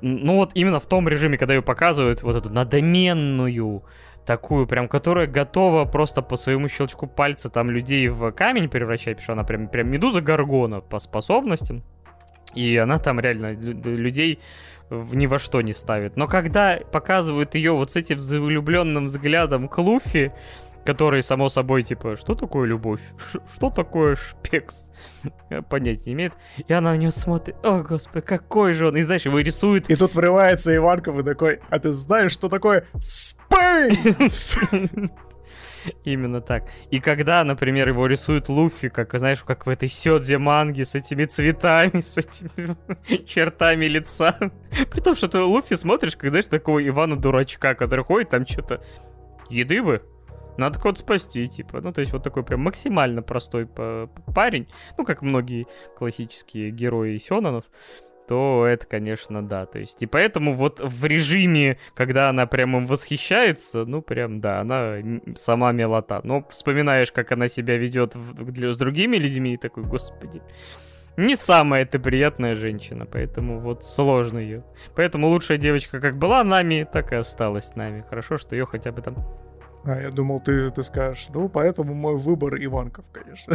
Ну вот именно в том режиме, когда ее показывают, вот эту надоменную, такую прям, которая готова просто по своему щелчку пальца там людей в камень превращать, потому что она прям, прям медуза Гаргона по способностям. И она там реально людей ни во что не ставит. Но когда показывают ее вот с этим влюбленным взглядом к Луфи, который, само собой, типа, что такое любовь? Ш- что такое шпекс? Понятия не имеет. И она на него смотрит, о, господи, какой же он. И знаешь, его рисует. И тут врывается Иванков и такой, а ты знаешь, что такое спейс? Именно так. И когда, например, его рисует Луфи, как, знаешь, как в этой сёдзе манге с этими цветами, с этими чертами лица. При том, что ты Луфи смотришь, как, знаешь, такого Ивана-дурачка, который ходит там что-то... Еды бы? Надо кого-то спасти, типа. Ну, то есть вот такой прям максимально простой парень. Ну, как многие классические герои Сёнонов то это, конечно, да. То есть, и поэтому вот в режиме, когда она прям им восхищается, ну, прям, да, она сама милота. Но вспоминаешь, как она себя ведет с другими людьми, и такой, господи, не самая ты приятная женщина, поэтому вот сложно ее. Поэтому лучшая девочка как была нами, так и осталась нами. Хорошо, что ее хотя бы там а я думал, ты, ты скажешь, ну, поэтому мой выбор Иванков, конечно.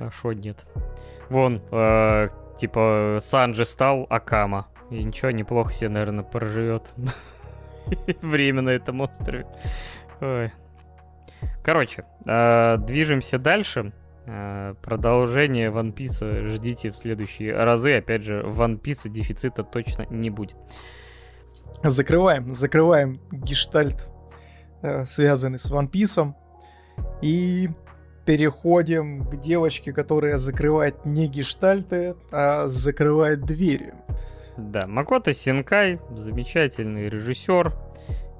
А шо нет? Вон, э, типа, Санджи стал Акама. И ничего, неплохо себе, наверное, проживет время на этом острове. Ой. Короче, э, движемся дальше. Э, продолжение One Piece ждите в следующие разы. Опять же, One Piece дефицита точно не будет. Закрываем, закрываем гештальт Э, связаны с One Piece. И переходим к девочке, которая закрывает не гештальты, а закрывает двери. Да, Макото Синкай, замечательный режиссер,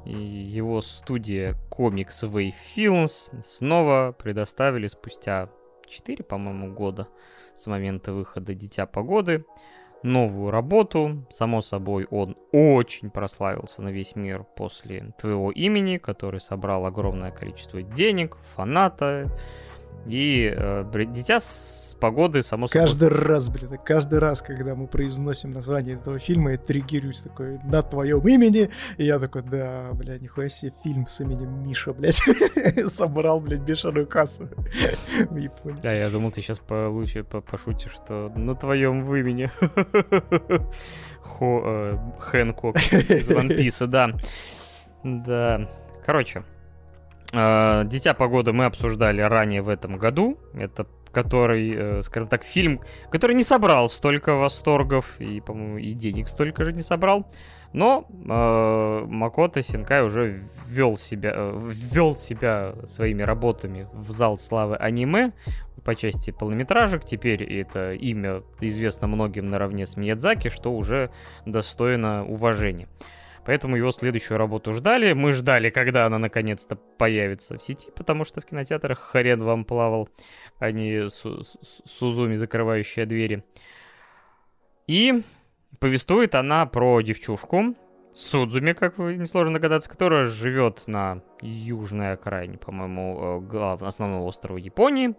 и его студия Comics Way Films снова предоставили спустя 4, по-моему, года с момента выхода «Дитя погоды» новую работу. Само собой, он очень прославился на весь мир после твоего имени, который собрал огромное количество денег, фаната, И э, дитя с погоды, само собой. Каждый раз, блин, каждый раз, когда мы произносим название этого фильма, я триггерюсь такой на твоем имени. И я такой, да, бля, нихуя себе фильм с именем Миша, блядь. Собрал, блядь, бешеную кассу в Японии. Да, я думал, ты сейчас получше пошутишь, что на твоем имени. Э, Хэнкок из One Piece, да. Да. Короче, «Дитя погоды» мы обсуждали ранее в этом году. Это который, э, скажем так, фильм, который не собрал столько восторгов и, по-моему, и денег столько же не собрал. Но э, Макото Синкай уже ввел себя, э, ввел себя своими работами в зал славы аниме по части полнометражек. Теперь это имя известно многим наравне с Миядзаки, что уже достойно уважения. Поэтому его следующую работу ждали. Мы ждали, когда она наконец-то появится в сети, потому что в кинотеатрах хрен вам плавал, а не Су Сузуми, закрывающая двери. И повествует она про девчушку, Судзуми, как вы несложно догадаться, которая живет на южной окраине, по-моему, э, основного острова Японии,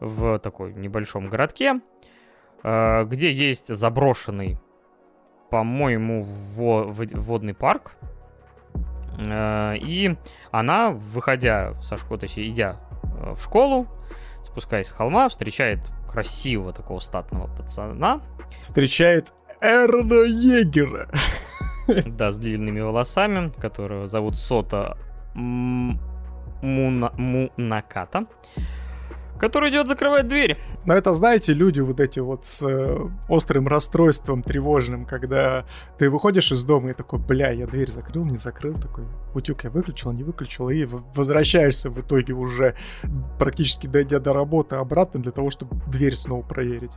в такой небольшом городке, э, где есть заброшенный по-моему, водный парк. Э, и она, выходя со школы, точнее, идя э, в школу, спускаясь с холма, встречает красивого такого статного пацана. Встречает Эрна Егера. Да, с длинными волосами, которого зовут Сота Муна... Мунаката который идет закрывать дверь. Но это, знаете, люди вот эти вот с э, острым расстройством тревожным, когда ты выходишь из дома и такой, бля, я дверь закрыл, не закрыл, такой, утюг я выключил, не выключил, и возвращаешься в итоге уже практически дойдя до работы обратно для того, чтобы дверь снова проверить.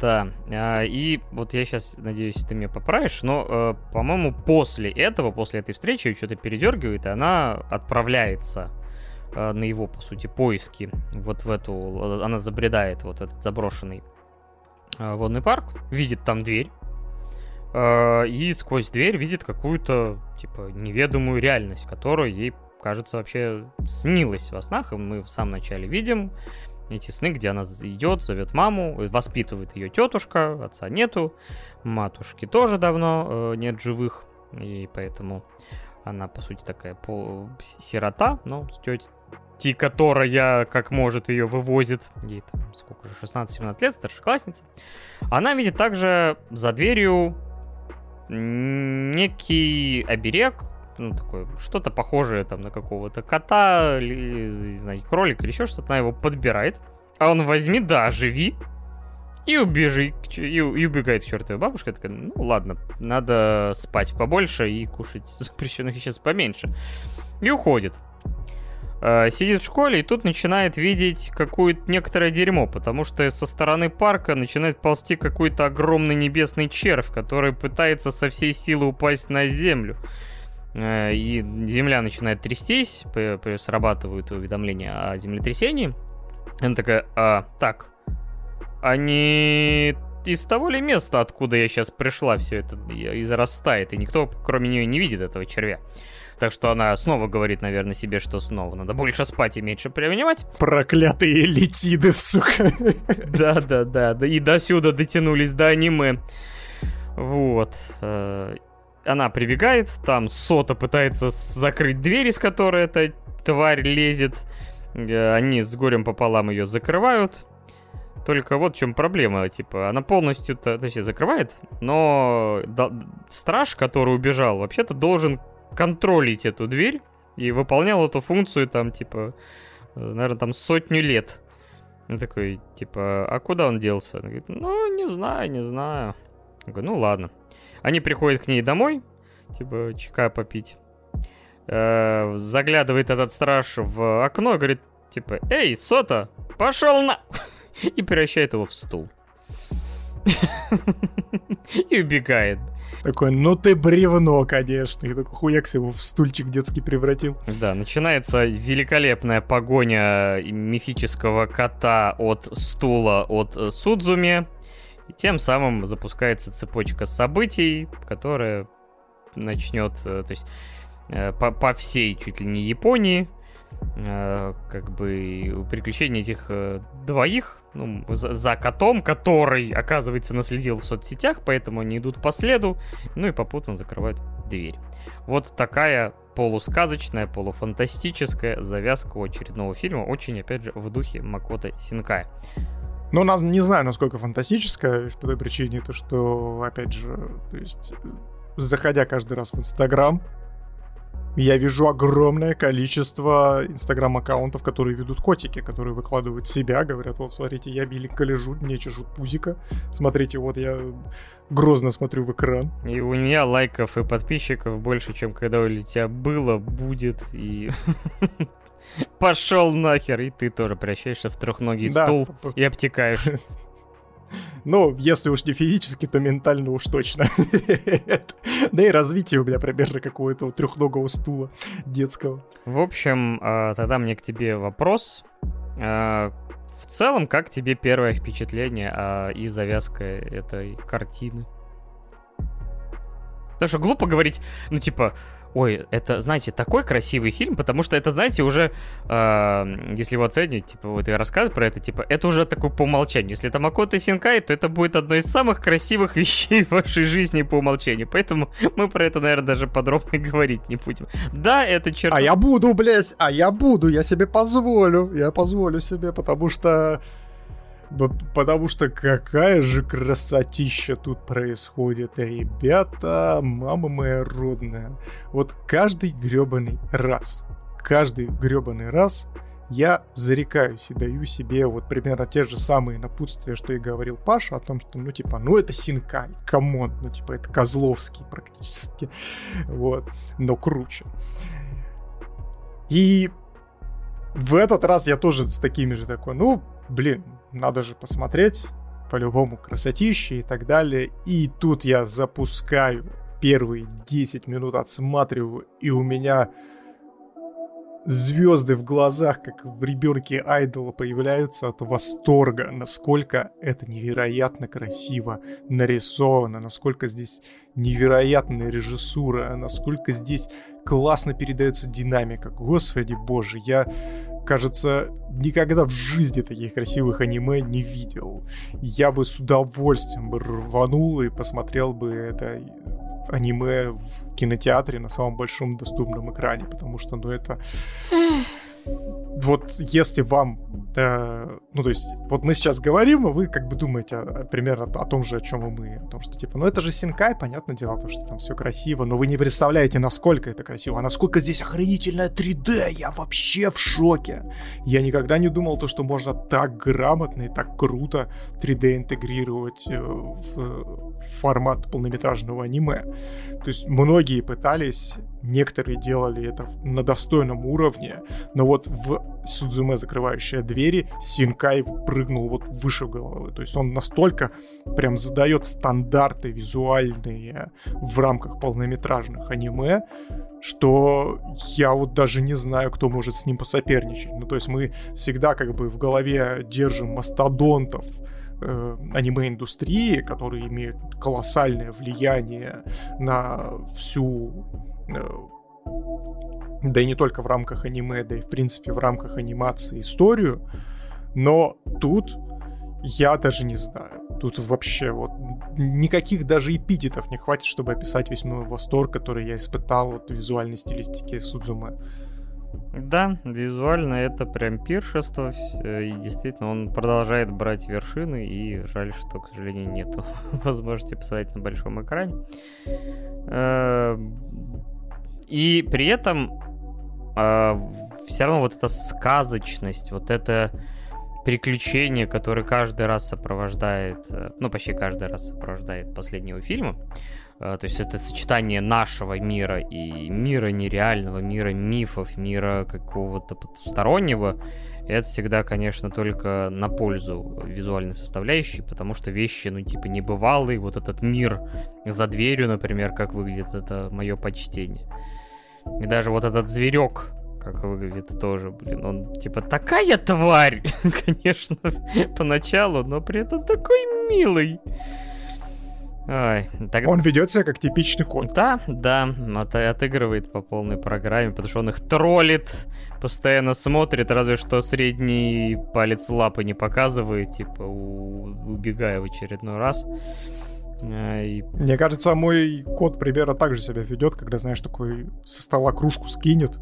Да, а, и вот я сейчас, надеюсь, ты меня поправишь, но, э, по-моему, после этого, после этой встречи ее что-то передергивает, и она отправляется на его, по сути, поиски. Вот в эту... Она забредает вот этот заброшенный э, водный парк, видит там дверь, э, и сквозь дверь видит какую-то, типа, неведомую реальность, которая ей, кажется, вообще снилась во снах, и мы в самом начале видим эти сны, где она идет, зовет маму, воспитывает ее тетушка, отца нету, матушки тоже давно нет живых, и поэтому она, по сути, такая сирота, но с тетей которая, как может, ее вывозит. Ей там, сколько же, 16-17 лет, старшеклассница. Она видит также за дверью некий оберег, ну, такое, что-то похожее там на какого-то кота, или, не знаю, кролика или еще что-то, она его подбирает. А он возьми, да, живи, и убежи, и, и убегает к чертовой бабушка. Такая, ну ладно, надо спать побольше и кушать запрещенных веществ поменьше. И уходит. Э, сидит в школе и тут начинает видеть какое-то некоторое дерьмо, потому что со стороны парка начинает ползти какой-то огромный небесный червь, который пытается со всей силы упасть на землю. Э, и земля начинает трястись, срабатывают уведомления о землетрясении. Она такая, а, так, они из того ли места, откуда я сейчас пришла, все это и зарастает, и никто, кроме нее, не видит этого червя. Так что она снова говорит, наверное, себе, что снова надо больше спать и меньше принимать. Проклятые летиды, сука. Да-да-да, да и до сюда дотянулись до аниме. Вот. Э, она прибегает, там Сота пытается закрыть дверь, из которой эта тварь лезет. Э, они с горем пополам ее закрывают. Только вот в чем проблема, типа, она полностью, точнее, закрывает, но страж, который убежал, вообще-то должен контролить эту дверь и выполнял эту функцию там, типа, э, наверное, там сотню лет. Он такой, типа, а куда он делся? Он говорит, ну, не знаю, не знаю. Я говорю, ну, ладно. Они приходят к ней домой, типа, чека попить. Э, заглядывает этот страж в окно говорит, типа, эй, Сота, пошел на... И превращает его в стул. И убегает. Такой, ну ты бревно, конечно. И такой хуякс его в стульчик детский превратил. Да, начинается великолепная погоня мифического кота от стула от э, Судзуми. И тем самым запускается цепочка событий, которая начнет, э, то есть э, по, по всей чуть ли не Японии, как бы приключения этих двоих, ну, за, за котом, который, оказывается, наследил в соцсетях, поэтому они идут по следу, ну и попутно закрывают дверь. Вот такая полусказочная, полуфантастическая завязка очередного фильма, очень, опять же, в духе Макота Синкая. Ну, нас не знаю, насколько фантастическая, по той причине, то что, опять же, то есть, заходя каждый раз в Инстаграм, я вижу огромное количество инстаграм-аккаунтов, которые ведут котики, которые выкладывают себя, говорят, вот, смотрите, я беленько лежу, мне чешут пузика, смотрите, вот я грозно смотрю в экран. И у меня лайков и подписчиков больше, чем когда у тебя было, будет, и... Пошел нахер, и ты тоже превращаешься в трехногий да. стул и обтекаешь. Ну, если уж не физически, то ментально уж точно. Да и развитие у меня примерно какого-то трехногого стула детского. В общем, а, тогда мне к тебе вопрос. А, в целом, как тебе первое впечатление а, и завязка этой картины? Потому что глупо говорить, ну типа, ой, это, знаете, такой красивый фильм, потому что это, знаете, уже, э, если его оценивать, типа, вот и рассказывать про это, типа, это уже такой по умолчанию. Если это Макото Синкай, то это будет одно из самых красивых вещей в вашей жизни по умолчанию. Поэтому мы про это, наверное, даже подробно говорить не будем. Да, это черт. А я буду, блядь, а я буду, я себе позволю, я позволю себе, потому что Потому что какая же красотища тут происходит, ребята, мама моя родная. Вот каждый гребаный раз, каждый гребаный раз я зарекаюсь и даю себе вот примерно те же самые напутствия, что и говорил Паша, о том, что, ну, типа, ну, это Синкай, come on, ну, типа, это Козловский практически, вот, но круче. И в этот раз я тоже с такими же такой, ну, блин, надо же посмотреть, по-любому красотища и так далее. И тут я запускаю первые 10 минут, отсматриваю, и у меня звезды в глазах, как в ребенке айдола, появляются от восторга, насколько это невероятно красиво нарисовано, насколько здесь невероятная режиссура, насколько здесь классно передается динамика. Господи боже, я кажется, никогда в жизни таких красивых аниме не видел. Я бы с удовольствием бы рванул и посмотрел бы это аниме в кинотеатре на самом большом доступном экране, потому что, ну, это вот если вам, э, ну то есть, вот мы сейчас говорим, а вы как бы думаете о, примерно о том же, о чем и мы, о том, что типа, ну это же Синкай, понятное дело, то, что там все красиво, но вы не представляете, насколько это красиво, а насколько здесь охренительное 3D, я вообще в шоке. Я никогда не думал то, что можно так грамотно и так круто 3D интегрировать э, в формат полнометражного аниме. То есть многие пытались Некоторые делали это на достойном уровне, но вот в Судзуме закрывающая двери Синкай прыгнул вот выше головы. То есть он настолько прям задает стандарты визуальные в рамках полнометражных аниме, что я вот даже не знаю, кто может с ним посоперничать. Ну, то есть мы всегда как бы в голове держим мастодонтов, э, аниме-индустрии, которые имеют колоссальное влияние на всю Э, да и не только в рамках аниме, да и в принципе в рамках анимации историю, но тут я даже не знаю. Тут вообще вот никаких даже эпитетов не хватит, чтобы описать весь мой восторг, который я испытал от визуальной стилистики Судзуме. Да, визуально это прям пиршество, и действительно он продолжает брать вершины, и жаль, что, к сожалению, нету возможности посмотреть на большом экране. Э, и при этом э, все равно вот эта сказочность, вот это приключение, которое каждый раз сопровождает, э, ну почти каждый раз сопровождает последнего фильма, то есть это сочетание нашего мира и мира нереального, мира мифов, мира какого-то потустороннего, это всегда, конечно, только на пользу визуальной составляющей, потому что вещи, ну, типа, небывалые, вот этот мир за дверью, например, как выглядит, это мое почтение. И даже вот этот зверек, как выглядит тоже, блин, он типа такая тварь, конечно, поначалу, но при этом такой милый. Ой, так... Он ведет себя как типичный кот. Да, да, от, отыгрывает по полной программе, потому что он их троллит, постоянно смотрит, разве что средний палец лапы не показывает, типа у... убегая в очередной раз. И... Мне кажется, мой кот примерно так же себя ведет, когда, знаешь, такой со стола кружку скинет.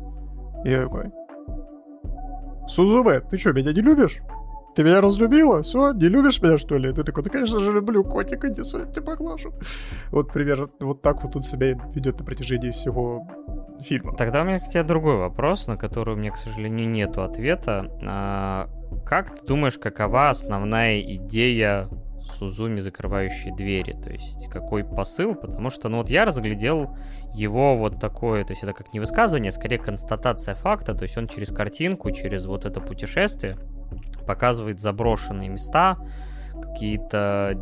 И я такой... Сузубе, ты что, меня не любишь? Ты меня разлюбила? Все, не любишь меня, что ли? Ты такой, да, конечно же, люблю котика, не я тебя поглажу. Вот примерно вот так вот он себя ведет на протяжении всего фильма. Тогда у меня к тебе другой вопрос, на который у меня, к сожалению, нету ответа. А, как ты думаешь, какова основная идея Сузуми, закрывающей двери. То есть какой посыл, потому что, ну вот я разглядел его вот такое, то есть это как не высказывание, а скорее констатация факта, то есть он через картинку, через вот это путешествие показывает заброшенные места, какие-то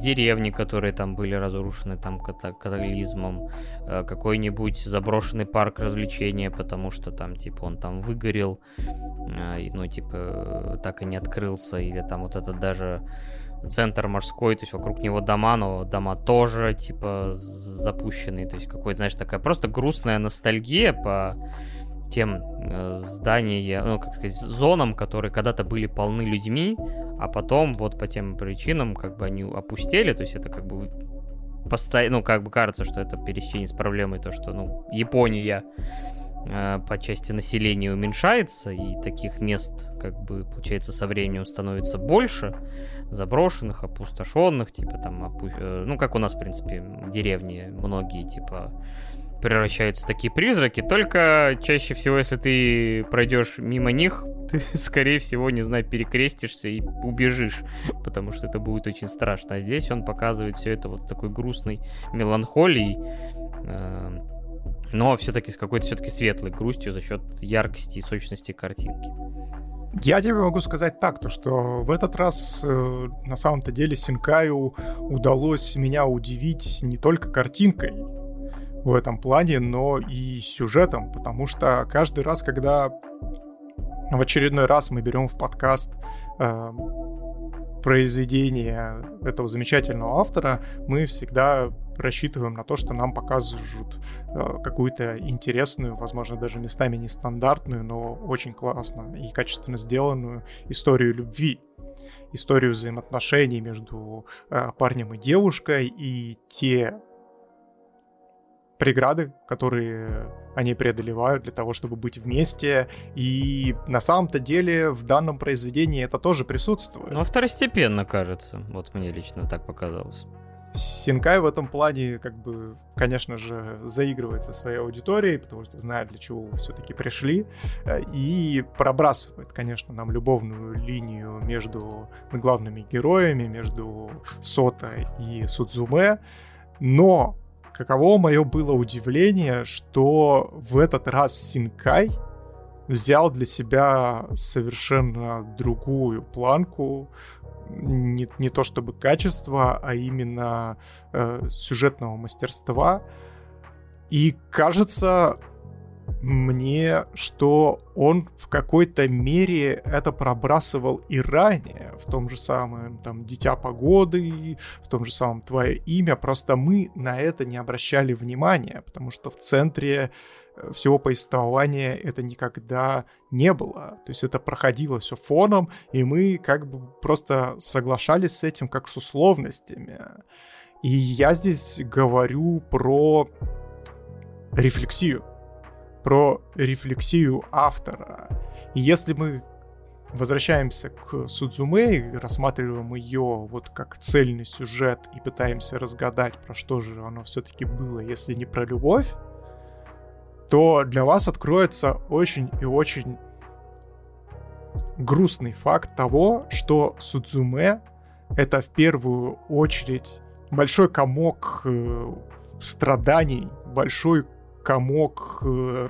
деревни, которые там были разрушены там катаклизмом, э, какой-нибудь заброшенный парк развлечения, потому что там, типа, он там выгорел, э, ну, типа, так и не открылся, или там вот это даже центр морской, то есть вокруг него дома, но дома тоже, типа, запущенные, то есть какой-то, знаешь, такая просто грустная ностальгия по тем э, зданиям, ну, как сказать, зонам, которые когда-то были полны людьми, а потом вот по тем причинам как бы они опустели, то есть это как бы постоянно, ну, как бы кажется, что это пересечение с проблемой, то, что, ну, Япония э, по части населения уменьшается, и таких мест, как бы, получается, со временем становится больше, заброшенных, опустошенных, типа там, опу... Э, ну, как у нас, в принципе, деревни многие, типа, превращаются в такие призраки, только чаще всего, если ты пройдешь мимо них, ты, скорее всего, не знаю, перекрестишься и убежишь, потому что это будет очень страшно. А здесь он показывает все это вот такой грустной меланхолией, э, но все-таки с какой-то все-таки светлой грустью за счет яркости и сочности картинки. Я тебе могу сказать так, то что в этот раз э, на самом-то деле Синкаю удалось меня удивить не только картинкой в этом плане, но и сюжетом, потому что каждый раз, когда в очередной раз мы берем в подкаст э, произведение этого замечательного автора, мы всегда рассчитываем на то, что нам покажут э, какую-то интересную, возможно, даже местами нестандартную, но очень классно и качественно сделанную историю любви историю взаимоотношений между э, парнем и девушкой и те преграды, которые они преодолевают для того, чтобы быть вместе. И на самом-то деле в данном произведении это тоже присутствует. Ну, второстепенно, кажется. Вот мне лично так показалось. Синкай в этом плане, как бы, конечно же, заигрывает со своей аудиторией, потому что знает, для чего вы все-таки пришли, э, и пробрасывает, конечно, нам любовную линию между главными героями, между Сота и Судзуме, но каково мое было удивление, что в этот раз Синкай взял для себя совершенно другую планку, не, не то чтобы качество, а именно э, сюжетного мастерства. И кажется мне, что он в какой-то мере это пробрасывал и ранее, в том же самом там «Дитя погоды», в том же самом «Твое имя», просто мы на это не обращали внимания, потому что в центре э, всего повествования это никогда не было. То есть это проходило все фоном, и мы как бы просто соглашались с этим как с условностями. И я здесь говорю про рефлексию про рефлексию автора. И если мы возвращаемся к Судзуме и рассматриваем ее вот как цельный сюжет и пытаемся разгадать, про что же оно все-таки было, если не про любовь, то для вас откроется очень и очень грустный факт того, что Судзуме — это в первую очередь большой комок э, страданий, большой комок э,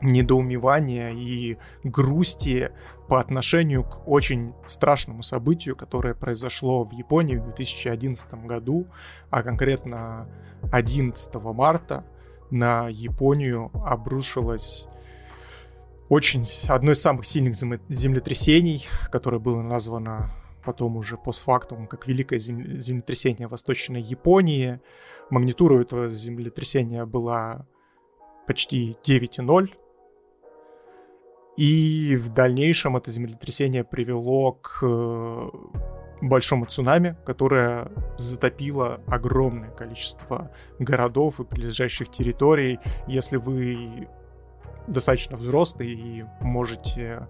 недоумевания и грусти по отношению к очень страшному событию, которое произошло в Японии в 2011 году, а конкретно 11 марта на Японию обрушилось очень одно из самых сильных землетрясений, которое было названо потом уже постфактум, как великое землетрясение Восточной Японии. Магнитура этого землетрясения была почти 9,0. И в дальнейшем это землетрясение привело к э, большому цунами, которое затопило огромное количество городов и прилежащих территорий. Если вы достаточно взрослый и можете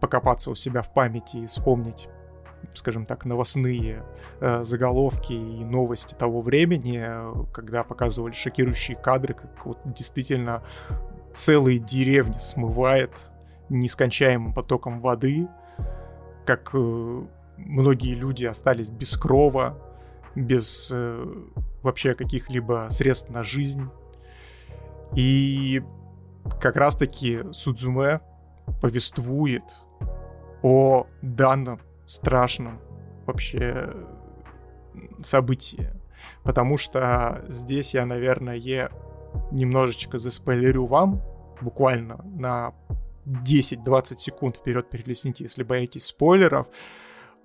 покопаться у себя в памяти и вспомнить скажем так, новостные э, заголовки и новости того времени, когда показывали шокирующие кадры, как вот действительно целые деревни смывает нескончаемым потоком воды, как э, многие люди остались без крова, без э, вообще каких-либо средств на жизнь. И как раз-таки Судзуме повествует о данном страшном вообще событии. Потому что здесь я, наверное, немножечко заспойлерю вам, буквально на 10-20 секунд вперед перелесните, если боитесь спойлеров.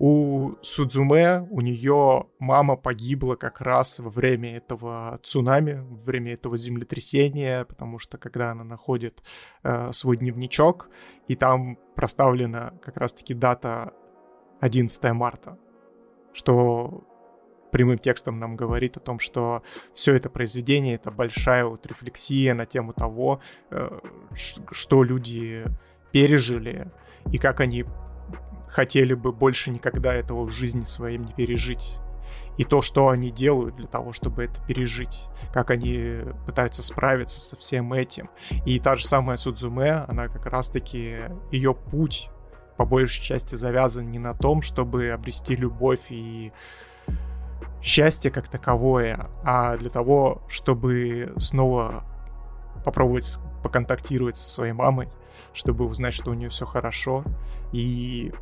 У Судзуме, у нее мама погибла как раз во время этого цунами, во время этого землетрясения, потому что когда она находит э, свой дневничок, и там проставлена как раз-таки дата 11 марта, что прямым текстом нам говорит о том, что все это произведение — это большая вот рефлексия на тему того, э, что люди пережили и как они хотели бы больше никогда этого в жизни своей не пережить. И то, что они делают для того, чтобы это пережить. Как они пытаются справиться со всем этим. И та же самая Судзуме, она как раз-таки, ее путь по большей части завязан не на том, чтобы обрести любовь и счастье как таковое, а для того, чтобы снова попробовать поконтактировать со своей мамой, чтобы узнать, что у нее все хорошо. И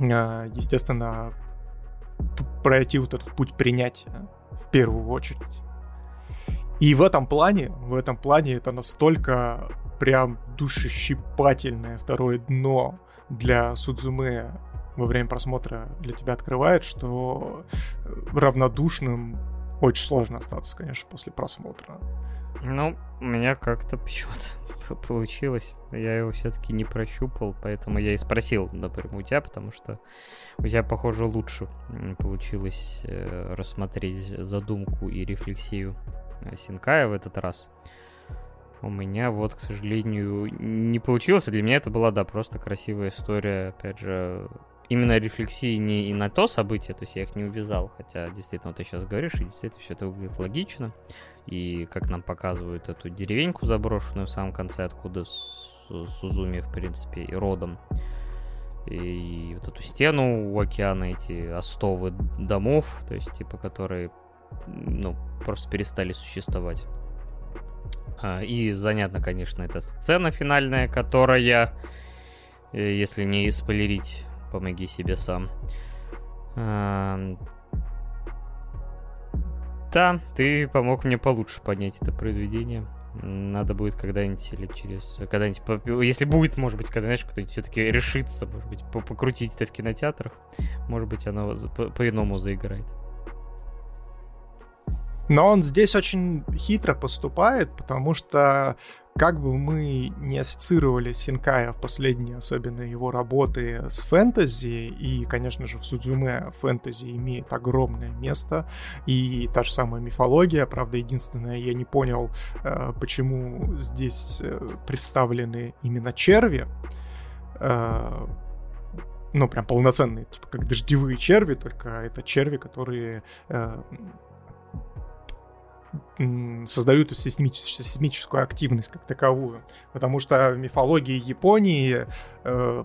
а, естественно, пройти вот этот путь принятия в первую очередь. И в этом плане, в этом плане это настолько прям душещипательное второе дно для Судзуме во время просмотра для тебя открывает, что равнодушным очень сложно остаться, конечно, после просмотра. Ну, у меня как-то почему-то получилось. Я его все-таки не прощупал, поэтому я и спросил напрямую у тебя, потому что у тебя, похоже, лучше получилось э, рассмотреть задумку и рефлексию э, Синкая в этот раз. У меня вот, к сожалению, не получилось. Для меня это была, да, просто красивая история, опять же, именно рефлексии не и на то событие, то есть я их не увязал, хотя действительно ты сейчас говоришь, и действительно все это выглядит логично, и как нам показывают эту деревеньку заброшенную в самом конце, откуда Сузуми, в принципе, и родом, и вот эту стену у океана, эти остовы домов, то есть, типа, которые, ну, просто перестали существовать. А, и занятно, конечно, эта сцена финальная, которая, э, если не спойлерить помоги себе сам. Да, ты помог мне получше поднять это произведение. Надо будет когда-нибудь или через... Когда-нибудь... Если будет, может быть, когда, знаешь, кто-нибудь все-таки решится, может быть, покрутить это в кинотеатрах, может быть, оно по-иному заиграет. Но он здесь очень хитро поступает, потому что как бы мы не ассоциировали Синкая в последние, особенно его работы с фэнтези, и, конечно же, в Судзуме фэнтези имеет огромное место, и та же самая мифология, правда, единственное, я не понял, э, почему здесь э, представлены именно черви, э, ну, прям полноценные, типа как дождевые черви, только это черви, которые создают сейсмическую активность как таковую. Потому что в мифологии Японии э,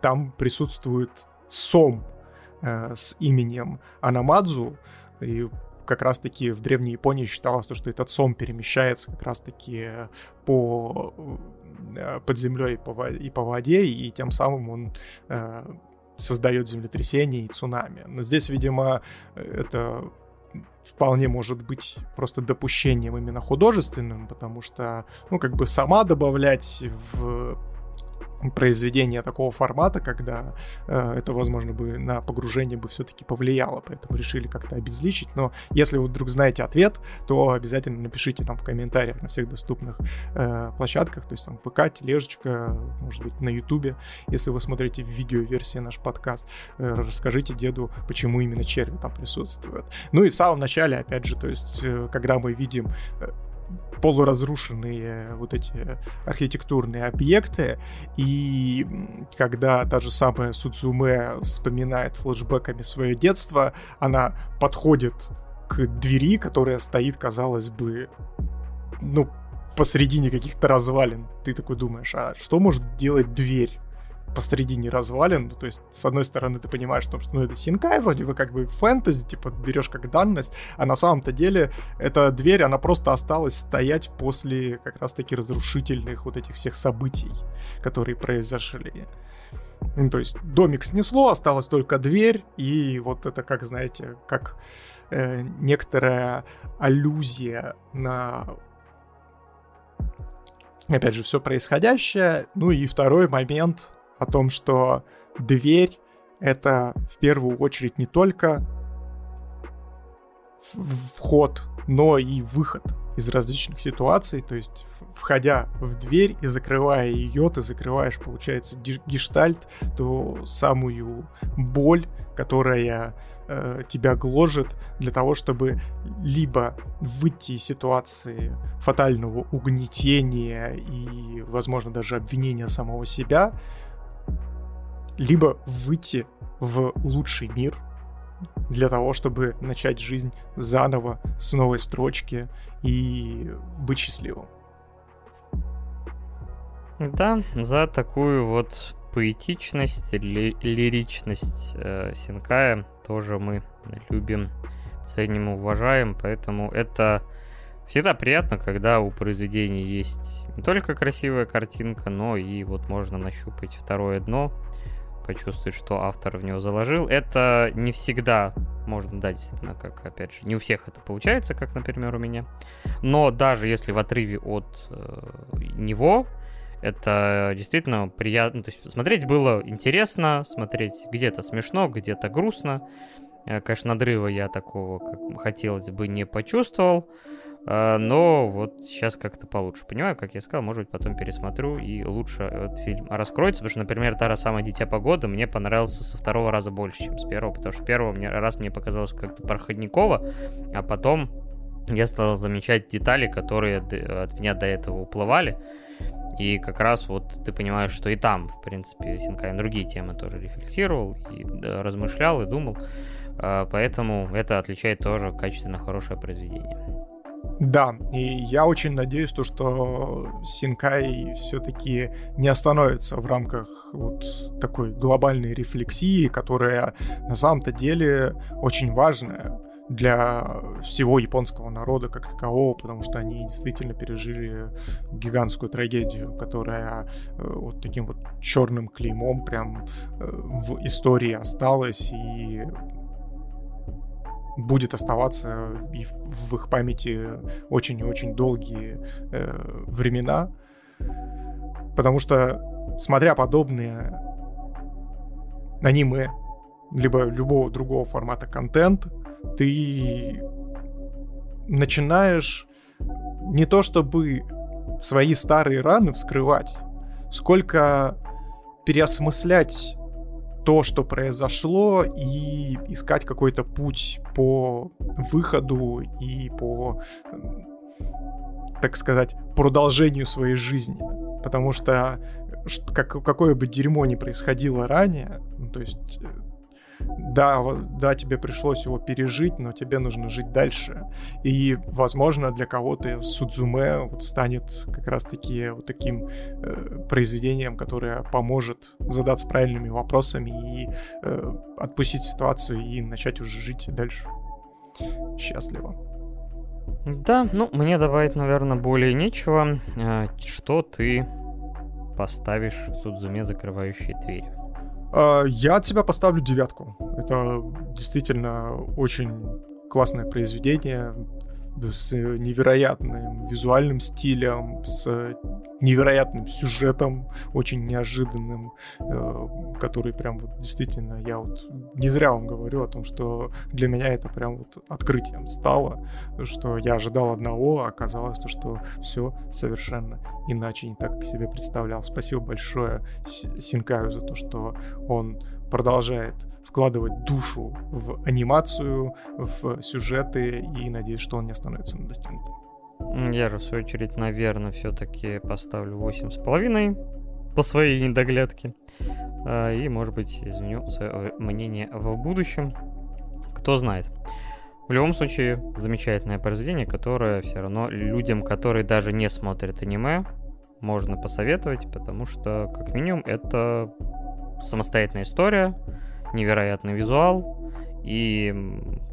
там присутствует сом э, с именем Анамадзу, и как раз-таки в Древней Японии считалось, что этот сом перемещается как раз-таки по э, под землей и по воде, и тем самым он э, создает землетрясение и цунами. Но здесь, видимо, это вполне может быть просто допущением именно художественным, потому что, ну, как бы сама добавлять в произведение такого формата, когда э, это, возможно, бы на погружение бы все-таки повлияло, поэтому решили как-то обезличить. Но если вы вдруг знаете ответ, то обязательно напишите нам в комментариях на всех доступных э, площадках, то есть там ПК, Тележечка, может быть, на Ютубе, если вы смотрите в видеоверсии наш подкаст, э, расскажите деду, почему именно черви там присутствуют. Ну и в самом начале, опять же, то есть, э, когда мы видим э, полуразрушенные вот эти архитектурные объекты, и когда та же самая Судзуме вспоминает флешбеками свое детство, она подходит к двери, которая стоит, казалось бы, ну, посредине каких-то развалин. Ты такой думаешь, а что может делать дверь? Посредине развалин. Ну, то есть, с одной стороны, ты понимаешь, что ну, это Синкай, вроде бы как бы фэнтези, типа, берешь как данность, а на самом-то деле эта дверь, она просто осталась стоять после как раз-таки разрушительных вот этих всех событий, которые произошли. Ну, то есть домик снесло, осталась только дверь, и вот это, как знаете, как э, некоторая аллюзия на опять же, все происходящее. Ну и второй момент, о том, что дверь — это в первую очередь не только вход, но и выход из различных ситуаций. То есть, входя в дверь и закрывая ее, ты закрываешь, получается, гештальт, ту самую боль, которая э, тебя гложет для того, чтобы либо выйти из ситуации фатального угнетения и, возможно, даже обвинения самого себя, либо выйти в лучший мир для того, чтобы начать жизнь заново с новой строчки и быть счастливым. Да, за такую вот поэтичность, ли, лиричность э, Синкая тоже мы любим, ценим, уважаем, поэтому это всегда приятно, когда у произведения есть не только красивая картинка, но и вот можно нащупать второе дно, почувствовать, что автор в него заложил. Это не всегда можно, да, действительно, как, опять же, не у всех это получается, как, например, у меня. Но даже если в отрыве от э, него, это действительно приятно. То есть смотреть было интересно, смотреть где-то смешно, где-то грустно. Э, конечно, надрыва я такого, как хотелось бы, не почувствовал. А, но вот сейчас как-то получше. Понимаю, как я сказал, может быть, потом пересмотрю и лучше этот фильм раскроется, потому что, например, та самая «Дитя погоды» мне понравился со второго раза больше, чем с первого, потому что первого мне, раз мне показалось как-то проходниково, а потом я стал замечать детали, которые от меня до этого уплывали, и как раз вот ты понимаешь, что и там, в принципе, Синкай другие темы тоже рефлексировал, и размышлял, и думал, а, поэтому это отличает тоже качественно хорошее произведение. Да, и я очень надеюсь, то, что Синкай все-таки не остановится в рамках вот такой глобальной рефлексии, которая на самом-то деле очень важная для всего японского народа как такового, потому что они действительно пережили гигантскую трагедию, которая э, вот таким вот черным клеймом прям э, в истории осталась. И будет оставаться и в их памяти очень и очень долгие э, времена. Потому что, смотря подобные аниме, либо любого другого формата контент, ты начинаешь не то чтобы свои старые раны вскрывать, сколько переосмыслять то, что произошло, и искать какой-то путь по выходу и по, так сказать, продолжению своей жизни. Потому что как, какое бы дерьмо ни происходило ранее, ну, то есть да, да, тебе пришлось его пережить, но тебе нужно жить дальше. И, возможно, для кого-то Судзуме вот станет как раз-таки вот таким э, произведением, которое поможет задаться правильными вопросами и э, отпустить ситуацию и начать уже жить дальше счастливо. Да, ну, мне добавить, наверное, более нечего. Э, что ты поставишь Судзуме, закрывающие двери? А, я от себя поставлю девятку. Это действительно очень классное произведение, с невероятным визуальным стилем, с невероятным сюжетом, очень неожиданным, э, который прям вот действительно, я вот не зря вам говорю о том, что для меня это прям вот открытием стало, что я ожидал одного, а оказалось то, что все совершенно иначе, не так, себе представлял. Спасибо большое Синкаю за то, что он продолжает вкладывать душу в анимацию, в сюжеты, и надеюсь, что он не остановится на достигнутом. Я же, в свою очередь, наверное, все-таки поставлю 8,5 по своей недоглядке. А, и, может быть, изменю свое мнение в будущем. Кто знает. В любом случае, замечательное произведение, которое все равно людям, которые даже не смотрят аниме, можно посоветовать, потому что, как минимум, это самостоятельная история, невероятный визуал, и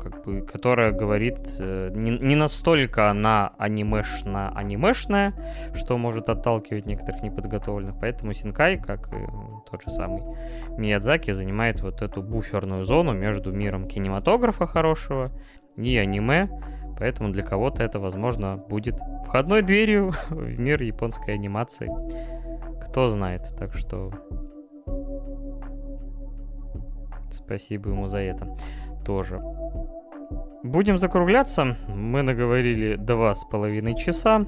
как бы, которая говорит э, не, не настолько она анимешно-анимешная, что может отталкивать некоторых неподготовленных. Поэтому Синкай, как и тот же самый Миядзаки, занимает вот эту буферную зону между миром кинематографа хорошего и аниме. Поэтому для кого-то это, возможно, будет входной дверью в мир японской анимации. Кто знает. Так что Спасибо ему за это тоже. Будем закругляться. Мы наговорили два с половиной часа,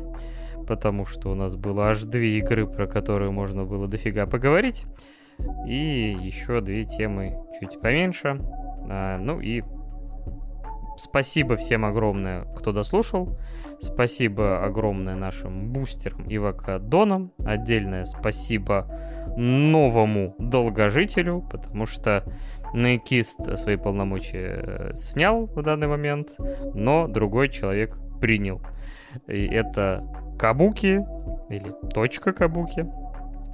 потому что у нас было аж две игры, про которые можно было дофига поговорить. И еще две темы чуть поменьше. А, ну и спасибо всем огромное, кто дослушал. Спасибо огромное нашим бустерам и вакадонам. Отдельное спасибо новому долгожителю, потому что Нейкист свои полномочия э, снял в данный момент, но другой человек принял. И это Кабуки, или точка Кабуки.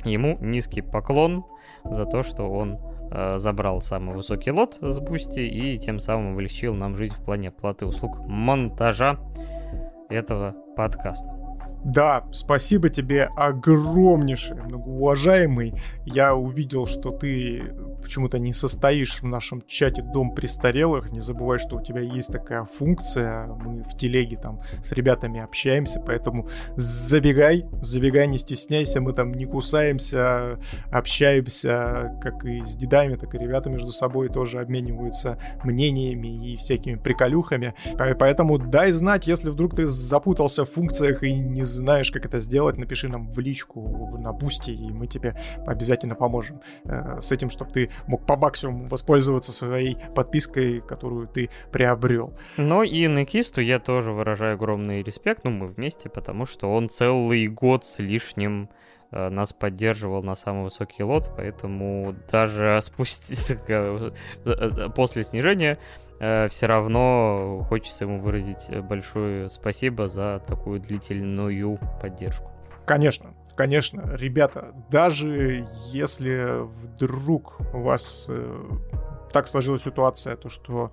Ему низкий поклон за то, что он э, забрал самый высокий лот с Бусти и тем самым облегчил нам жить в плане оплаты услуг монтажа этого подкаста. Да, спасибо тебе огромнейшее, многоуважаемый. Я увидел, что ты почему-то не состоишь в нашем чате Дом престарелых. Не забывай, что у тебя есть такая функция. Мы в телеге там с ребятами общаемся, поэтому забегай, забегай, не стесняйся. Мы там не кусаемся, общаемся, как и с дедами, так и ребята между собой тоже обмениваются мнениями и всякими приколюхами. Поэтому дай знать, если вдруг ты запутался в функциях и не знаешь, как это сделать, напиши нам в личку на бусте, и мы тебе обязательно поможем э, с этим, чтобы ты мог по максимуму воспользоваться своей подпиской, которую ты приобрел. Но и Некисту я тоже выражаю огромный респект, ну мы вместе, потому что он целый год с лишним э, нас поддерживал на самый высокий лот, поэтому даже спустя э, э, после снижения все равно хочется ему выразить большое спасибо за такую длительную поддержку. Конечно, конечно, ребята, даже если вдруг у вас э, так сложилась ситуация, то что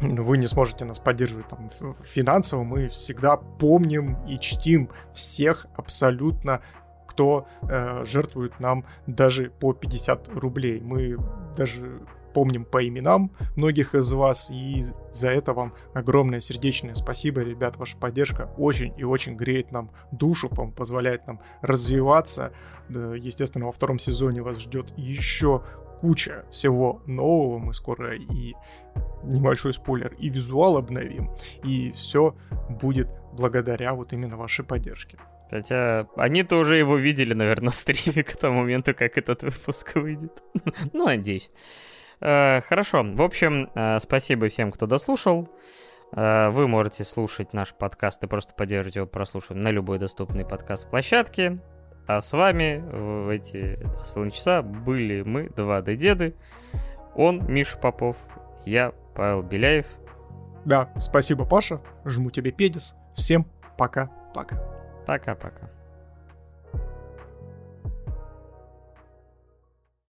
вы не сможете нас поддерживать там финансово, мы всегда помним и чтим всех абсолютно кто э, жертвует нам даже по 50 рублей. Мы даже помним по именам многих из вас, и за это вам огромное сердечное спасибо, ребят, ваша поддержка очень и очень греет нам душу, позволяет нам развиваться. Естественно, во втором сезоне вас ждет еще куча всего нового. Мы скоро и небольшой спойлер, и визуал обновим. И все будет благодаря вот именно вашей поддержке. Хотя они-то уже его видели, наверное, на стриме к тому моменту, как этот выпуск выйдет. ну, надеюсь. Э, хорошо. В общем, э, спасибо всем, кто дослушал. Э, вы можете слушать наш подкаст и просто поддерживать его прослушиванием на любой доступной подкаст-площадке. А с вами в эти два с половиной часа были мы, 2D-деды. Он, Миша Попов, я, Павел Беляев. Да, спасибо, Паша. Жму тебе педис. Всем пока-пока. Пока-пока.